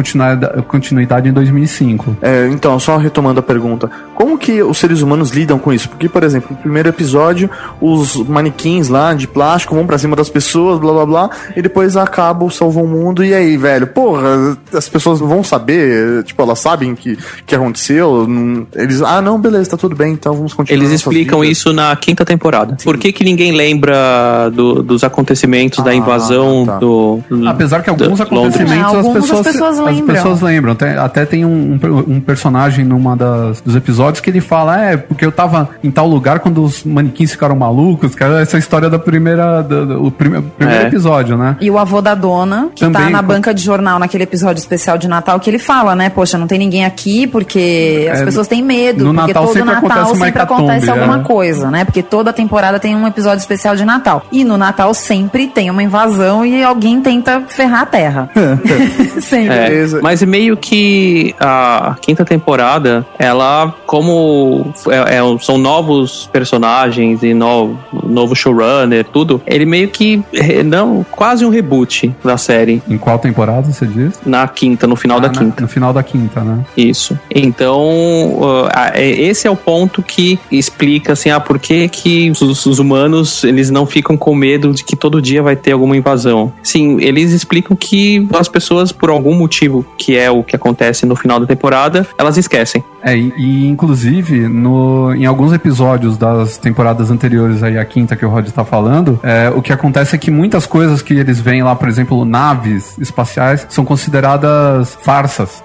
continuidade, em 2005. É, então, só retomando a pergunta, como que os seres humanos lidam com isso? Porque, por exemplo, no primeiro episódio, os manequins lá de plástico vão pra cima das pessoas, blá blá blá, e depois acabam, salvam o mundo, e aí, velho? Porra, as pessoas vão saber, tipo, elas sabem que que aconteceu, não- eles, ah, não, beleza, tá tudo bem, então vamos continuar. Eles explicam vidas. isso na quinta temporada. Por que, que ninguém lembra do- dos acontecimentos da Ah, invasão tá. do, do- Apesar que alguns da- acontecimentos É, as, alguns pessoas, as pessoas as lembram. pessoas lembram. Tem- até tem um, um, um personagem numa das, dos episódios que ele fala: É, porque eu tava em tal lugar quando os manequins ficaram malucos. Cara, essa é a história da primeira. Do, do- o prime- primeiro É. episódio, né? E o avô da dona, que tá Também na com- banca de jornal naquele episódio especial de Natal, que ele fala, né? Poxa, não tem ninguém aqui porque as É, pessoas têm medo, No porque Natal todo sempre Natal acontece sempre hecatombe, acontece alguma é. coisa, né? Porque toda temporada tem um episódio especial de Natal. E no Natal sempre tem uma invasão e alguém tenta ferrar a Terra. sempre. É, mas meio que a quinta temporada, ela, como é- é- são novos personagens e no, novo showrunner, tudo, ele meio que não quase um reboot da série. Em qual temporada você diz? Na quinta, no final da Ah, na- quinta. No final da quinta, né? Isso. Então, uh, é- esse é o ponto que explica assim, ah, por que, que os, os humanos eles não ficam com medo de que todo dia vai ter alguma invasão. Sim, eles explicam que as pessoas, por algum motivo, que é o que acontece no final da temporada, elas esquecem. É, e, e, inclusive, no, em alguns episódios das temporadas anteriores aí, a quinta que o Rod tá falando, é, o que acontece é que muitas coisas que eles veem lá, por exemplo, naves espaciais, são consideradas farsas.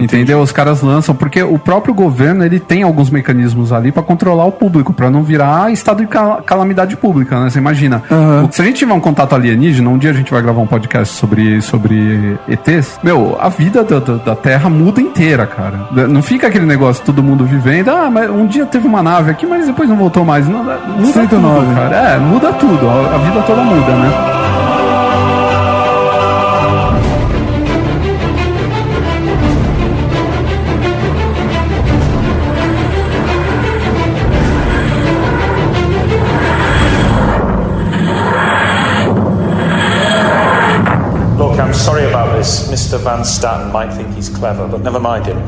entendeu? Os caras lançam, porque o próprio governo, ele tem alguns mecanismos ali pra controlar o público, pra não virar estado de cal- calamidade pública, né? Você imagina. o- Se a gente tiver um contato alienígena, um dia a gente vai gravar um podcast sobre, sobre ETs, meu, a vida da, da, da Terra muda inteira, cara. Não fica aquele negócio, todo mundo vivendo, ah, mas um dia teve uma nave aqui, mas depois não voltou mais. Não, muda 109. tudo, cara. É, muda tudo. A, a vida toda muda, né? Van Staten might think he's clever, but never mind him.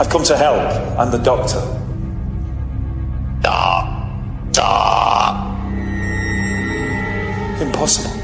I've come to help. I'm the doctor. Impossible.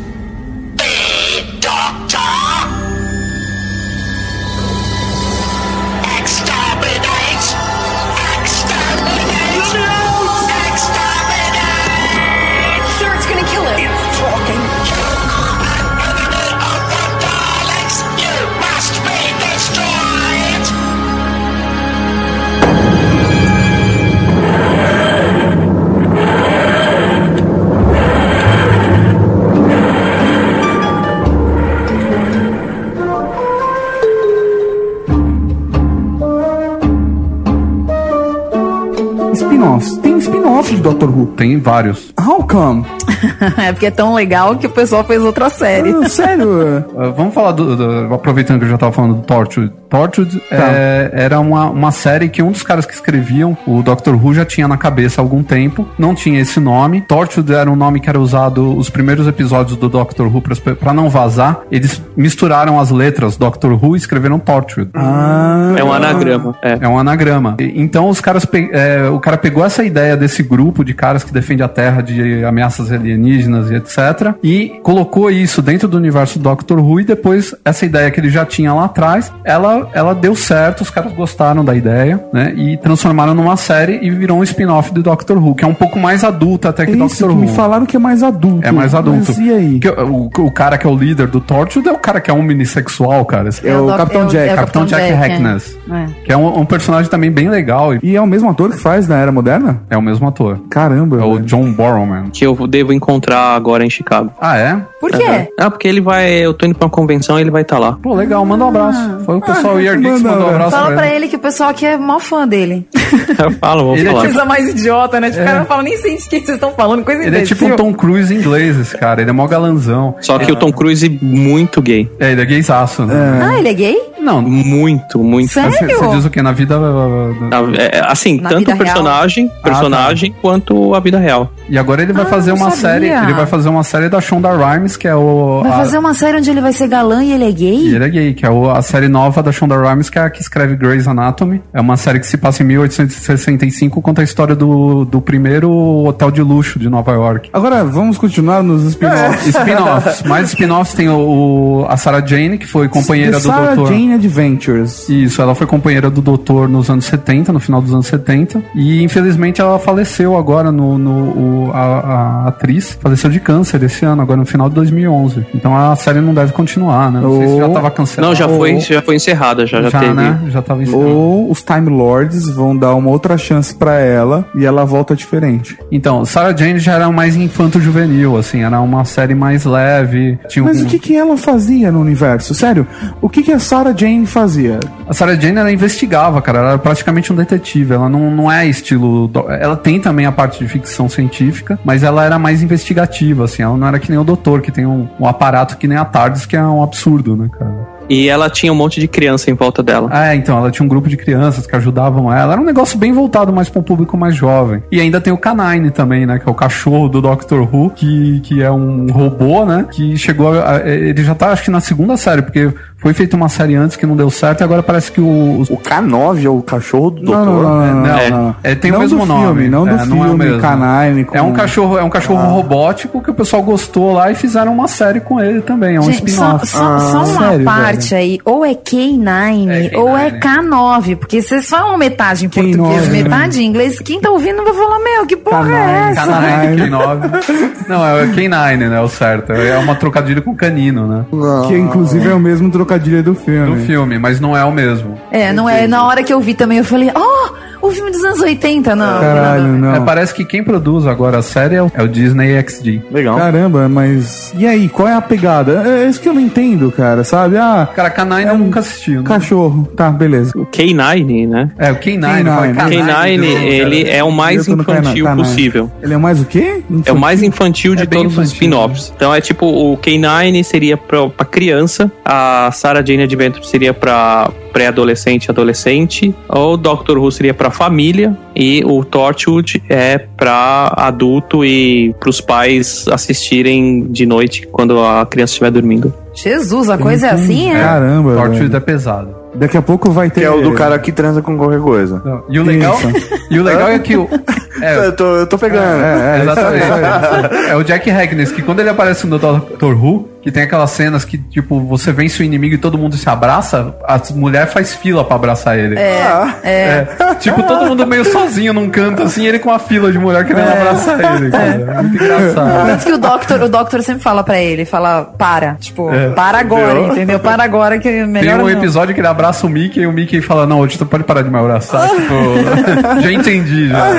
Doctor Who. Tem vários. How come? é porque é tão legal que o pessoal fez outra série. Ah, sério? Uh, vamos falar do, do- Aproveitando que eu já tava falando do Torchwood. Torchwood é, era uma, uma série que um dos caras que escreviam, o Doctor Who, já tinha na cabeça há algum tempo. Não tinha esse nome. Torchwood era um nome que era usado os primeiros episódios do Doctor Who pra não vazar. Eles misturaram as letras Doctor Who e escreveram Torchwood. Ah. É um anagrama. É. É um anagrama. E- Então os caras pe- é, o cara pegou essa ideia desse grupo de caras que defende a Terra de ameaças alienígenas e etc. E colocou isso dentro do universo do Doctor Who e depois essa ideia que ele já tinha lá atrás, ela, ela deu certo, os caras gostaram da ideia, né? E transformaram numa série e virou um spin-off do Doctor Who, que é um pouco mais adulta até que Isso, Doctor que Who. me falaram que é mais adulto. É mais adulto. Mas e aí? Que o, o cara que é o líder do Torchwood é o cara que é um minissexual, cara. É o Doc- Capitão é o- Jack. é o Capitão Jack é. Hackness. É. Que é um, um personagem também bem legal. E é o mesmo ator que faz na Era Moderna? é o mesmo ator. Caramba. É o velho. John Borrowman. Que eu devo encontrar agora em Chicago. Ah, é? Por quê? Ah, porque ele vai. Eu tô indo pra uma convenção e ele vai estar lá. Pô, legal, manda um abraço. Foi o pessoal Ah, Year manda mandou um abraço Fala pra pra ele. ele que o pessoal aqui é mó fã dele. Eu falo, vou Ele é falar. Coisa mais idiota, né? Tipo, o cara fala, nem sei de que vocês estão falando, coisa Ele é tipo um imbecil. Tom Cruise em inglês, esse cara. Ele é mó galanzão. Só que o Tom Cruise muito gay. É, ele é gaysaço, né? Ah, ele é gay? Não, Muito, muito. Sério? você, diz o que? Na vida. Na- é, assim, Na tanto personagem, personagem quanto a vida real. E agora ele vai Ah, fazer uma sabia. série. Ele vai fazer uma série da Shonda Rhimes, que é o. Vai a- fazer uma série onde ele vai ser galã e ele é gay? E ele é gay, que é o- a série nova da Shonda Rhimes, que é a que escreve Grey's Anatomy. É uma série que se passa em 1865, conta a história do, do primeiro hotel de luxo de Nova York. Agora vamos continuar nos spin-offs. Spin-offs. Mais spin-offs tem o, o- a Sarah Jane, que foi companheira do Sarah doutor. Jane Adventures. Isso, ela foi companheira do doutor nos anos 70, no final dos anos 70. E infelizmente ela faleceu agora no. no o- a, a atriz faleceu de câncer esse ano, agora no final de 2011. Então a série não deve continuar, né? Não sei se já tava cancelada. Não, já foi, já foi encerrada, já, já, Já, teve. né? Já tava encerrado. Ou os Time Lords vão dar uma outra chance pra ela e ela volta diferente. Então, Sarah Jane já era mais infanto-juvenil, assim, era uma série mais leve. Tinha Mas um- o que, que ela fazia no universo? Sério, o que, que a Sarah Jane Jane fazia? A Sarah Jane, ela investigava, cara. Ela era praticamente um detetive. Ela não, não é estilo... do- Ela tem também a parte de ficção científica, mas ela era mais investigativa, assim. Ela não era que nem o doutor, que tem um, um aparato que nem a TARDIS, que é um absurdo, né, cara? E ela tinha um monte de criança em volta dela. É, então, ela tinha um grupo de crianças que ajudavam ela. Era um negócio bem voltado mais para um público mais jovem. E ainda tem o Canine também, né? Que é o cachorro do Doctor Who, que, que é um robô, né? Que chegou. A, a- ele já tá, acho que na segunda série, porque foi feita uma série antes que não deu certo e agora parece que o. O K9 é o cachorro do Não, doutor. não, não, não, É, não, não. é, tem Não o mesmo do nome. filme, não do É, não é o filme, mesmo. Canine. com- É um cachorro, é um cachorro Ah. robótico que o pessoal gostou lá e fizeram uma série com ele também. É um Gente, só, spin-off. só, só uma sério, parte aí, ou é K9 ou é K9, porque vocês falam metade em português, K9, né? metade em inglês, quem tá ouvindo vai falar, meu, que porra é essa? Canine, K9. Não, é o K9, né? O certo. É uma trocadilho com canino, né? Que inclusive é o mesmo trocadilho do filme. Do filme, mas não é o mesmo. É, não é, na hora que eu vi também, eu falei, oh, o filme dos anos 80, não. Caralho, não. É, parece que quem produz agora a série é o, é o Disney XD. Legal. Caramba, mas. E aí, qual é a pegada? É isso que eu não entendo, cara, sabe? Ah, Cara, Canine eu nunca assisti. né? cachorro. Tá, beleza. O K9, né? É, o K9. K9, fala né? K9, ele é o mais infantil K9. possível. Ele é o mais o quê? É o mais infantil de É todos os infantil, spin-offs. Então é tipo, o K9 seria pra, pra criança, a Sarah Jane Adventure seria pra pré-adolescente e adolescente, o Doctor Who seria pra família, e o Torchwood é pra adulto e pros pais assistirem de noite quando a criança estiver dormindo. Jesus, a coisa é assim, é? Caramba. Torchwood é pesado. Daqui a pouco vai ter. Que é o do cara que transa com qualquer coisa. E o legal, e o legal é que o. É, Eu tô, eu tô pegando. É, é, Exatamente. É o Jack Harkness, que quando ele aparece no Doctor Who, que tem aquelas cenas que, tipo, você vence o inimigo e todo mundo se abraça, a mulher faz fila pra abraçar ele. É, é. É. Tipo, todo mundo meio sozinho num canto, assim, ele com uma fila de mulher querendo abraçar ele, cara. É muito engraçado. Tanto que o Doctor, o Doctor sempre fala pra ele, fala, para, tipo, É. para agora, Viu? entendeu? Para agora que é Tem melhor um não. episódio que ele abraça o Mickey e o Mickey fala, não, hoje tu pode parar de me abraçar. tipo, já entendi, já.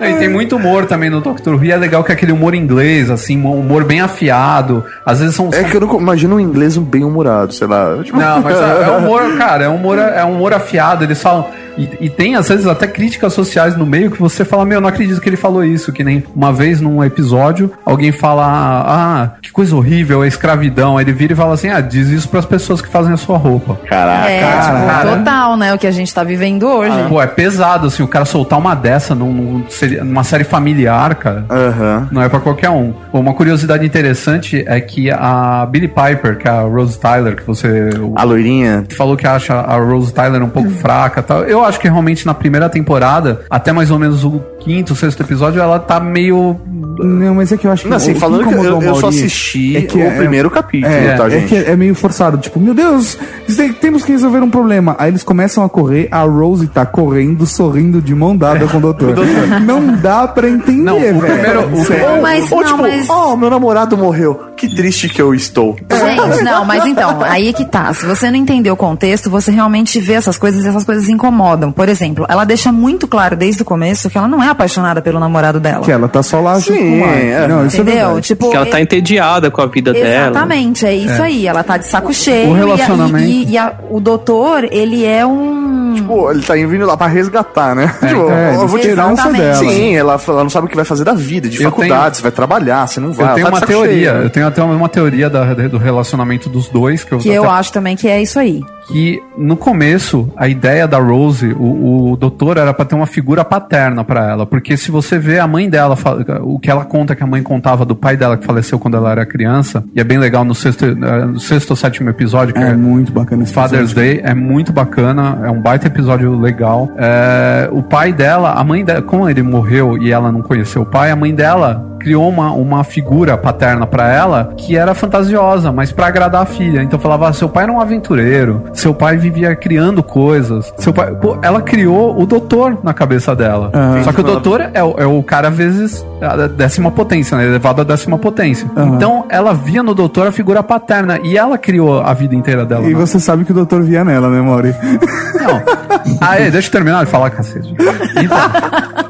É, e tem muito humor também no Doctor Who. E é legal que é aquele humor inglês, assim, um humor bem afiado. Às vezes são. É que eu não imagino um inglês bem humorado, sei lá. Tipo... Não, mas é, é humor, cara, é humor, é humor afiado. Eles falam. E, e tem, às vezes, até críticas sociais no meio que você fala, meu, não acredito que ele falou isso. Que nem uma vez num episódio, alguém fala, ah, que coisa horrível, a escravidão. Aí ele vira e fala assim, ah, diz isso pras pessoas que fazem a sua roupa. Caraca. É, tipo, total, né? O que a gente tá vivendo hoje. Pô, é pesado, assim, o cara soltar uma dessa num, num- seria- numa série familiar, cara. Aham. Não é pra qualquer um. Uma curiosidade interessante é que a Billie Piper, que é a Rose Tyler, que você. A loirinha. falou que acha a Rose Tyler um pouco fraca e tal. Eu acho que realmente na primeira temporada, até mais ou menos o quinto, sexto episódio, ela tá meio. Não, mas é que eu acho que. Não, assim, o que falando que incomodou eu- eu só assisti é que o é- primeiro capítulo, é, tá, É gente? que é meio forçado. Tipo, meu Deus, tem- temos que resolver um problema. Aí eles começam a correr, a Rose tá correndo, sorrindo de mão dada com o doutor. Não dá pra entender, Não, o velho. primeiro- o- Sério. Ou, mas, Ou não, tipo, mas... oh, meu namorado morreu. Que triste que eu estou. Gente, não, mas então, aí é que tá. Se você não entender o contexto, você realmente vê essas coisas e essas coisas incomodam. Por exemplo, ela deixa muito claro desde o começo que ela não é apaixonada pelo namorado dela. Que ela tá só lá junto Sim, com o Mark. é. Não, isso é Entendeu? verdade. tipo, Que ela tá entediada com a vida dela. Exatamente, é isso É. aí. Ela tá de saco cheio. O e a- relacionamento. E, e- e a- o doutor, ele é um. Tipo, ele tá vindo lá pra resgatar, né? tipo, é, eu vou tirar um dela. Sim, ela, ela não sabe o que vai fazer da vida, de Eu faculdade, tenho- você vai trabalhar, você não vai. Eu tenho uma tá saco teoria, cheio. eu tenho até uma teoria da- do relacionamento dos dois, que eu, Que eu até- acho também que é isso aí. Que no começo a ideia da Rose, o, o doutor era pra ter uma figura paterna pra ela, porque se você vê a mãe dela, o que ela conta que a mãe contava do pai dela que faleceu quando ela era criança, e é bem legal no sexto, eh, no sexto ou sétimo episódio, que É é, muito bacana esse Father's episódio. Day, é muito bacana, é um baita episódio legal. É, o pai dela, a mãe dela, como ele morreu e ela não conheceu o pai, a mãe dela criou uma, uma figura paterna pra ela que era fantasiosa, mas pra agradar a filha. Então falava, ah, seu pai era um aventureiro, seu pai vivia criando coisas. Seu pai, pô, ela criou o doutor na cabeça dela. Ah. Só que o doutor é, o- é o cara vezes a décima potência, né? Elevado à décima potência. Então ela via no doutor a figura paterna e ela criou a vida inteira dela. E né? você sabe que o doutor via nela, né, Mauri? Não. Aí, deixa eu terminar de falar, cacete. Então,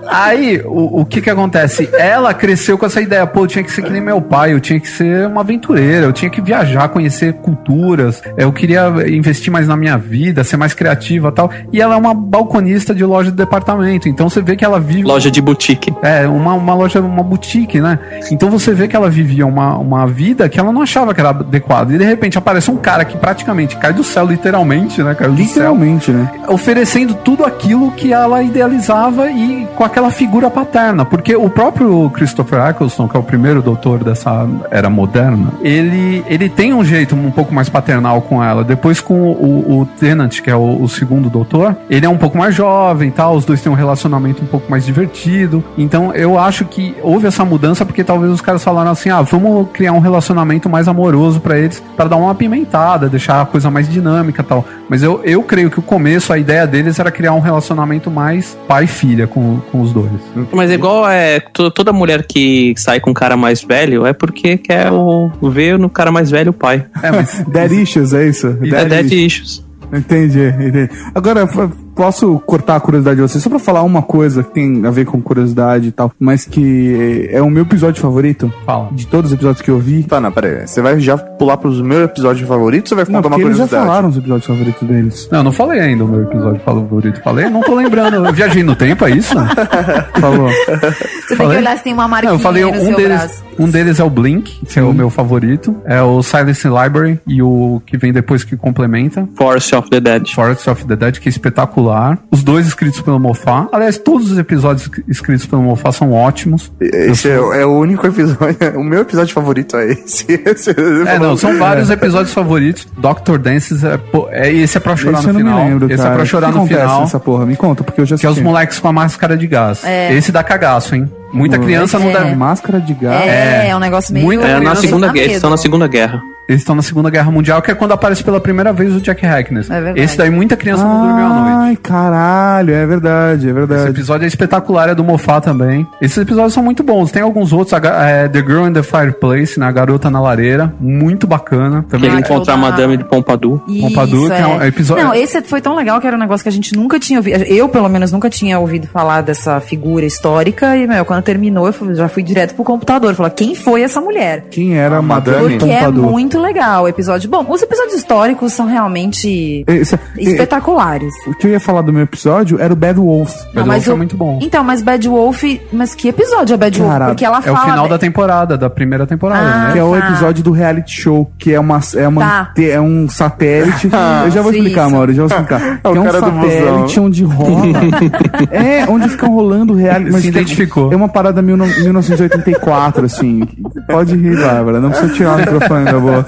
aí, o, o que que acontece? Ela cresceu com essa ideia, pô, eu tinha que ser que nem meu pai, eu tinha que ser uma aventureira, eu tinha que viajar, conhecer culturas, eu queria investir mais na minha vida, ser mais criativa e tal. E ela é uma balconista de loja de departamento, então você vê que ela vive. Loja de boutique. É, uma, uma loja, uma boutique, né? Então você vê que ela vivia uma, uma vida que ela não achava que era adequada. E de repente aparece um cara que praticamente cai do céu, literalmente, né? Caiu do céu Literalmente, né? oferecendo tudo aquilo que ela idealizava e com aquela figura paterna, porque o próprio Christopher Eccleston, que é o primeiro doutor dessa era moderna, ele, ele tem um jeito um pouco mais paternal com ela. Depois com o, o Tennant, que é o, o segundo doutor, ele é um pouco mais jovem, tal, os dois têm um relacionamento um pouco mais divertido. Então eu acho que houve essa mudança porque talvez os caras falaram assim: "Ah, vamos criar um relacionamento mais amoroso pra eles, para dar uma pimentada, deixar a coisa mais dinâmica, tal". Mas eu, eu creio que o começo a ideia deles era criar um relacionamento mais pai e filha com, com os dois. Mas é igual é, to- toda mulher que sai com um cara mais velho é porque quer o, ver no cara mais velho o pai. É, mas Dead issues, é isso? E da Dead Issues. Entendi, entendi. Agora, posso cortar a curiosidade de vocês só pra falar uma coisa que tem a ver com curiosidade e tal, mas que é o meu episódio favorito Fala. de todos os episódios que eu vi. Tá, não, pera aí. Você vai já pular pros meus episódios favoritos ou vai Não, contar uma porque eles já curiosidade? falaram os episódios favoritos deles. Não, eu não falei ainda o meu episódio favorito. Falei, não tô lembrando. Eu viajei no tempo, é isso? Falou. Você tem Falei? que olhar se tem uma marquinha Não, eu falei um seu deles, braço. um deles é o Blink, que é o meu favorito. É o Silence Library e o que vem depois que complementa. Force of the Dead. Forest of the Dead, que é espetacular. Os dois escritos pelo Mofá. Aliás, todos os episódios escritos pelo Mofá são ótimos. Esse é, é o único episódio. O meu episódio favorito é esse. Esse- É, não, são vários episódios favoritos. Doctor Dances é, é esse é pra chorar Esse no eu não final. me lembro, esse cara. é pra chorar O que no final. nessa porra? Me conta, porque eu já Que é os moleques com a máscara de gás. É. Esse dá cagaço, hein? Muita criança não É. deve. Máscara de gás. É, é um negócio meio. Muita É na segunda dá guerra. Eles estão na. Segunda Guerra. Eles estão na Segunda Guerra Mundial, que é quando aparece pela primeira vez o Jack Hackness. É verdade. Esse daí muita criança não dormiu à noite. Ai, caralho, é verdade, é Esse verdade. episódio é espetacular, é do Mofá também. Esses episódios são muito bons. Tem alguns outros, a é, The Girl in the Fireplace, né, a Garota na Lareira, muito bacana. Também ele Ah, encontra a Madame de Pompadour. Isso, Pompadour, que é um episódio- Não, esse foi tão legal que era um negócio que a gente nunca tinha ouvido. Eu, pelo menos, nunca tinha ouvido falar dessa figura histórica. E, meu, quando terminou, eu fui- já fui direto pro computador. Falar, quem foi essa mulher? Quem era a Madame Porque é Pompadour? Muito legal o episódio. Bom, os episódios históricos são realmente Esse- espetaculares. O que eu ia falar do meu episódio era o Bad Wolf. Bad Wolf é muito bom. Então, mas Bad Wolf. Mas que episódio é Bad Wolf? Cara, Porque ela É o fala. final da temporada, da primeira temporada, Ah, né? Que é o tá. episódio do reality show, que é uma é uma Tá. é um satélite. eu já vou Isso. explicar, Mauro, já vou explicar. É o que é um satélite onde rola. é, onde fica rolando reality. Se que é- identificou. É uma parada mil, no- 1984, assim. Pode rir, Bárbara. Não precisa tirar o microfone da boca.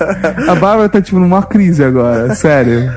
A Bárbara tá tipo numa crise agora, sério.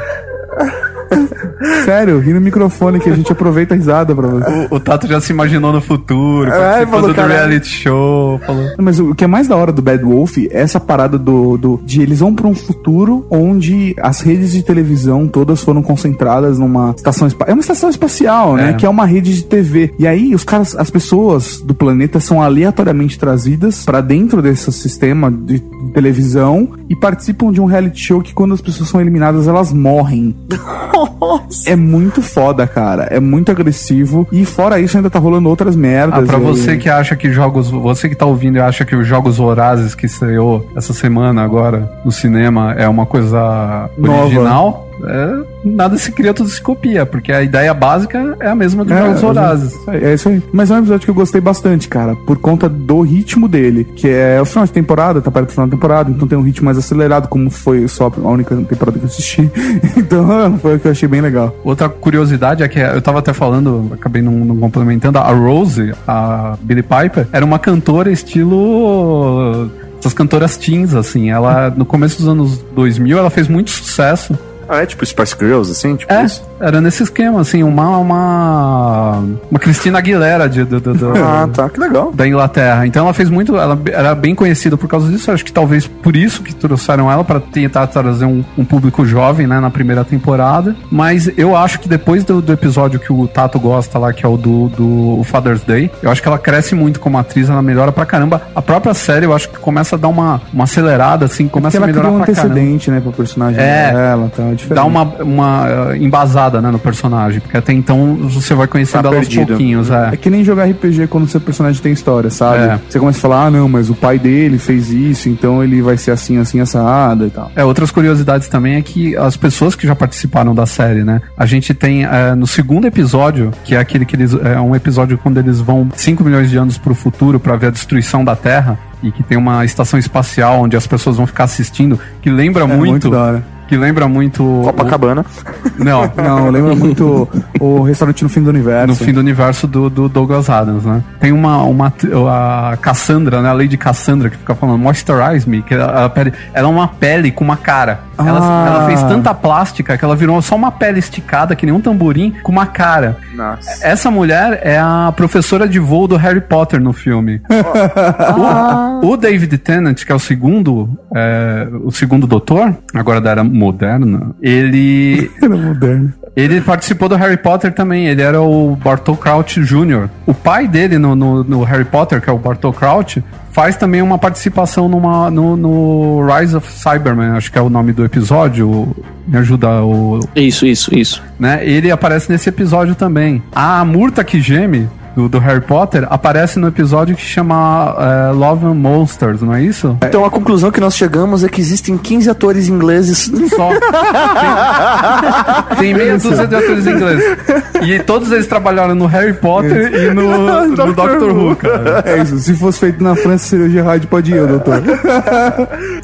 Sério, ri no microfone que a gente aproveita a risada pra você. O, o Tato já se imaginou no futuro, É, participando falou, do cara- reality show. Falou. Mas o que é mais da hora do Bad Wolf é essa parada do, do de eles vão pra um futuro onde as redes de televisão todas foram concentradas numa estação espacial. É uma estação espacial, né? É. Que é uma rede de TV. E aí os caras, as pessoas do planeta são aleatoriamente trazidas pra dentro desse sistema de televisão e participam de um reality show que quando as pessoas são eliminadas elas morrem. É muito foda, cara. É muito agressivo. E fora isso ainda tá rolando outras merdas. Ah, pra E você que acha que jogos. Você que tá ouvindo e acha que os Jogos Vorazes que estreou essa semana agora no cinema é uma coisa Nova. original, é, nada se cria, tudo se copia, porque a ideia básica é a mesma dos Jogos Vorazes. É isso aí. Mas é um episódio que eu gostei bastante, cara, por conta do ritmo dele, que é o final de temporada, tá perto do final da temporada, então tem um ritmo mais acelerado, como foi só a única temporada que eu assisti. então foi o que eu achei bem legal. Outra curiosidade é que eu tava até falando, acabei não, não complementando, a Rose, a Billie Piper, era uma cantora estilo. Essas cantoras teens, assim. Ela, no começo dos anos 2000, ela fez muito sucesso. Ah, é tipo Spice Girls, assim? Tipo É, isso? era nesse esquema, assim, uma. Uma, uma Cristina Aguilera de, do- do- do- Ah, tá, que legal. da Inglaterra. Então ela fez muito. Ela era bem conhecida por causa disso. Acho que talvez por isso que trouxeram ela para tentar trazer um, um público jovem, né, na primeira temporada. Mas eu acho que depois do, do episódio que o Tato gosta lá, que é o do, do Father's Day, eu acho que ela cresce muito como atriz, ela melhora pra caramba. A própria série, eu acho que começa a dar uma, uma acelerada, assim, começa a ela melhorar criou um pra caramba. antecedente, né, pro personagem É. dela, então é diferente. Dá uma, uma eh, embasada né, no personagem. Porque até então você vai conhecendo Tá ela aos pouquinhos, é. É que nem jogar RPG quando o seu personagem tem história, sabe? É. Você começa a falar, ah, não, mas o pai dele fez isso, então ele vai ser assim, assim, assado e tal. É, outras curiosidades também é que as pessoas que já participaram da série, né? A gente tem é, no segundo episódio, que é aquele que eles. É um episódio quando eles vão 5 milhões de anos pro futuro pra ver a destruição da Terra. E que tem uma estação espacial onde as pessoas vão ficar assistindo, que lembra É muito. muito. Que lembra muito. Copacabana. o- Não, Não, lembra muito o restaurante no fim do universo. no fim do universo do, do Douglas Adams, né? Tem uma, uma a Cassandra, né? A Lady Cassandra que fica falando moisturize me, que ela, a pele, ela é uma pele com uma cara. Ela, Ah. ela fez tanta plástica que ela virou só uma pele esticada que nem um tamborim com uma cara. Nossa. Essa mulher é a professora de voo do Harry Potter no filme. o, o David Tennant, que é o segundo, é, o segundo doutor, agora da era moderna, ele Era moderno. ele participou do Harry Potter também. Ele era o Bartol Crouch Jr. O pai dele no, no, no Harry Potter, que é o Bartol Crouch, faz também uma participação numa, no, no Rise of Cyberman, acho que é o nome do episódio. Me ajuda o. Isso, isso, isso. Né? Ele aparece nesse episódio também. A Murta que geme. Do, do Harry Potter aparece no episódio que chama é, Love and Monsters, não é isso? Então a conclusão que nós chegamos é que existem 15 atores ingleses. Só. Tem, tem meia dúzia de atores ingleses. E todos eles trabalharam no Harry Potter e no, no Doctor Who, cara. É isso, se fosse feito na França, seria o Gerard Padier, doutor.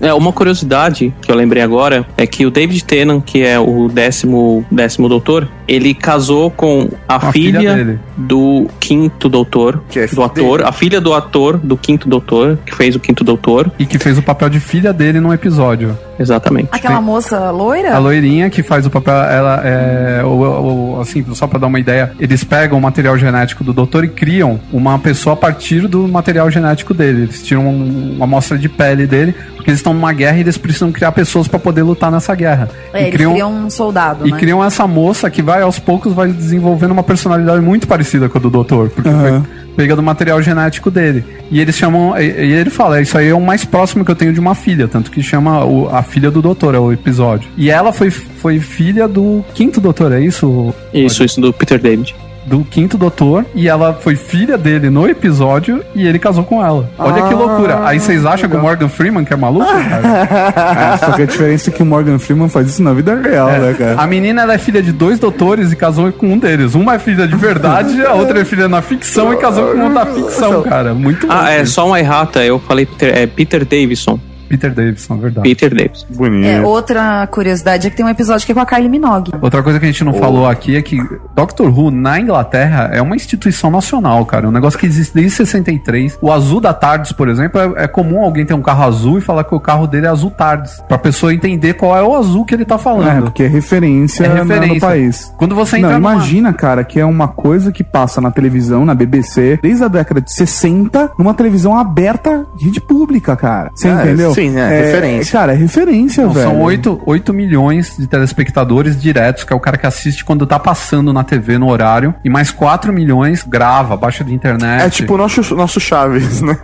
É, uma curiosidade que eu lembrei agora é que o David Tennant, que é o décimo, décimo doutor, ele casou com a, a filha filha, dele. do quinto doutor, Que é do ator, dele. a filha do ator do quinto doutor, que fez o quinto doutor. E que fez o papel de filha dele num episódio. Exatamente. Aquela moça loira? A loirinha que faz o papel, ela é. o- o- assim, só pra dar uma ideia, eles pegam o material genético do doutor e criam uma pessoa a partir do material genético dele. Eles tiram um- uma amostra de pele dele, porque eles estão numa guerra e eles precisam criar pessoas pra poder lutar nessa guerra. É, e eles criam um soldado, E né? criam essa moça que vai aos poucos vai desenvolvendo uma personalidade muito parecida com a do doutor, porque foi pega do material genético dele. E eles chamam, e, e ele fala, isso aí é o mais próximo que eu tenho de uma filha, tanto que chama o- a filha do doutor, é o episódio. E ela foi, foi filha do quinto doutor, é isso? Isso, isso do Peter David. Do quinto doutor, e ela foi filha dele no episódio e ele casou com ela. Olha que Ah, loucura. Aí vocês acham que o Morgan Freeman que é maluco, cara? É, só que a diferença é que o Morgan Freeman faz isso na vida real, É. né, cara? A menina ela é filha de dois doutores e casou com um deles. Uma é filha de verdade, a outra é filha na ficção e casou com um da ficção, cara. Muito Ah, louco é só uma errata, eu falei é Peter Davidson. Peter Davidson, verdade. Peter Davidson. Bonito. É, outra curiosidade é que tem um episódio que é com a Kylie Minogue. Outra coisa que a gente não falou aqui é que Doctor Who na Inglaterra é uma instituição nacional, cara. É um negócio que existe desde 63. O azul da Tardes, por exemplo, é, é comum alguém ter um carro azul e falar que o carro dele é azul Tardes. Pra pessoa entender qual é o azul que ele tá É, falando. porque é referência, É na- referência. no país. Quando você Não, entra numa- imagina, cara, que é uma coisa que passa na televisão, na BBC, desde a década de 60, numa televisão aberta, rede pública, cara. Você É, entendeu? sim, é, referência. Cara, é referência, Não, velho. são 8, 8 milhões de telespectadores diretos, que é o cara que assiste quando tá passando na TV no horário, e mais 4 milhões grava, baixa de internet. É tipo o nosso, nosso Chaves, né?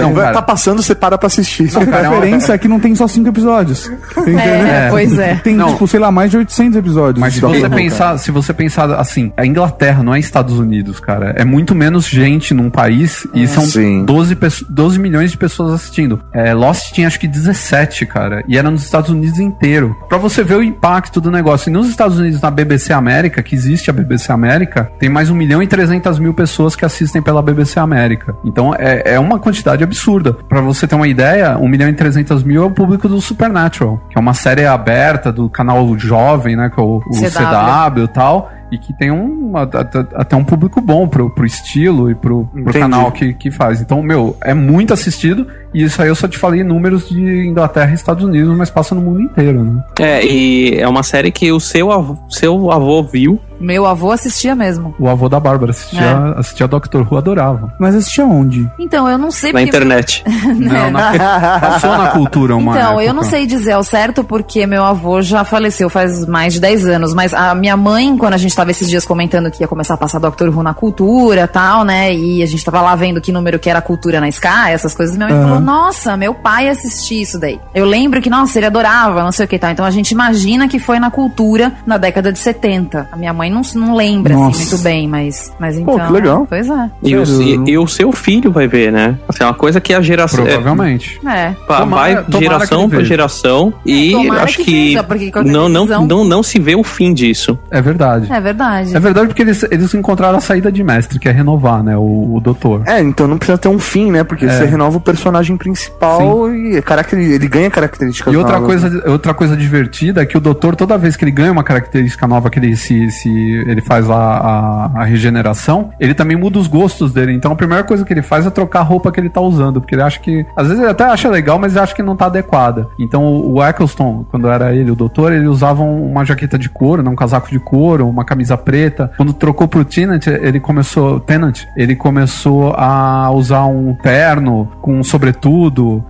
Não, cara. Tá passando, você para pra assistir. Só que a referência é que não tem só cinco episódios. Entendeu? É, pois é. Tem, Não. tipo, sei lá, mais de 800 episódios. Mas se você pensar, se você pensar assim, a Inglaterra não é Estados Unidos, cara. É muito menos gente num país e são Sim. 12, pesso- 12 milhões de pessoas assistindo. É, Lost tinha acho que 17, cara. E era nos Estados Unidos inteiro. Pra você ver o impacto do negócio. E nos Estados Unidos, na BBC América, que existe a BBC América, tem mais 1 milhão e 300 mil pessoas que assistem pela BBC América. Então é, é uma quantidade absurda. Pra você ter uma ideia, 1 milhão e 300 mil é o público do Supernatural, que é uma série aberta do canal jovem, né? Que é o, o CW. CW e tal. E que tem um, até, um público bom pro, pro estilo e pro, pro canal que, que faz. Então, meu, é muito assistido. E isso aí eu só te falei números de Inglaterra e Estados Unidos, mas passa no mundo inteiro, né? É, e é uma série que o seu avô, seu avô viu. Meu avô assistia mesmo. O avô da Bárbara assistia, assistia Doctor Who, adorava. Mas assistia onde? Então, eu não sei Na porque- internet. Não, na, passou na cultura uma Então, eu época. não sei dizer ao certo porque meu avô já faleceu faz mais de 10 anos, mas a minha mãe, quando a gente tava esses dias comentando que ia começar a passar Doctor Who na cultura tal, né? E a gente tava lá vendo que número que era a cultura na Sky, essas coisas, minha mãe Aham. falou: nossa, meu pai assistia isso daí. Eu lembro que, nossa, ele adorava, não sei o que tal. Então a gente imagina que foi na cultura na década de 70. A minha mãe não, não lembra, assim, muito bem, mas, mas então. que legal. Pois é. E o, e, e o seu filho vai ver, né? Assim, é uma coisa que a geração. Provavelmente. É. Tomara- vai geração pra geração e tomara acho que que, veja, porque não, não, não, não se vê o fim disso. É verdade. É verdade. É verdade porque eles, eles encontraram a saída de mestre, que é renovar, né? O, o doutor. É, então não precisa ter um fim, né? Porque É. você renova o personagem principal e é caracter... ele ganha características E outra novas, coisa, outra coisa divertida é que o doutor, toda vez que ele ganha uma característica nova, que ele se, se ele faz lá a, a regeneração, ele também muda os gostos dele. Então a primeira coisa que ele faz é trocar a roupa que ele tá usando, porque ele acha que. Às vezes ele até acha legal, mas ele acha que não tá adequada. Então o, o Eccleston, quando era ele, o doutor, ele usava um- uma jaqueta de couro, né, um casaco de couro, uma camisa preta. Quando trocou pro Tenant, ele começou. Tenant, ele começou a usar um terno com um sobretudo.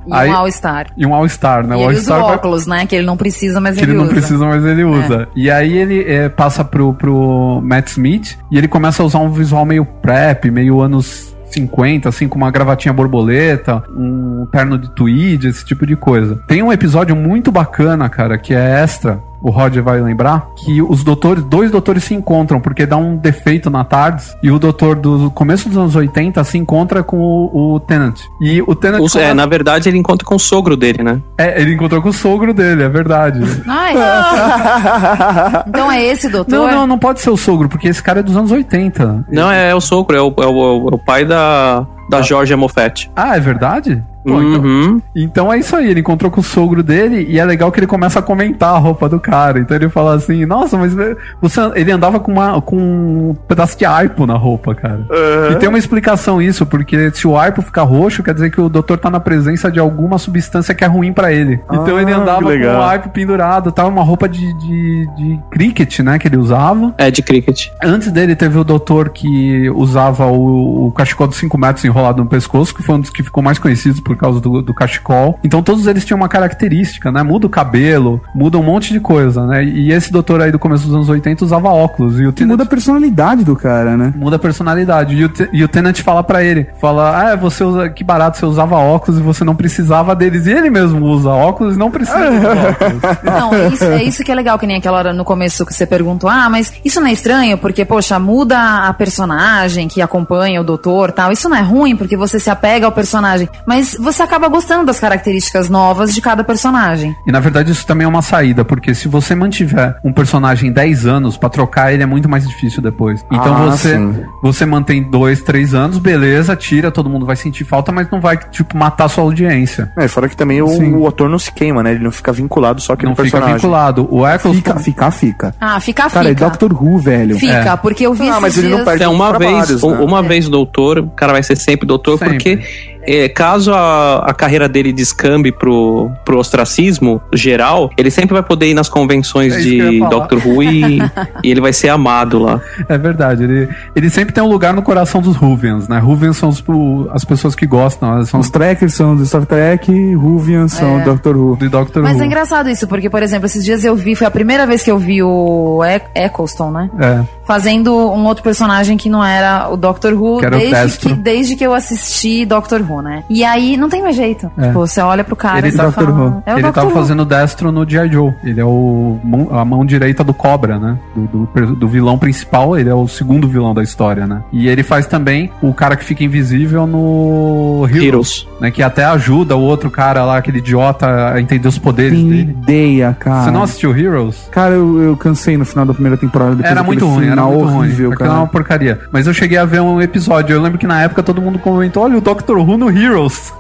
E um All-Star. E um All-Star, né? E o usa All-Star vai- óculos, né? Que ele não precisa, mas que ele, ele não usa. precisa, mas ele usa. E aí ele é, passa pro, pro Matt Smith e ele começa a usar um visual meio prep, meio anos 50, assim, com uma gravatinha borboleta, um terno de tweed, esse tipo de coisa. Tem um episódio muito bacana, cara, que é extra. O Roger vai lembrar que os doutores, dois doutores se encontram porque dá um defeito na TARDIS e o doutor do começo dos anos 80 se encontra com o, o Tenant. E o Tenant O- é, na verdade, ele encontra com o sogro dele, né? é, ele encontrou com o sogro dele, é verdade. Ai, então é esse, doutor? Não, não, não pode ser o sogro, porque esse cara é dos anos 80. Não, é, o sogro, é o, é o, é o pai da, da Georgia Moffat. Ah, é verdade? Pô, Uhum. Então é isso aí, ele encontrou com o sogro dele e é legal que ele começa a comentar a roupa do cara. Então ele fala assim: Nossa, mas você, ele andava com, uma, com um pedaço de aipo na roupa, cara. E tem uma explicação isso, porque se o aipo ficar roxo, quer dizer que o doutor tá na presença de alguma substância que é ruim pra ele. então Ah, ele andava com o aipo pendurado, tava uma roupa de, de, de cricket, né, que ele usava. É, de cricket. Antes dele teve o doutor que usava o, o cachecol de 5 metros enrolado no pescoço, que foi um dos que ficou mais conhecidos por causa do, do cachecol. Então todos eles tinham uma característica, né? Muda o cabelo, muda um monte de coisa, né? E esse doutor aí do começo dos anos 80 usava óculos. E o Muda a personalidade do cara, né? muda a personalidade. E o, Te- e o Tenant fala pra ele: fala, ah, você usa, que barato, você usava óculos e você não precisava deles. E ele mesmo usa óculos e não precisa de óculos. Não, é isso, é isso que é legal, que nem aquela hora no começo que você perguntou, ah, mas isso não é estranho, porque, poxa, muda a personagem que acompanha o doutor tal. Isso não é ruim, porque você se apega ao personagem. Mas você acaba gostando das características novas de cada personagem. E na verdade isso também é uma saída, porque se você mantiver um personagem 10 anos, pra trocar ele é muito mais difícil depois. Então Ah, você sim. você mantém 2, 3 anos, beleza, tira, todo mundo vai sentir falta, mas não vai, tipo, matar sua audiência. É, fora que também o, o ator não se queima, né? Ele não fica vinculado só àquele Não fica personagem. vinculado. O Eccleston... Fica, fica, fica. Ah, fica, Cara, fica. é Doctor Who, velho. Fica, porque eu vi Ah, mas ele não dias... perde É uma vez, né? uma vez doutor, o cara vai ser sempre doutor, Sempre. porque é, caso a, a carreira dele descambe pro, pro ostracismo geral, ele sempre vai poder ir nas convenções É de. Doctor Who e, e ele vai ser amado lá. É verdade, ele, ele sempre tem um lugar no coração dos Ruvians, né? Ruvians são os- o- as pessoas que gostam, são Os Trekkers são do Star Trek, Ruvian são É. do Doctor Who. do Doctor Mas Who. é engraçado isso, porque, por exemplo, esses dias eu vi, foi a primeira vez que eu vi o E- Eccleston, né? É. Fazendo um outro personagem que não era o Doctor Who, o desde, Destro. que, desde que eu assisti Doctor Who, né? E aí não tem mais jeito. É. Tipo, você olha pro cara Ele e você tá- fala, Doctor Who. É o ele Doctor tava Who. fazendo destro no G.I. Joe. Ele é o mão- a mão direita do Cobra, né? Do, do- do vilão principal, ele é o segundo vilão da história, né? E ele faz também o cara que fica invisível no Heroes, Heroes. né? Que até ajuda o outro cara lá, aquele idiota, a entender os poderes Tem dele. ideia, cara. Você não assistiu Heroes? Cara, eu, eu cansei no final da primeira temporada. Era muito ruim, era muito ruim. horrível, Aquilo é cara. uma porcaria. Mas eu cheguei a ver um episódio. Eu lembro que na época todo mundo comentou: olha, o Doctor Who no Heroes.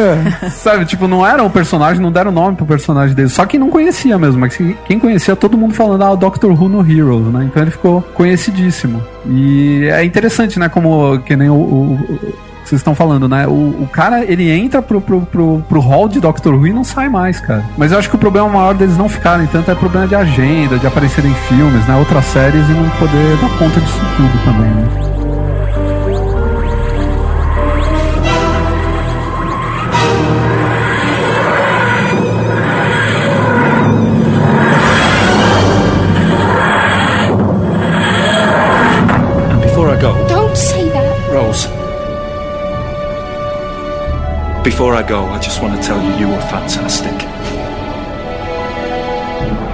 Sabe, tipo, não era o personagem, não deram nome pro personagem dele. Só quem não conhecia mesmo. Mas quem conhecia, todo mundo falando, ah, o Doctor Who no Heroes, né? Então ele ficou conhecidíssimo. E é interessante, né? Como que nem o. o- vocês estão falando, né? O, o cara, ele entra pro, pro, pro, pro hall de Doctor Who e não sai mais, cara. Mas eu acho que o problema maior deles não ficarem tanto é problema de agenda, de aparecer em filmes, né? Outras séries e não poder dar conta disso tudo também, né? Before I go, I just want to tell you you were fantastic.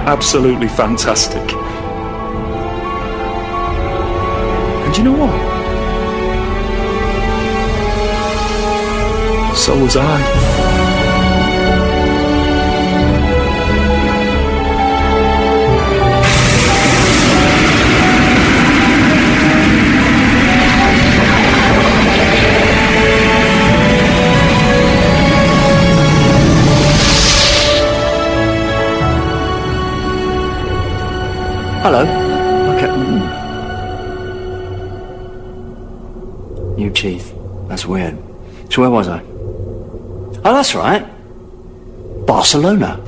Absolutely fantastic. And you know what? So was I. Hello. Okay. New teeth. That's weird. So where was I? Oh, that's right. Barcelona.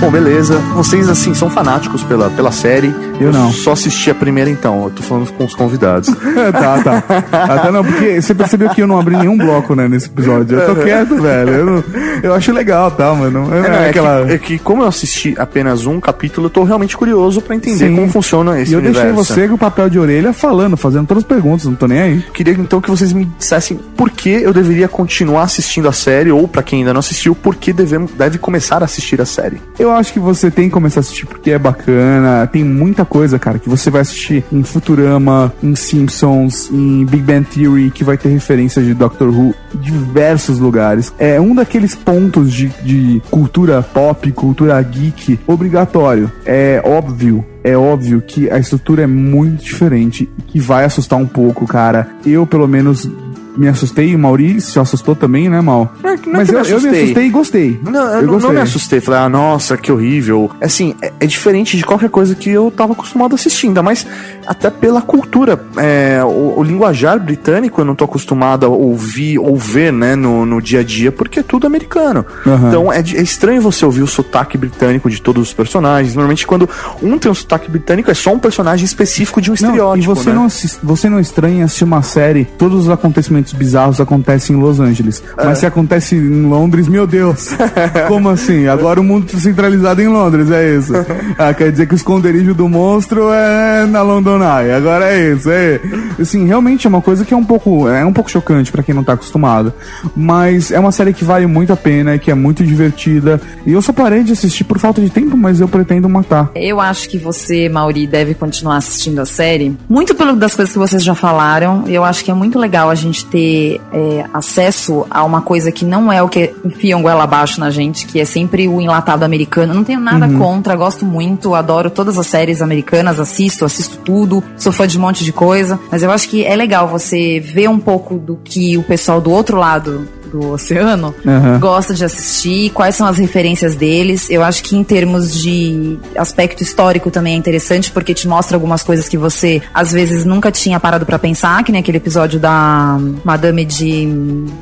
Bom, beleza. Vocês, assim, são fanáticos pela, pela série. Eu não. Só assisti a primeira, então. Eu tô falando com os convidados. tá, tá. Até não, porque você percebeu que eu não abri nenhum bloco, né, nesse episódio. Eu tô quieto, velho. Eu, não- eu acho legal, tá, mano. É, é, não, é aquela... que, é que como eu assisti apenas um capítulo, eu tô realmente curioso pra entender Sim. como funciona esse E eu universo. deixei você com o papel de orelha falando, fazendo todas as perguntas, não tô nem aí. Queria então que vocês me dissessem por que eu deveria continuar assistindo a série, ou pra quem ainda não assistiu, por que devemos, deve começar a assistir a série. Eu acho que você tem que começar a assistir porque é bacana. Tem muita coisa, cara, que você vai assistir em Futurama, em Simpsons, em Big Bang Theory, que vai ter referências de Doctor Who em diversos lugares. É um daqueles pontos de, de cultura pop, cultura geek, obrigatório. É óbvio. É óbvio que a estrutura é muito diferente, que vai assustar um pouco, cara. Eu, pelo menos, me assustei. O Maurício se assustou também, né, Mal? não é Mas que eu, me eu me assustei. e gostei. Não, eu, eu não- não me assustei. Falei, ah, nossa, que horrível. Assim, é, é diferente de qualquer coisa que eu tava acostumado a assistir, ainda mais até pela cultura. É, o, o linguajar britânico eu não tô acostumado a ouvir ou ver, né, no, no dia a dia, porque é tudo americano. Aham. Então é, é estranho você ouvir o sotaque britânico de todos os personagens. Normalmente, quando um tem um sotaque britânico, é só um personagem específico de um Não, estereótipo. e você, né? não você não estranha se uma série, todos os acontecimentos bizarros acontecem em Los Angeles. É. Mas se acontece em Londres, meu Deus. Como assim? Agora o mundo tá centralizado em Londres, é isso. Ah, quer dizer que o esconderijo do monstro é na London Eye. Agora é isso. É. Assim, realmente é uma coisa que é um pouco, é um pouco chocante pra quem não tá acostumado. Mas é uma série que vale muito a pena, que é muito divertida. E eu só parei de assistir por falta de tempo, mas eu pretendo matar. Eu acho que você, Mauri, deve continuar assistindo a série. Muito pelo das coisas que vocês já falaram. Eu acho que é muito legal a gente ter é, acesso a uma coisa que não é o que enfiam goela abaixo na gente, que é sempre o enlatado americano. Não tenho nada Uhum. contra, gosto muito, adoro todas as séries americanas, assisto, assisto tudo, sou fã de um monte de coisa. Mas eu acho que é legal você ver um pouco do que o pessoal do outro lado do oceano Aham. gosta de assistir, quais são as referências deles. Eu acho que em termos de aspecto histórico também é interessante, porque te mostra algumas coisas que você às vezes nunca tinha parado pra pensar, que nem aquele episódio da Madame de.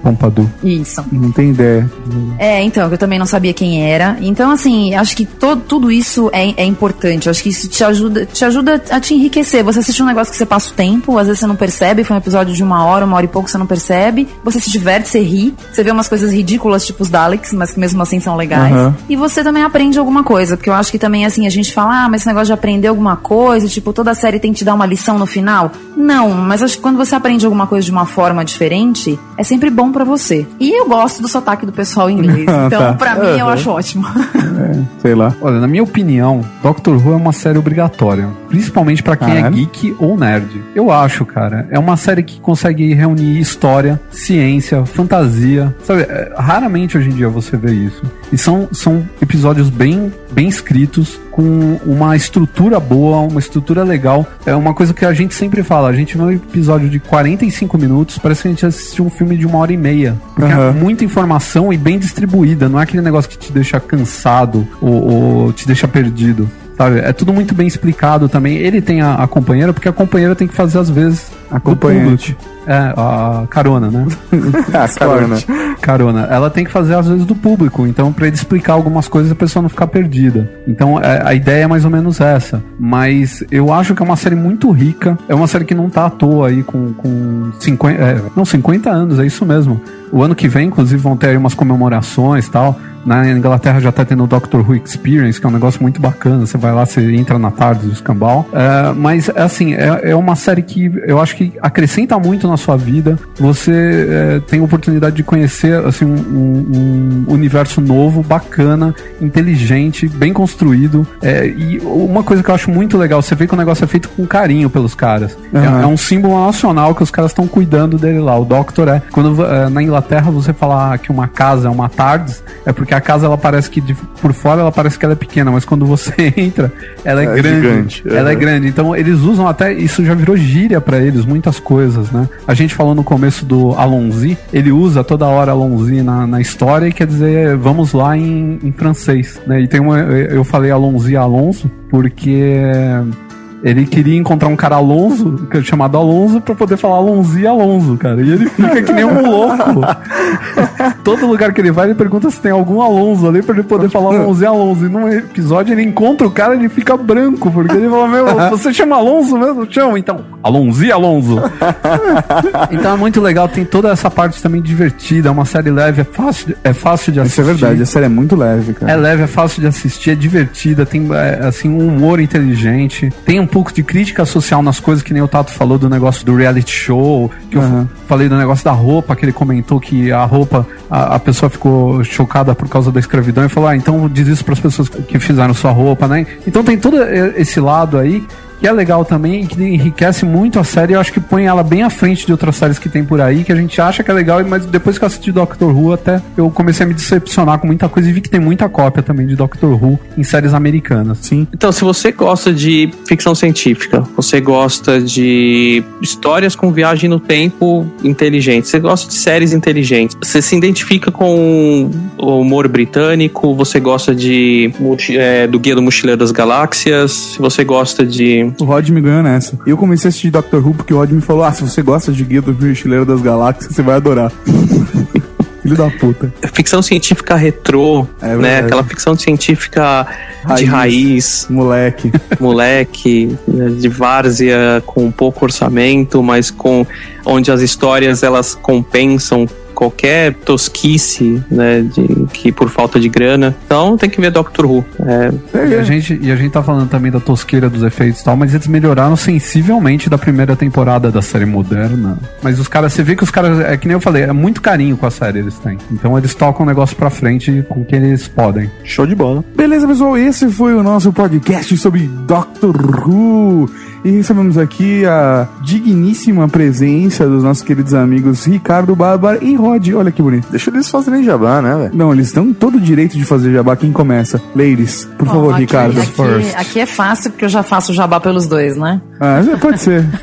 Pompadour. Isso. Não tem ideia. É, então, que eu também não sabia quem era. Então, assim, acho que todo, tudo isso é, é importante. Acho que isso te ajuda, te ajuda a te enriquecer. Você assiste um negócio que você passa o tempo, às vezes você não percebe, foi um episódio de uma hora, uma hora e pouco, você não percebe. Você se diverte, você ri. Você vê umas coisas ridículas, tipo os Daleks, mas que mesmo assim são legais. Aham. E você também aprende alguma coisa, porque eu acho que também, assim, a gente fala, ah, mas esse negócio de aprender alguma coisa, tipo, toda série tem que te dar uma lição no final. Não, mas acho que quando você aprende alguma coisa de uma forma diferente, é sempre bom pra você. E eu gosto do sotaque do pessoal em inglês. Então, Tá. pra mim, eu Uhum. acho ótimo. Sei lá. Olha, na minha opinião, Doctor Who é uma série obrigatória. Principalmente pra quem é geek ou nerd. Eu acho, cara. É uma série que consegue reunir história, ciência, fantasia. Sabe, é, raramente hoje em dia você vê isso. E são, são episódios bem, bem escritos, com uma estrutura boa, uma estrutura legal. É uma coisa que a gente sempre fala. A gente vê um episódio de 45 minutos, parece que a gente assistiu um filme de uma hora e meia. Porque é Aham. muita informação e bem distribuída. Não é aquele negócio que te deixa cansado ou, ou te deixa perdido. Sabe? É tudo muito bem explicado também. Ele tem a, a companheira, porque a companheira tem que fazer às vezes. Acompanhante. É, a carona, né? Ah, carona. Carona. Ela tem que fazer às vezes do público. Então, pra ele explicar algumas coisas, a pessoa não ficar perdida. Então, é, a ideia é mais ou menos essa. Mas eu acho que é uma série muito rica. É uma série que não tá à toa aí com, com 50. é, não, 50 anos, é isso mesmo. O ano que vem, inclusive, vão ter aí umas comemorações e tal. Na Inglaterra já tá tendo o Doctor Who Experience, que é um negócio muito bacana. Você vai lá, você entra na tarde do escambau. É, mas, assim, é, é uma série que eu acho que acrescenta muito na sua vida. Você é, tem a oportunidade de conhecer, assim, um, um- universo novo, bacana, inteligente, bem construído. É, e uma coisa que eu acho muito legal, você vê que o negócio é feito com carinho pelos caras. É- Aham. É, um símbolo nacional que os caras estão cuidando dele lá. O Doctor é. Quando é, na Inglaterra você falar que uma casa é uma TARDIS, é porque a casa ela parece que de- por fora ela parece que ela é pequena, mas quando você entra, ela é, É grande. gigante, Ela é aham. grande. Então eles usam até. Isso já virou gíria pra eles, muitas coisas, né? A gente falou no começo do Alonzi, ele usa toda hora Alonzi na, na história e quer dizer vamos lá em, em francês, né? E tem uma. Eu falei Alonzi Alonso porque. Ele queria encontrar um cara Alonso, que é chamado Alonso, pra poder falar Alonzi Alonso, cara. E ele fica que nem um louco. Todo lugar que ele vai, ele pergunta se tem algum Alonso ali pra ele poder falar Alonso e Alonso. E num episódio ele encontra o cara e ele fica branco, porque ele fala, meu, você chama Alonso mesmo? Chama, então. Alonso e Alonso. então é muito legal, tem toda essa parte também divertida, é uma série leve, é fácil, é fácil de Isso assistir. é verdade, a série é muito leve, cara. É leve, é fácil de assistir, é divertida, tem é, assim um humor inteligente, tem um pouco de crítica social nas coisas que nem o Tato falou do negócio do reality show, que eu Aham. falei do negócio da roupa, que ele comentou que a roupa, a, a pessoa ficou chocada por causa da escravidão e falou: "Ah, então diz isso para as pessoas que fizeram sua roupa, né?". Então tem todo esse lado aí que é legal também, que enriquece muito a série. Eu acho que põe ela bem à frente de outras séries que tem por aí, que a gente acha que é legal, mas depois que eu assisti Doctor Who, até eu comecei a me decepcionar com muita coisa e vi que tem muita cópia também de Doctor Who em séries americanas. Sim. Então, se você gosta de ficção científica, você gosta de histórias com viagem no tempo inteligente, você gosta de séries inteligentes, você se identifica com o humor britânico, você gosta de é, do Guia do Mochileiro das Galáxias, se você gosta de O Rod me ganhou nessa. Eu comecei a assistir Doctor Who porque o Rod me falou: ah, se você gosta de Guia do Mochileiro das Galáxias, você vai adorar. Filho da puta. ficção científica retrô, É né? Aquela ficção científica de raiz, Moleque. moleque, né, de várzea, com pouco orçamento, mas com onde as histórias elas compensam qualquer tosquice, né, de, que por falta de grana. Então tem que ver Doctor Who. É, E a, gente, e a gente tá falando também da tosqueira dos efeitos e tal, mas eles melhoraram sensivelmente da primeira temporada da série moderna. Mas os caras, você vê que os caras, é que nem eu falei, é muito carinho com a série eles têm. Então eles tocam o negócio pra frente com o que eles podem. Show de bola. Beleza, pessoal, esse foi o nosso podcast sobre Doctor Who. E recebemos aqui a digníssima presença dos nossos queridos amigos Ricardo Bárbara e Rod. Olha que bonito. Deixa eles fazerem jabá, né, velho? Não, eles têm todo o direito de fazer jabá. Quem começa? Ladies, por Bom, favor, aqui, Ricardo. Aqui, aqui é fácil porque eu já faço jabá pelos dois, né? Ah, pode ser.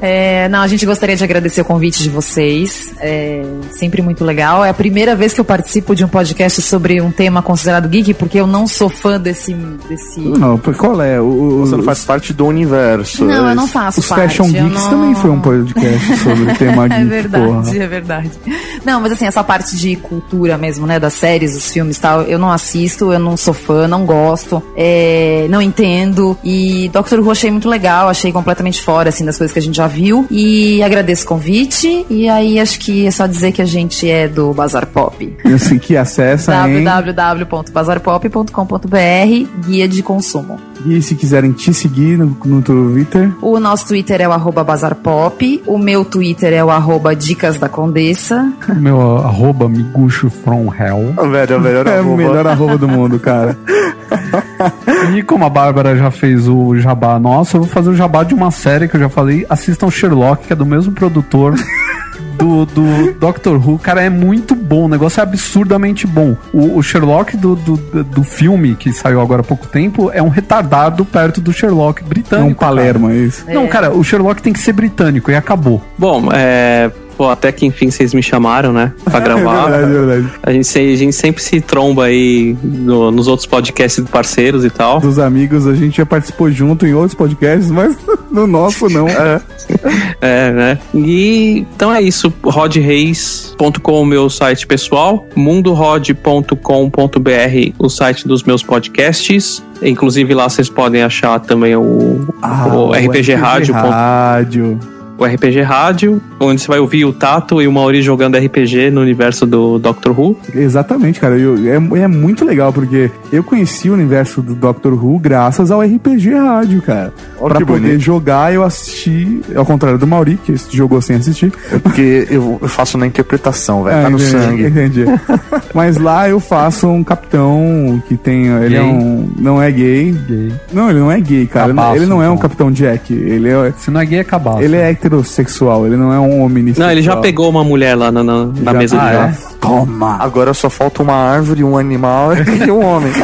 É, não, a gente gostaria de agradecer o convite de vocês. É sempre muito legal. É a primeira vez que eu participo de um podcast sobre um tema considerado geek, porque eu não sou fã desse. desse... Não, qual é? O, Você não faz parte do universo. Não, eu não faço Os parte. Fashion Geeks não- também foi um podcast sobre o tema geek, É verdade, porra. é verdade. Não, mas assim, essa parte de cultura mesmo, né? Das séries, dos filmes e tal, eu não assisto, eu não sou fã, não gosto, é, não entendo. E Doctor Who achei muito legal, achei completamente fora, assim, das coisas que a gente já viu. E agradeço o convite. E aí acho que é só dizer que a gente é do Bazar Pop. E assim que acessa www.bazarpop.com.br, guia de consumo. E se quiserem te seguir no, no Twitter, O nosso Twitter é o arroba bazarpop, o meu Twitter é o arroba dicas da condessa. Meu arroba miguxo from hell. Velho, é o melhor é o melhor arroba do mundo, cara. E como a Bárbara já fez o jabá nosso, eu vou fazer o jabá de uma série que eu já falei. Assistam Sherlock, que é do mesmo produtor. Do, do Doctor Who, cara, é muito bom. O negócio é absurdamente bom. O, o Sherlock do, do, do filme, que saiu agora há pouco tempo, é um retardado perto do Sherlock É britânico. um Palermo, é isso. cara. Não, cara, o Sherlock tem que ser britânico e acabou. bom, é, pô, até que enfim vocês me chamaram, né, pra gravar. É verdade, é verdade. A gente, a gente sempre se tromba aí no- nos outros podcasts parceiros e tal. Dos amigos, a gente já participou junto em outros podcasts, mas no nosso não. É, né? E então é isso. rodreis.com o meu site pessoal, mundorod.com.br o site dos meus podcasts. Inclusive lá vocês podem achar também o, Ah, o RPG Rádio. Rádio. O RPG Rádio. onde você vai ouvir o Tato e o Mauri jogando RPG no universo do Doctor Who. Exatamente, cara. Eu- é, é muito legal, porque eu conheci o universo do Doctor Who graças ao RPG Rádio, cara. Ó, pra poder bonito. jogar, eu assisti, ao contrário do Mauri, que jogou sem assistir. Porque eu, faço na interpretação, velho. É, tá no entendi, sangue. Entendi. Mas lá eu faço um capitão que tem. Ele é Gay. um. Não é gay. Não, ele não é gay, cara. Ele não- Cabaço, ele não é um então. capitão Jack. Ele é. Se não é gay, é cabaço. Ele é heterossexual, ele não é um homem Não, ele já pegou uma mulher lá na, na, na Já- mesa ah, é? Toma! Agora só falta uma árvore, um animal e um homem.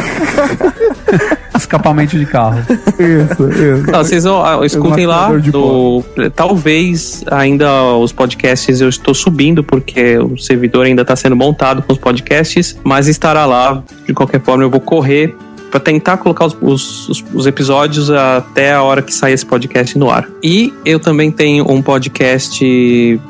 Escapamento de carro. Isso, isso. Não, vocês ó, ah, escutem lá. do- talvez ainda os podcasts eu estou subindo, porque o servidor ainda está sendo montado com os podcasts, mas estará lá. De qualquer forma, eu vou correr para tentar colocar os, os- os- os episódios até a hora que sair esse podcast no ar. E eu também tenho um podcast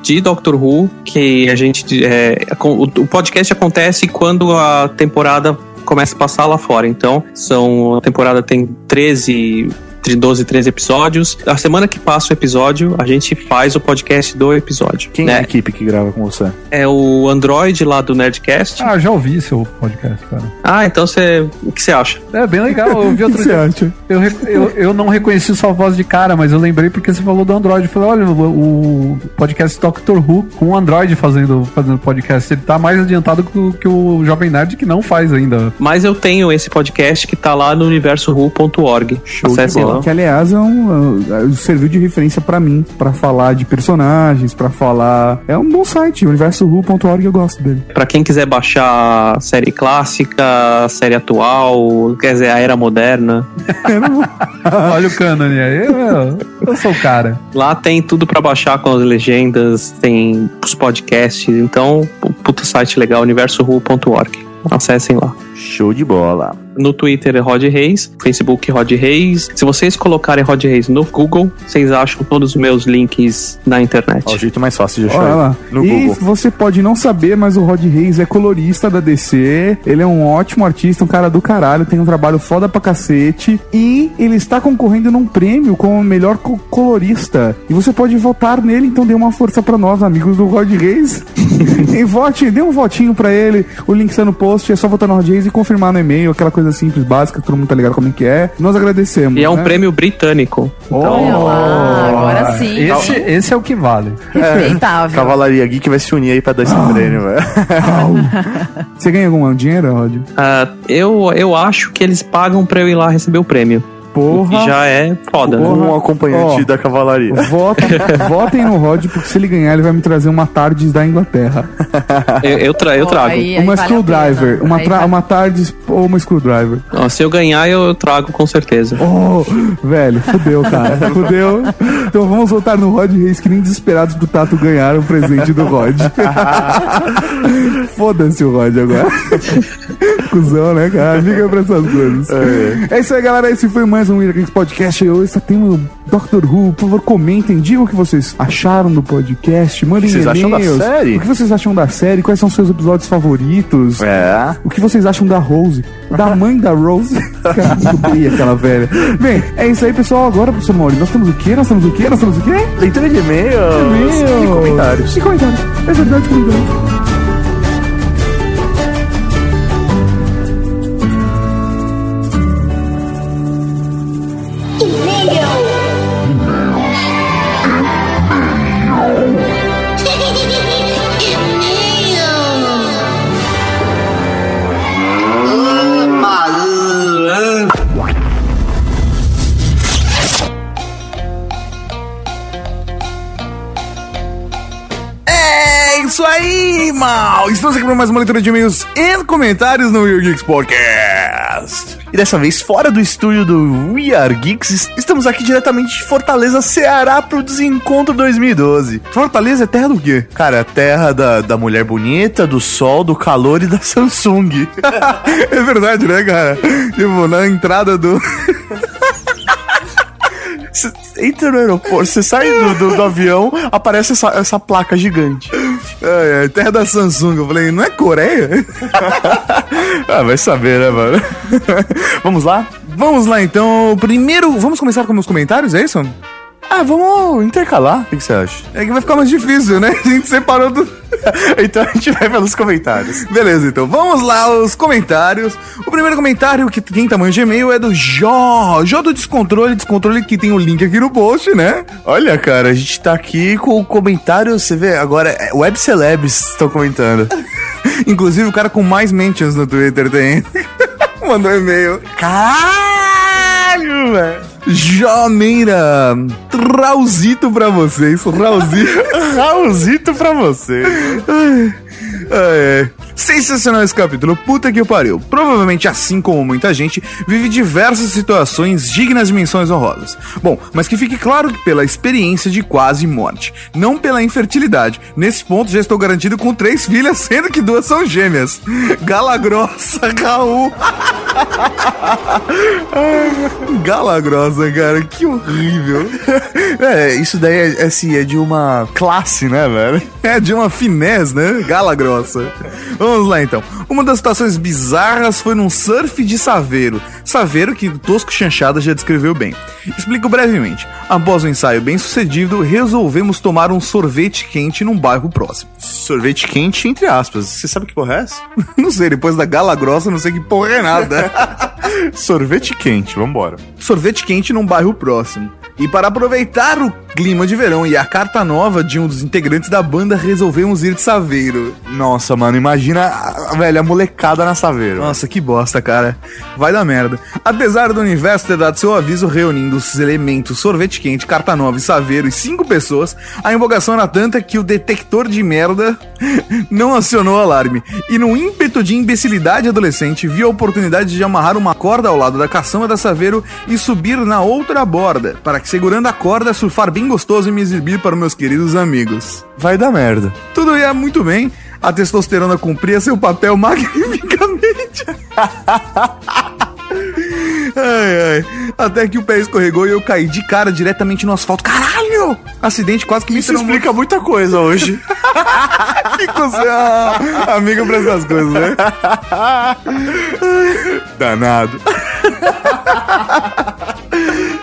de Doctor Who, que a gente. é, o podcast acontece quando a temporada começa a passar lá fora. Então, são a temporada tem 13 entre 12 e 13 episódios. A semana que passa o episódio, a gente faz o podcast do episódio. Quem é a né? equipe que grava com você? É o Android lá do Nerdcast. Ah, já ouvi seu podcast, cara. Ah, então você. O que você acha? É bem legal. Eu vi outro dia. acha? Eu, eu, eu não reconheci sua voz de cara, mas eu lembrei porque você falou do Android. Eu falei, olha, o, podcast Doctor Who com o Android fazendo, fazendo podcast. Ele tá mais adiantado que o, que o Jovem Nerd que não faz ainda. Mas eu tenho esse podcast que tá lá no universohu.org. Show de Acessem bola. Lá. Que aliás é um, uh, serviu de referência pra mim, pra falar de personagens, pra falar. É um bom site, universohu.org, eu gosto dele. Pra quem quiser baixar série clássica, série atual, quer dizer, a era moderna, olha o Canon aí. Eu, eu sou o cara. lá tem tudo pra baixar com as legendas, tem os podcasts, então, pu- puta site legal, universohu.org. Acessem lá. Show de bola. No Twitter é Rod Reis, Facebook Rod Reis. Se vocês colocarem Rod Reis no Google, vocês acham todos os meus links na internet. Ó, o jeito mais fácil de achar Olha lá. no e Google. você pode não saber, mas o Rod Reis é colorista da DC. Ele é um ótimo artista, um cara do caralho, tem um trabalho foda pra cacete. E ele está concorrendo num prêmio como o melhor co- colorista. E você pode votar nele, então dê uma força pra nós, amigos do Rod Reis. e vote, dê um votinho pra ele. O link está no post, é só votar no Rod Reis e confirmar no e-mail, aquela coisa simples, básica, todo mundo tá ligado como é que é. Nós agradecemos. E é um né? prêmio britânico. Olha lá, agora sim. Esse, esse é o que vale. Respeitável. Cavalaria Geek vai se unir aí pra dar esse prêmio, velho. Você ganha algum dinheiro, Rod? Ah, eu, eu acho que eles pagam pra eu ir lá receber o prêmio. Porra. Que já é foda. Porra. Um acompanhante Ó. da cavalaria. Vota, votem no Rod, porque se ele ganhar, ele vai me trazer uma Tardes da Inglaterra. Eu, eu, tra- eu trago. aí- aí uma vale screwdriver. Uma, tra- vale- uma Tardes ou uma screwdriver. Ó, se eu ganhar, eu, trago com certeza. Oh, velho, fudeu, cara. Fudeu. Então vamos votar no Rod Reis, que nem desesperados pro Tato ganhar o presente do Rod. Foda-se o Rod agora. Cusão, né, cara? Liga pra essas coisas. É. isso aí, galera. Esse foi mais um Weird Geeks Podcast. Hoje só tem o Doctor Who. Por favor, comentem. Digam o que vocês acharam do podcast. Mandem vocês acham da e-mails. série? O que vocês acham da série? Quais são seus episódios favoritos? É. O que vocês acham da Rose? Da mãe da Rose? Cara, aquela velha. Bem, é isso aí, pessoal. Agora, professor Mauri, nós temos o quê? Nós temos o quê? Nós temos o quê? Leitura de e-mails E-mails. e comentários. E comentários. É verdade, comentários. Estamos aqui para mais uma leitura de e-mails e comentários no Weird Geeks Podcast. E dessa vez, fora do estúdio do We Are Geeks, estamos aqui diretamente de Fortaleza, Ceará, pro Desencontro 2012. Fortaleza é terra do quê? Cara, terra da, da mulher bonita, do sol, do calor e da Samsung. é verdade, né, cara? Tipo, na entrada do. Cê entra no aeroporto, você sai do, do- do avião, aparece essa, essa placa gigante. É, é, terra da Samsung. Eu falei, não é Coreia? Ah, vai saber, né, mano? Vamos lá? Vamos lá então. Primeiro, vamos começar com meus comentários, é isso? Ah, vamos intercalar. O que que você acha? É que vai ficar mais difícil, né? A gente separou do. então a gente vai pelos comentários. Beleza, então vamos lá os comentários. O primeiro comentário que tem tamanho de e-mail é do Jó. Jó do Descontrole, Descontrole que tem o link aqui no post, né? Olha, cara, a gente tá aqui com o comentário, você vê, agora é, Web Celebs estão comentando. Inclusive o cara com mais mentions no Twitter tem. Mandou e-mail. Caralho, velho. Jomeira, Raulzito pra vocês, Raulzito. Raulzito pra você. É, é. Sensacional esse capítulo, puta que pariu. Provavelmente, assim como muita gente, vive diversas situações dignas de menções honrosas. Bom, mas que fique claro que pela experiência de quase morte, não pela infertilidade. Nesse ponto já estou garantido com três filhas, sendo que duas são gêmeas. Gala grossa, Raul. Gala grossa, cara, que horrível. É, isso daí é, é, assim, é de uma classe, né, velho? É de uma finesse, né? Gala grossa. Vamos lá então. Uma das situações bizarras foi num surf de Saveiro. Saveiro que Tosco Chanchada já descreveu bem. Explico brevemente. Após um ensaio bem sucedido, resolvemos tomar um sorvete quente num bairro próximo. Sorvete quente, entre aspas. Você sabe que porra é essa? não sei, depois da gala grossa, não sei que porra é nada. sorvete quente, vambora. Sorvete quente num bairro próximo. E para aproveitar o clima de verão e a carta nova de um dos integrantes da banda, resolvemos ir de Saveiro. Nossa, mano, imagina, velho, a molecada na Saveiro. Nossa, que bosta, cara. Vai dar merda. Apesar do universo ter dado seu aviso reunindo os elementos sorvete quente, carta nova e Saveiro e cinco pessoas, a empolgação era tanta que o detector de merda não acionou o alarme. E no ímpeto de imbecilidade adolescente, viu a oportunidade de amarrar uma corda ao lado da caçamba da Saveiro e subir na outra borda, para que segurando a corda, surfar bem gostoso e me exibir para meus queridos amigos. Vai dar merda. Tudo ia muito bem, a testosterona cumpria seu papel magnificamente. Ai, ai. Até que o pé escorregou e eu caí de cara diretamente no asfalto. Caralho! Acidente quase que me Isso explica muita coisa hoje. que é amigo pra essas coisas, né? Danado.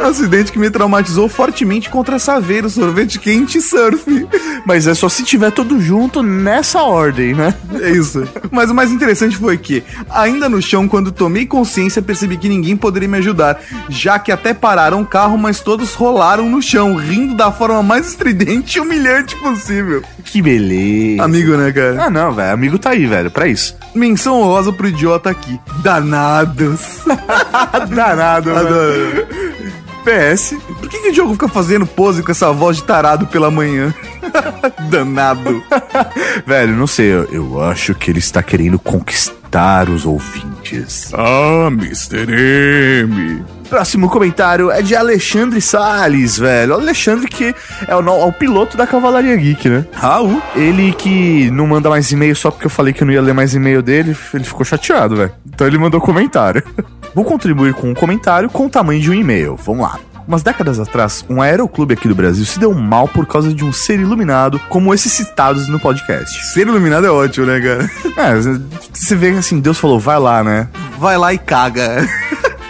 Acidente que me traumatizou fortemente contra Saveiro, sorvete quente e surf. Mas é só se tiver tudo junto nessa ordem, né? É isso. Mas o mais interessante foi que, ainda no chão, quando tomei consciência, percebi que ninguém poderia me ajudar, já que até pararam o carro, mas todos rolaram no chão, rindo da forma mais estridente e humilhante possível. Que beleza. Amigo, né, cara? Ah, não, velho. Amigo tá aí, velho, pra isso. Menção honrosa pro idiota aqui. Danados. Danado, Adoro. PS, por que, que o Diogo fica fazendo pose com essa voz de tarado pela manhã? Danado. Velho, não sei, eu, eu acho que ele está querendo conquistar os ouvintes. Ah, Mr. M. Próximo comentário é de Alexandre Salles, velho. Alexandre que é o, é o piloto da Cavalaria Geek, né? Raul. Ele que não manda mais e-mail só porque eu falei que eu não ia ler mais e-mail dele, ele ficou chateado, velho. Então ele mandou comentário. Vou contribuir com um comentário com o tamanho de um e-mail. Vamos lá. Umas décadas atrás, um aeroclube aqui do Brasil se deu mal por causa de um ser iluminado, como esses citados no podcast. Ser iluminado é ótimo, né, cara? É, você vê que assim, Deus falou, vai lá, né? Vai lá e caga.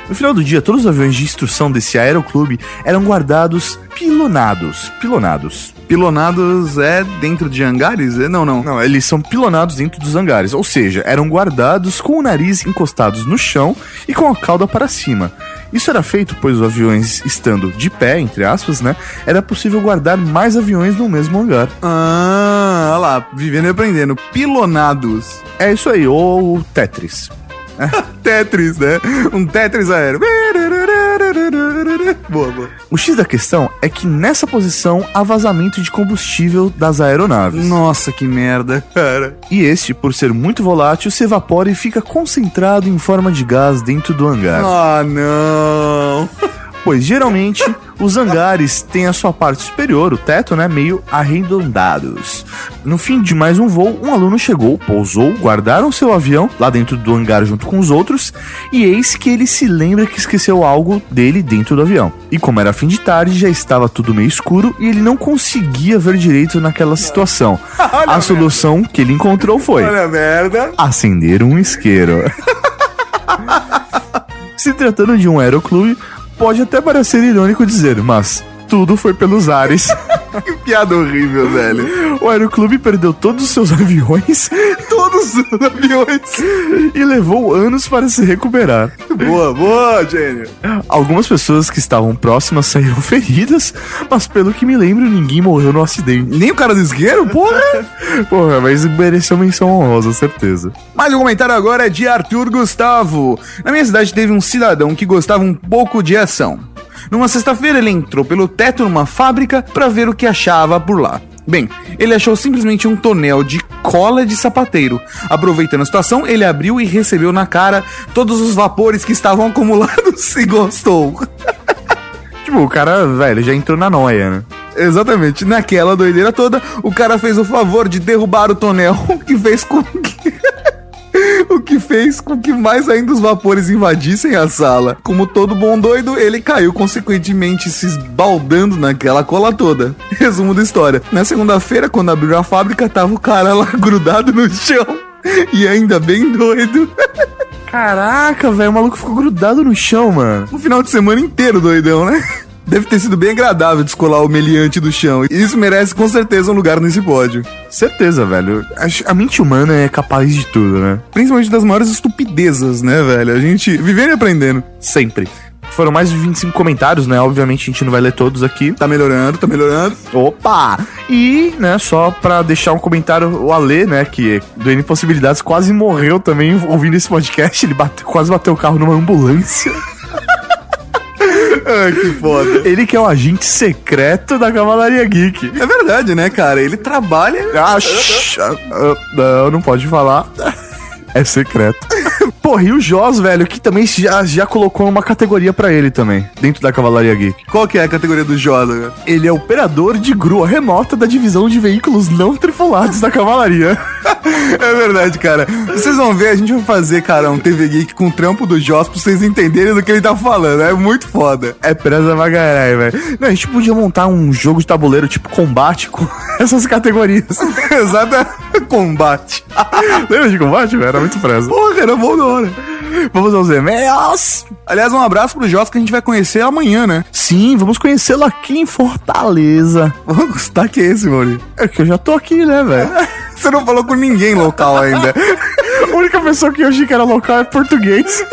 No final do dia, todos os aviões de instrução desse aeroclube eram guardados pilonados. Pilonados. Pilonados é dentro de hangares? É, Não, não. Não, eles são pilonados dentro dos hangares, ou seja, eram guardados com o nariz encostados no chão e com a cauda para cima. Isso era feito pois os aviões estando de pé, entre aspas, né? Era possível guardar mais aviões no mesmo hangar. Ah, olha lá, vivendo e aprendendo. Pilonados. É isso aí, ou Tetris. Tetris, né? Um Tetris aéreo. Boa, boa. O X da questão é que nessa posição há vazamento de combustível das aeronaves. Nossa, que merda, cara. E este, por ser muito volátil, se evapora e fica concentrado em forma de gás dentro do hangar. Ah, não. Pois geralmente os hangares têm a sua parte superior, o teto, né, meio arredondados. No fim de mais um voo, um aluno chegou, pousou, guardaram seu avião lá dentro do hangar junto com os outros, e eis que ele se lembra que esqueceu algo dele dentro do avião. E como era fim de tarde, já estava tudo meio escuro e ele não conseguia ver direito naquela situação. a solução que ele encontrou foi acender um isqueiro. Se tratando de um aeroclube, pode até parecer irônico dizer, mas tudo foi pelos ares. que piada horrível, velho. O aeroclube perdeu todos os seus aviões, todos os aviões, e levou anos para se recuperar. Boa, boa, gênio. Algumas pessoas que estavam próximas saíram feridas, mas pelo que me lembro, ninguém morreu no acidente. Nem o cara do isqueiro, porra? porra, mas mereceu menção honrosa, certeza. Mais um comentário agora é de Arthur Gustavo. Na minha cidade teve um cidadão que gostava um pouco de ação. Numa sexta-feira ele entrou pelo teto numa fábrica para ver o que achava por lá. Bem, ele achou simplesmente um tonel de cola de sapateiro. Aproveitando a situação, ele abriu e recebeu na cara todos os vapores que estavam acumulados e gostou. tipo, o cara, velho, já entrou na noia, né? Exatamente. Naquela doideira toda, o cara fez o favor de derrubar o tonel, que fez com que o que fez com que mais ainda os vapores invadissem a sala. Como todo bom doido, ele caiu consequentemente se esbaldando naquela cola toda. Resumo da história. Na segunda-feira, quando abriu a fábrica, tava o cara lá grudado no chão. E ainda bem doido. Caraca, velho, o maluco ficou grudado no chão, mano. O final de semana inteiro doidão, né? Deve ter sido bem agradável descolar o meliante do chão. E isso merece com certeza um lugar nesse pódio. Certeza, velho. A, a, mente humana é capaz de tudo, né? Principalmente das maiores estupidezas, né, velho? A gente vivendo e aprendendo. Sempre. Foram mais de 25 comentários, né? Obviamente a gente não vai ler todos aqui. Tá melhorando, tá melhorando. Opa! E, né, só pra deixar um comentário, o Ale, né, que do N Possibilidades quase morreu também ouvindo esse podcast. Ele bateu, quase bateu o carro numa ambulância. Ai, que foda. Ele que é o agente secreto da Cavalaria Geek. É verdade, né, cara? Ele trabalha. Ah, sh- ah, ah, não, não pode falar. É secreto. Porra, e o Joss, velho, que também já, já colocou uma categoria pra ele também, dentro da Cavalaria Geek. Qual que é a categoria do Josa, cara? Ele é operador de grua remota da divisão de veículos não tripulados da Cavalaria. É verdade, cara. Vocês vão ver, a gente vai fazer, cara, um TV Geek com o trampo do Joss pra vocês entenderem do que ele tá falando. É muito foda. É presa pra caralho, velho. Não, a gente podia montar um jogo de tabuleiro tipo combate com essas categorias. Exato. combate. Lembra de combate, velho? Era muito presa. Porra, era bom da hora. Vamos aos e-mails. Aliás, um abraço pro Joss que a gente vai conhecer amanhã, né? Sim, vamos conhecê-lo aqui em Fortaleza. Vamos, tá que é esse, Mauri? É que eu já tô aqui, né, velho? Você não falou com ninguém local ainda. A única pessoa que eu achei que era local é português.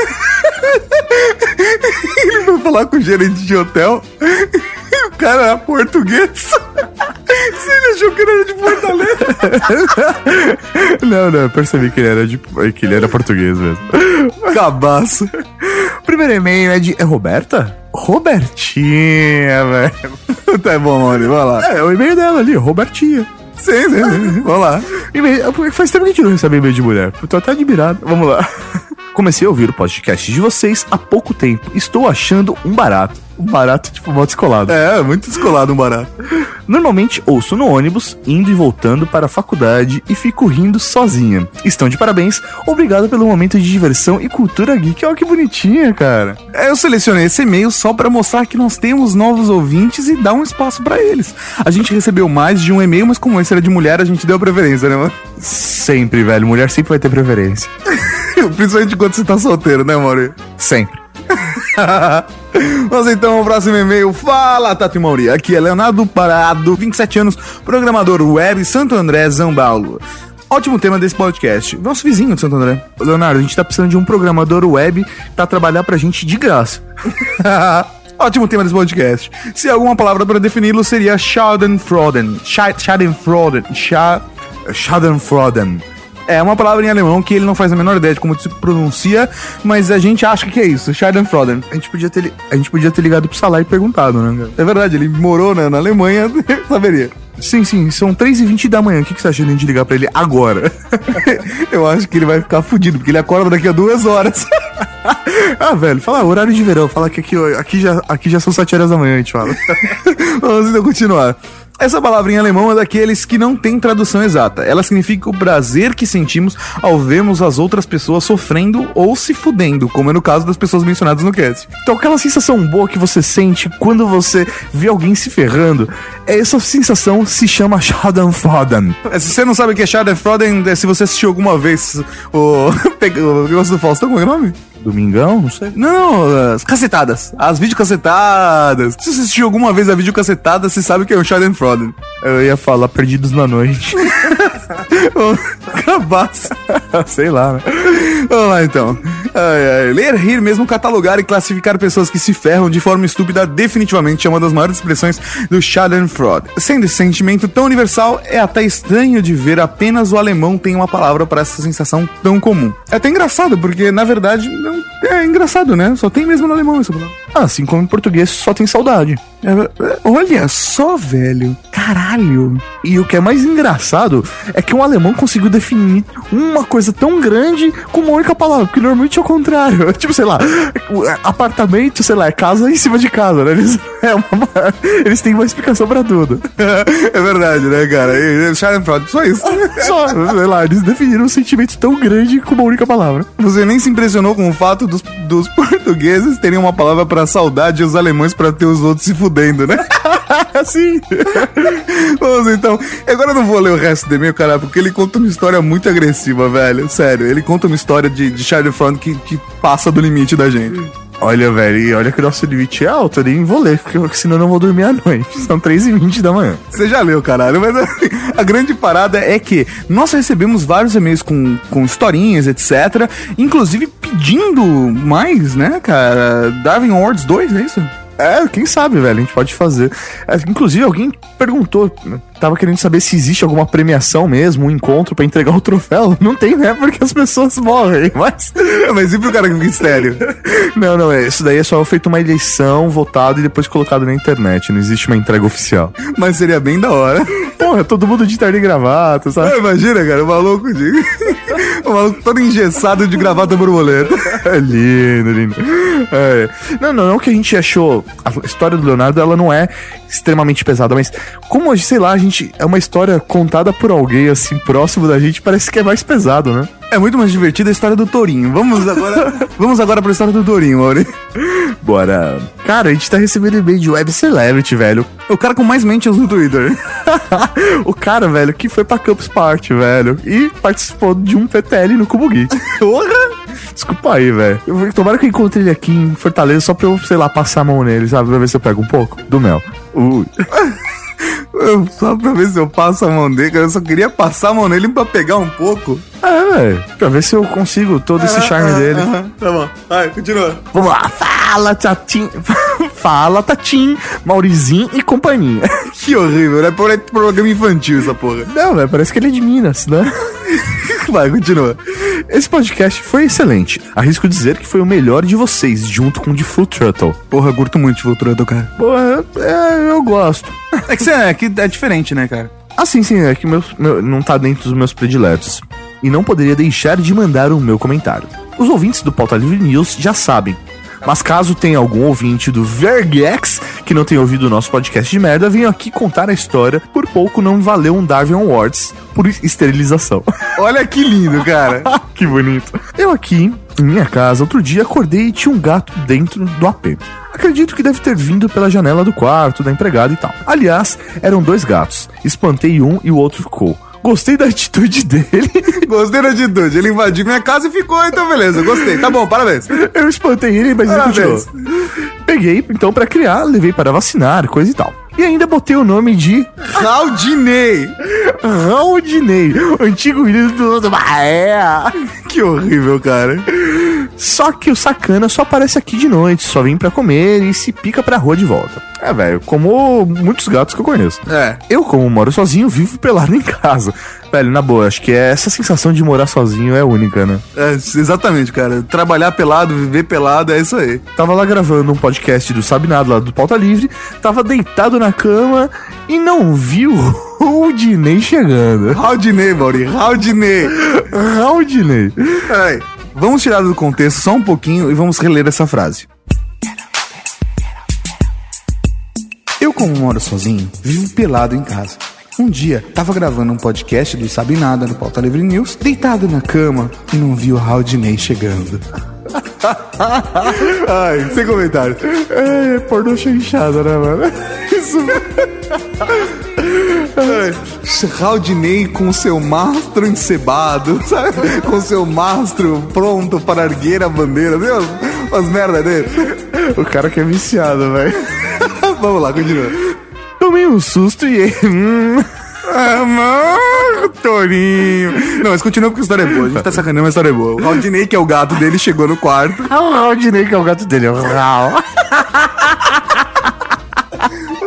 Ele foi falar com o gerente de hotel. O cara era português. Você achou que ele era de Fortaleza? não, não, eu percebi que ele era, de, que ele era português mesmo. Cabaço. O primeiro e-mail é de. É Roberta? Robertinha, velho. Tá bom, Mauri, vai lá. É, o e-mail dela ali, Robertinha. Sim, sim, sim. Vamos lá. E-mail, faz tempo que a gente não recebe e-mail de mulher. Eu tô até admirado. Vamos lá. Comecei a ouvir o podcast de vocês há pouco tempo. Estou achando um barato. Um barato, tipo, moto descolado. É, muito descolado um barato. Normalmente ouço no ônibus, indo e voltando para a faculdade e fico rindo sozinha. Estão de parabéns. Obrigado pelo momento de diversão e cultura geek. Olha que bonitinha, cara. É, eu selecionei esse e-mail só para mostrar que nós temos novos ouvintes e dar um espaço para eles. A gente recebeu mais de um e-mail, mas como esse era de mulher, a gente deu preferência, né, mano? Sempre, velho. Mulher sempre vai ter preferência. Principalmente quando você tá solteiro, né, Mauri? Sempre. Vamos então ao próximo e-mail. Fala, Tati Mauri. Aqui é Leonardo Parado, 27 anos, programador web Santo André, São Paulo. Ótimo tema desse podcast. Nosso vizinho de Santo André. Leonardo, a gente tá precisando de um programador web pra trabalhar pra gente de graça. Ótimo tema desse podcast. Se alguma palavra para defini-lo seria Schadenfreude. Schadenfreude. Schadenfreude. É uma palavra em alemão que ele não faz a menor ideia de como se pronuncia, mas a gente acha que é isso, Schadenfreude. A gente podia ter, a gente podia ter ligado pro Salah e perguntado, né? É verdade, ele morou né, na Alemanha, saberia. Sim, sim, são 3h20 da manhã. O que, que você acha de a gente ligar pra ele agora? Eu acho que ele vai ficar fudido, porque ele acorda daqui a duas horas. ah, velho, fala horário de verão. Fala que aqui, aqui, já, aqui já são 7 horas da manhã, a gente fala. Vamos então continuar. Essa palavra em alemão é daqueles que não tem tradução exata. Ela significa o prazer que sentimos ao vermos as outras pessoas sofrendo ou se fudendo, como é no caso das pessoas mencionadas no cast. Então, aquela sensação boa que você sente quando você vê alguém se ferrando, essa sensação se chama Schadenfreude. Se você não sabe o que é Schadenfreude, é se você assistiu alguma vez o, o negócio do Faustão, como é o nome? Domingão? Não sei. Não, as cacetadas. As videocacetadas. Se você assistiu alguma vez a videocacetada, você sabe que é o Schadenfreude. Eu ia falar Perdidos na Noite. Cabaço. Sei lá, né? Vamos lá então. Ai, ai. Ler, rir, mesmo catalogar e classificar pessoas que se ferram de forma estúpida definitivamente é uma das maiores expressões do Schadenfreude. Sendo esse sentimento tão universal, é até estranho de ver apenas o alemão tem uma palavra para essa sensação tão comum. É até engraçado, porque na verdade não é engraçado, né? Só tem mesmo no alemão essa palavra. Assim como em português só tem saudade. É, é, olha só, velho. Caralho. E o que é mais engraçado é que um alemão conseguiu definir uma coisa tão grande com uma única palavra, porque normalmente é o contrário. Tipo, sei lá, apartamento, sei lá, é casa em cima de casa, né? Eles, é uma, eles têm uma explicação pra tudo. É verdade, né, cara? Schadenfreude, só isso. Só, sei lá, eles definiram um sentimento tão grande com uma única palavra. Você nem se impressionou com o fato dos, dos portugueses terem uma palavra pra saudade e os alemães pra ter os outros se fudendo, né? Sim. Vamos então. Agora eu não vou ler o resto do e-mail, cara, porque ele conta uma história muito agressiva, velho. Sério, ele conta uma história de, de Schadenfreude que, que passa do limite da gente. Olha, velho, olha que o nosso limite é alto, eu nem vou ler, porque senão eu não vou dormir à noite. São 3h20 da manhã. Você já leu, caralho, mas a, a, grande parada é que nós recebemos vários e-mails com, com historinhas, etc. Inclusive pedindo mais, né, cara? Darwin Awards 2, é isso? É, quem sabe, velho, a gente pode fazer. É, inclusive, alguém perguntou, tava querendo saber se existe alguma premiação mesmo, um encontro para entregar o troféu. Não tem, né? Porque as pessoas morrem. Mas, mas e pro cara com mistério? Não, não, é, isso daí é só feito uma eleição, votado e depois colocado na internet. Não existe uma entrega oficial. Mas seria bem da hora. Porra, todo mundo de terno e gravata, sabe? Imagina, cara, o maluco de. o maluco todo engessado de gravata borboleta. É lindo, lindo. É. Não, não, não que a gente achou. A história do Leonardo, ela não é extremamente pesada, mas como, sei lá, a gente. É uma história contada por alguém assim, próximo da gente, parece que é mais pesado, né? É muito mais divertida a história do Tourinho. Vamos agora, vamos agora pra história do Tourinho, Mauri. Bora. Cara, a gente tá recebendo e-mail de web celebrity, velho. O cara com mais mentions no Twitter. o cara, velho, que foi pra Campus Party, velho. E participou de um PTL no Cubo Geek. Porra! Desculpa aí, velho. Tomara que eu encontre ele aqui em Fortaleza só pra eu, sei lá, passar a mão nele, sabe? Pra ver se eu pego um pouco do mel. Ui. Só pra ver se eu passo a mão dele, cara. Eu só queria passar a mão nele pra pegar um pouco. É, velho. Pra ver se eu consigo todo esse charme dele. Tá bom. Vai, continua. Vamos lá. Fala, Tatim. Fala, Tatim, Maurizinho e companhia. que horrível, né? Parece programa infantil essa porra. Não, velho. Parece que ele é de Minas, né? Vai, continua. Esse podcast foi excelente. Arrisco dizer que foi o melhor de vocês, junto com o de Full Turtle. Porra, curto muito de Full Turtle, cara. Porra, é, eu gosto. É que, você, é que é diferente, né, cara? Ah, sim, sim, é que meu, meu, não tá dentro dos meus prediletos. E não poderia deixar de mandar o meu comentário. Os ouvintes do Pauta Livre News já sabem. Mas caso tenha algum ouvinte do Vergex que não tenha ouvido o nosso podcast de merda, venho aqui contar a história. Por pouco não valeu um Darwin Awards por esterilização. Olha que lindo, cara. que bonito. Eu aqui, em minha casa, outro dia acordei e tinha um gato dentro do AP. Acredito que deve ter vindo pela janela do quarto da empregada e tal. Aliás, eram dois gatos. Espantei um e o outro ficou. Gostei da atitude dele. Gostei da atitude. Ele invadiu minha casa e ficou, então beleza. Gostei. Tá bom, parabéns. Eu espantei ele, mas parabéns. ele continuou. Peguei, então, para criar, levei para vacinar, coisa e tal. E ainda botei o nome de Raudinei. Raudinei, antigo ídolo do Maé. Que horrível, cara. Só que o sacana só aparece aqui de noite, só vem para comer e se pica pra rua de volta. É, velho, como muitos gatos que eu conheço. É. Eu, como moro sozinho, vivo pelado em casa. Velho, na boa, acho que essa sensação de morar sozinho é única, né? É, exatamente, cara. Trabalhar pelado, viver pelado, é isso aí. Tava lá gravando um podcast do Sabe Nada, lá do Pauta Livre, tava deitado na cama e não viu o Dinei chegando. Raudinei, Mauri, Raudinei. Raudinei. É, vamos tirar do contexto só um pouquinho e vamos reler essa frase. Eu, como moro sozinho, vivo pelado em casa. Um dia, tava gravando um podcast do Sabe Nada no Pauta Livre News, deitado na cama e não vi o Haldinei chegando. Ai, sem comentário. É, pornô chanchada, né, mano? Isso. Haldinei com seu mastro encebado, sabe? Com seu mastro pronto para erguer a bandeira. Viu? As merda dele. O cara que é viciado, velho. Vamos lá, continua. Tomei um susto e. Hum. Mano, Torinho. Não, mas continua porque a história é boa. A gente tá sacaneando, mas a história é boa. O Haldinei, que é o gato dele, chegou no quarto. Ah, o Haldinei, que é o gato dele. O Raul.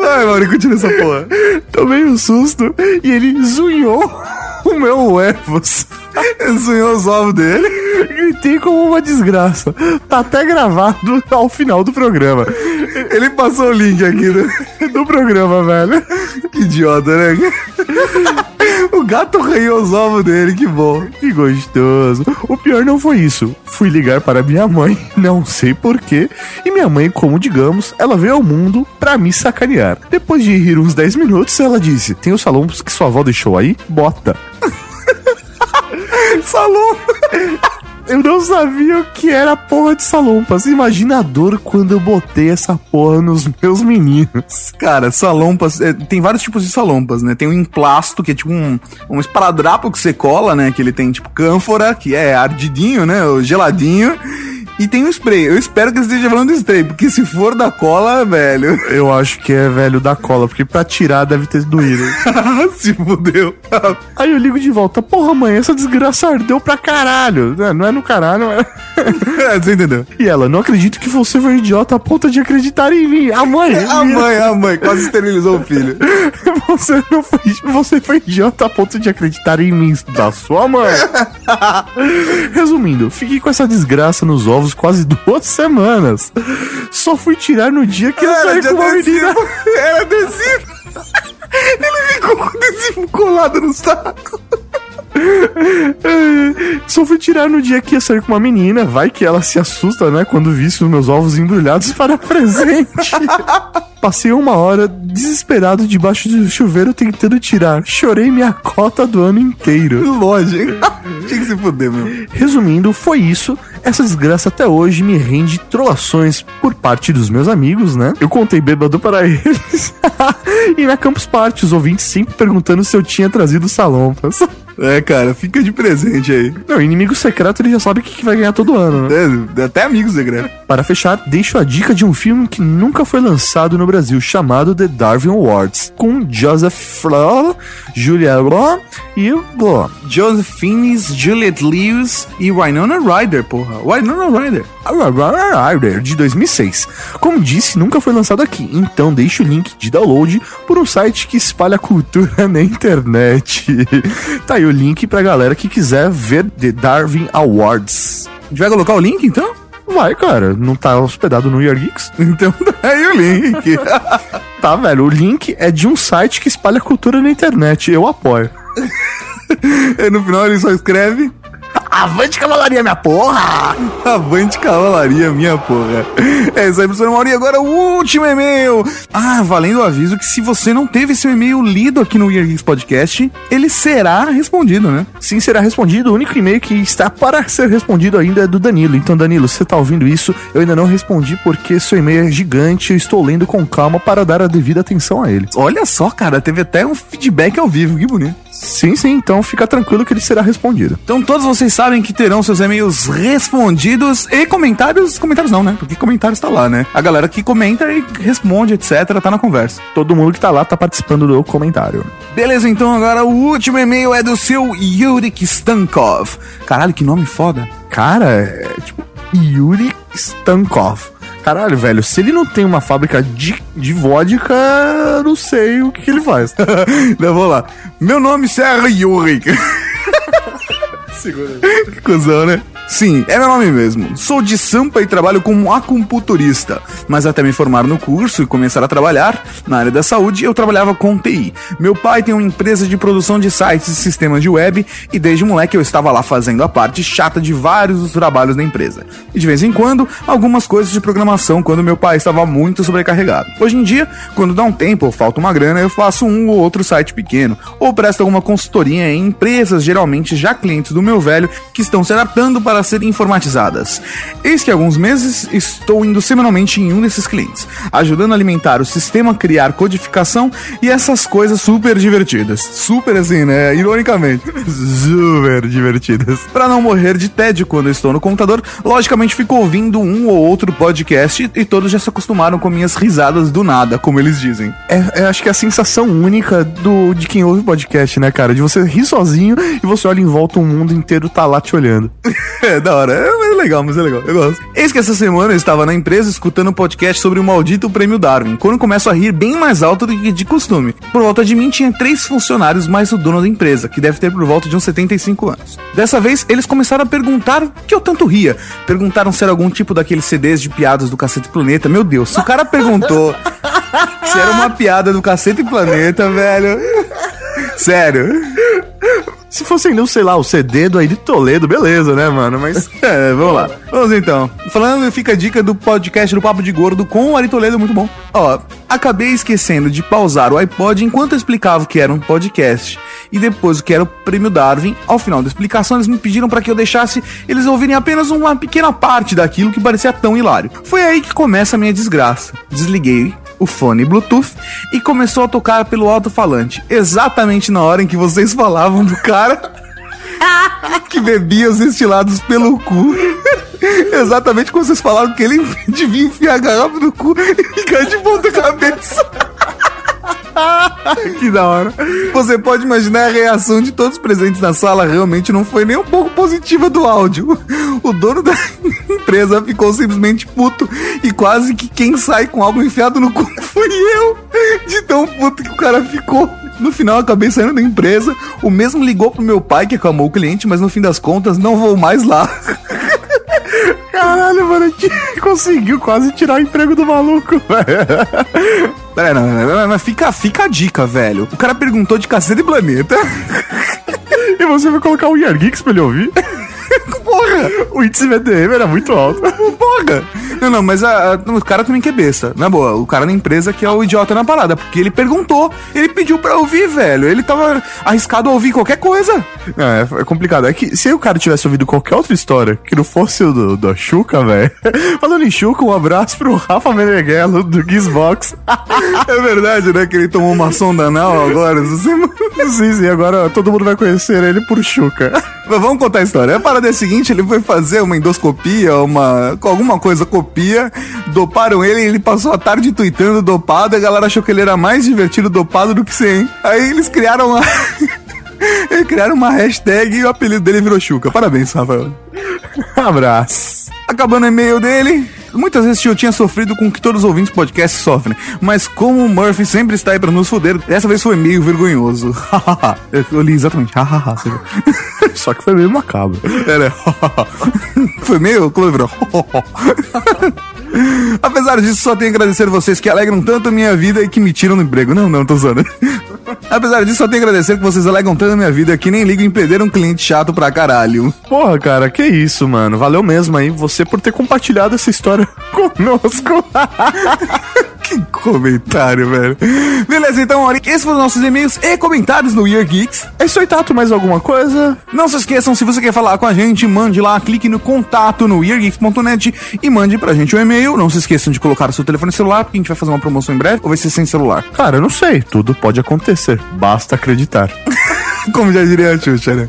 Vai, Mauri, continua essa porra. Tomei um susto e ele zunhou o meu huevos. Ele zunhou os ovos dele. Gritei como uma desgraça. Tá até gravado ao final do programa. Ele passou o link aqui do, do programa, velho. Que idiota, né? O gato arranhou os ovos dele, que bom. Que gostoso. O pior não foi isso. Fui ligar para minha mãe, não sei porquê. E minha mãe, como digamos, ela veio ao mundo pra me sacanear. Depois de rir uns 10 minutos, ela disse: Tem os salões que sua avó deixou aí? Bota. Salão. Eu não sabia o que era porra de salompas. Imagina a dor quando eu botei essa porra nos meus meninos. Cara, salompas. é, tem vários tipos de salompas, né? Tem o emplasto, que é tipo um, um esparadrapo que você cola, né? Que ele tem tipo cânfora, que é ardidinho, né? O geladinho. E tem o spray. Eu espero que ele esteja falando do spray, porque se for da cola, velho. Eu acho que é velho da cola, porque pra tirar deve ter doído. se fudeu. Aí eu ligo de volta, porra, mãe, essa desgraça ardeu pra caralho. Não, Não é no caralho, é. Você entendeu? E ela, não acredito que você foi idiota a ponto de acreditar em mim. A mãe. A mãe, a mãe, quase esterilizou o filho. Você não foi. Você foi idiota a ponto de acreditar em mim, da sua mãe. Resumindo, fiquei com essa desgraça nos ovos quase duas semanas. Só fui tirar no dia que eu Era saí com uma adesivo. menina. Era adesivo. Ele ficou com adesivo colado no saco. Só fui tirar no dia que ia sair com uma menina. Vai que ela se assusta, né? Quando visse os meus ovos embrulhados para presente. Passei uma hora desesperado debaixo do chuveiro tentando tirar. Chorei minha cota do ano inteiro. Lógico. Tinha que se fuder, meu. Resumindo, foi isso. Essa desgraça até hoje me rende trolações por parte dos meus amigos, né? Eu contei bêbado para eles. e na Campus Party, os ouvintes sempre perguntando se eu tinha trazido salompas. É, cara, fica de presente aí. Não, inimigo secreto ele já sabe o que vai ganhar todo ano, né? É, até amigos secretos. Para fechar, deixo a dica de um filme que nunca foi lançado no Brasil, chamado The Darwin Awards, com Joseph Flaw, Julia Law e o Blah. Joseph Fiennes, Juliette Lewis e Winona Ryder, porra. Winona Ryder. Rider, de 2006. Como disse, nunca foi lançado aqui, então deixe o link de download por um site que espalha cultura na internet. tá aí o link pra galera que quiser ver The Darwin Awards. A gente vai colocar o link, então? Vai, cara, não tá hospedado no Year Geeks? Então tá aí o link. tá, velho, o link é de um site que espalha cultura na internet, eu apoio. e no final ele só escreve... Avante cavalaria, minha porra! Avante cavalaria, minha porra. É isso aí, professor Mauri. Agora o último e-mail. Ah, valendo o aviso que se você não teve seu e-mail lido aqui no Year Geeks Podcast, ele será respondido, né? Sim, será respondido. O único e-mail que está para ser respondido ainda é do Danilo. Então, Danilo, você tá ouvindo isso? Eu ainda não respondi porque seu e-mail é gigante. Eu estou lendo com calma para dar a devida atenção a ele. Olha só, cara, teve até um feedback ao vivo, que bonito. Sim, sim, então fica tranquilo que ele será respondido. Então todos vocês sabem que terão seus e-mails respondidos e comentários. Comentários não, né? Porque comentários tá lá, né? A galera que comenta e responde, etc., tá na conversa. Todo mundo que tá lá tá participando do comentário. Beleza, então agora o último e-mail é do seu Yurik Stankov. Caralho, que nome foda. Cara, é tipo Yuri Stankov. Caralho, velho, se ele não tem uma fábrica de, de vodka, não sei o que, que ele faz. então vamos lá. Meu nome é Yurik. que cuzão, né? Sim, é meu nome mesmo. Sou de Sampa e trabalho como acupunturista. Mas até me formar no curso e começar a trabalhar na área da saúde, eu trabalhava com TI. Meu pai tem uma empresa de produção de sites e sistemas de web e desde moleque eu estava lá fazendo a parte chata de vários dos trabalhos da empresa. E de vez em quando, algumas coisas de programação quando meu pai estava muito sobrecarregado. Hoje em dia, quando dá um tempo ou falta uma grana, eu faço um ou outro site pequeno ou presto alguma consultoria em empresas, geralmente já clientes do meu velho, que estão se adaptando para serem informatizadas. Eis que há alguns meses estou indo semanalmente em um desses clientes, ajudando a alimentar o sistema, criar codificação e essas coisas super divertidas. Super assim, né? Ironicamente. Super divertidas. Para não morrer de tédio quando estou no computador, logicamente fico ouvindo um ou outro podcast e todos já se acostumaram com minhas risadas do nada, como eles dizem. É, é, acho que é a sensação única do, de quem ouve podcast, né, cara? De você rir sozinho e você olha em volta, o mundo inteiro tá lá te olhando. é, da hora. É, é legal, mas é legal. Eu gosto. Eis que essa semana eu estava na empresa escutando um podcast sobre o maldito prêmio Darwin, quando começo a rir bem mais alto do que de costume. Por volta de mim tinha três funcionários mais o dono da empresa, que deve ter por volta de uns 75 anos. Dessa vez, eles começaram a perguntar o que eu tanto ria. Perguntaram se era algum tipo daqueles CDs de piadas do Cacete Planeta. Meu Deus, se o cara perguntou se era uma piada do Cacete Planeta, velho. Sério. Se fosse ainda, sei lá, o CD do Aide Toledo, beleza, né, mano? Mas. É, vamos lá. Vamos então. Falando, fica a dica do podcast do Papo de Gordo com o Ari Toledo, muito bom. Ó, acabei esquecendo de pausar o iPod enquanto eu explicava o que era um podcast. E depois o que era o prêmio Darwin. Ao final da explicação, eles me pediram para que eu deixasse eles ouvirem apenas uma pequena parte daquilo que parecia tão hilário. Foi aí que começa a minha desgraça. Desliguei o fone Bluetooth e começou a tocar pelo alto-falante, exatamente na hora em que vocês falavam do cara que bebia os destilados pelo cu. Exatamente quando vocês falaram que ele devia enfiar a garrafa no cu e ficar de ponta cabeça. que da hora. Você pode imaginar a reação de todos os presentes na sala, realmente não foi nem um pouco positiva do áudio. O dono da empresa ficou simplesmente puto e quase que quem sai com algo enfiado no cu fui eu. De tão puto que o cara ficou. No final, acabei saindo da empresa. O mesmo ligou pro meu pai, que acalmou o cliente, mas no fim das contas, não vou mais lá. Caralho, mano, conseguiu quase tirar o emprego do maluco, velho. Pera, não, não, não, fica, fica a dica, velho. O cara perguntou de cacete e planeta. e você vai colocar o Year pra ele ouvir? Porra! O índice VDM era muito alto. Porra! Não, não, mas a, a, o cara também que é besta. Na boa, o cara na empresa que é o idiota na parada. Porque ele perguntou, ele pediu pra ouvir, velho. Ele tava arriscado a ouvir qualquer coisa. Não, é, é complicado. É que se o cara tivesse ouvido qualquer outra história que não fosse o do, do Xuca, velho. Falando em Xuca, um abraço pro Rafa Meneghello do Gizbox. é verdade, né? Que ele tomou uma sonda anal agora. sim, sim, agora todo mundo vai conhecer ele por Xuca. Mas vamos contar a história. A parada é a seguinte: ele foi fazer uma endoscopia, uma. alguma coisa copia, doparam ele e ele passou a tarde tweetando dopado. A galera achou que ele era mais divertido dopado do que sem. Aí eles criaram uma. eles criaram uma hashtag e o apelido dele virou Chuca. Parabéns, Rafael. Abraço. Acabando o e-mail dele. Muitas vezes eu tinha sofrido com o que todos os ouvintes do podcast sofrem, mas como o Murphy sempre está aí pra nos foder, dessa vez foi meio vergonhoso. eu li exatamente, hahaha. Só que foi meio macabro. Era, foi meio Clover. Apesar disso, só tenho a agradecer vocês que alegram tanto a minha vida e que me tiram do emprego. Não, não, tô zoando. Apesar disso, só tenho a agradecer que vocês alegram tanto a minha vida que nem ligo em perder um cliente chato pra caralho. Porra, cara, que isso, mano. Valeu mesmo aí você por ter compartilhado essa história conosco. que comentário, velho. Beleza, então, olha, esses foram os nossos e-mails e comentários no Year Geeks. É isso aí, Tato, mais alguma coisa? Não se esqueçam, se você quer falar com a gente, mande lá, clique no contato no yeargeeks.net e mande pra gente o um e-mail. Não se esqueçam de colocar o seu telefone celular, porque a gente vai fazer uma promoção em breve, ou vai ser sem celular? Cara, eu não sei, tudo pode acontecer, basta acreditar. Como já diria a Xuxa, né?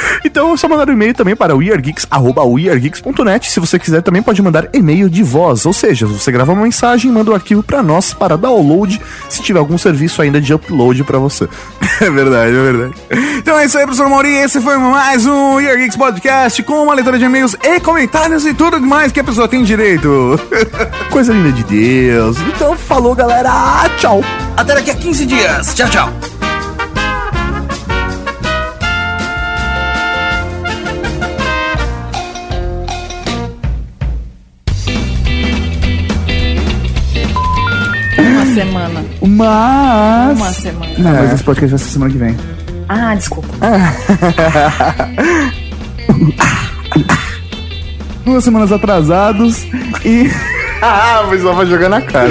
Então só mandar um e-mail também para weargeeks.net. Se você quiser, também pode mandar e-mail de voz. Ou seja, você grava uma mensagem e manda o um arquivo para nós para download, se tiver algum serviço ainda de upload para você. É verdade, é verdade. Então é isso aí, professor Mauri. Esse foi mais um Year Geeks Podcast com uma leitura de e-mails e comentários e tudo mais que a pessoa tem direito. Coisa linda de Deus. Então falou, galera. Tchau. Até daqui a 15 dias. Tchau, tchau. Semana. Mas. Uma semana. Não, É. mas esse podcast vai ser semana que vem. Ah, desculpa. Duas semanas atrasados e. ah, o pessoal vai jogar na cara.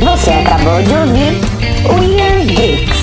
Você acabou de ouvir Weird Geeks.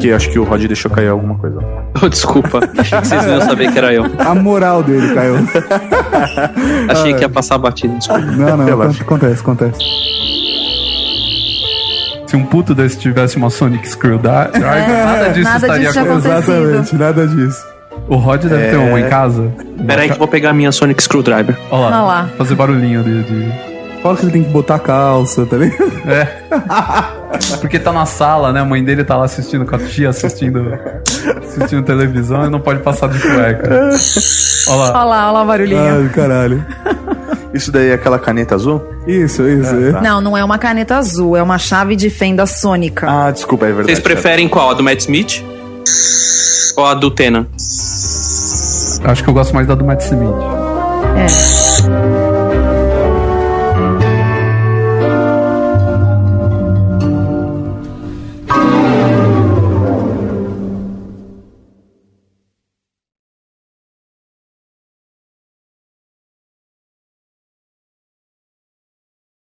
Porque acho que o Rod deixou cair alguma coisa. Oh, desculpa, achei que vocês não iam saber que era eu. A moral dele caiu. Achei que ia passar batido, desculpa. Não, não, Relaxa. acontece, acontece. Se um puto desse tivesse uma Sonic Screwdriver, É, nada disso nada estaria disso acontecendo. Exatamente, nada disso. O Rod deve ter É. uma em casa. Pera aí que eu vou pegar a minha Sonic Screwdriver. Olha lá, Olha lá. fazer barulhinho de. de- Fala que ele tem que botar calça, tá ligado? É. Porque tá na sala, né? A mãe dele tá lá assistindo com a tia, assistindo, assistindo televisão e não pode passar de cueca. Olha lá. Olha lá, olha lá o barulhinho. Ai, caralho. Isso daí é aquela caneta azul? Isso, isso. É, tá. Não, não é uma caneta azul, é uma chave de fenda sônica. Ah, desculpa, é verdade. Vocês preferem qual? A do Matt Smith? Ou a do Tena? Acho que eu gosto mais da do Matt Smith. É.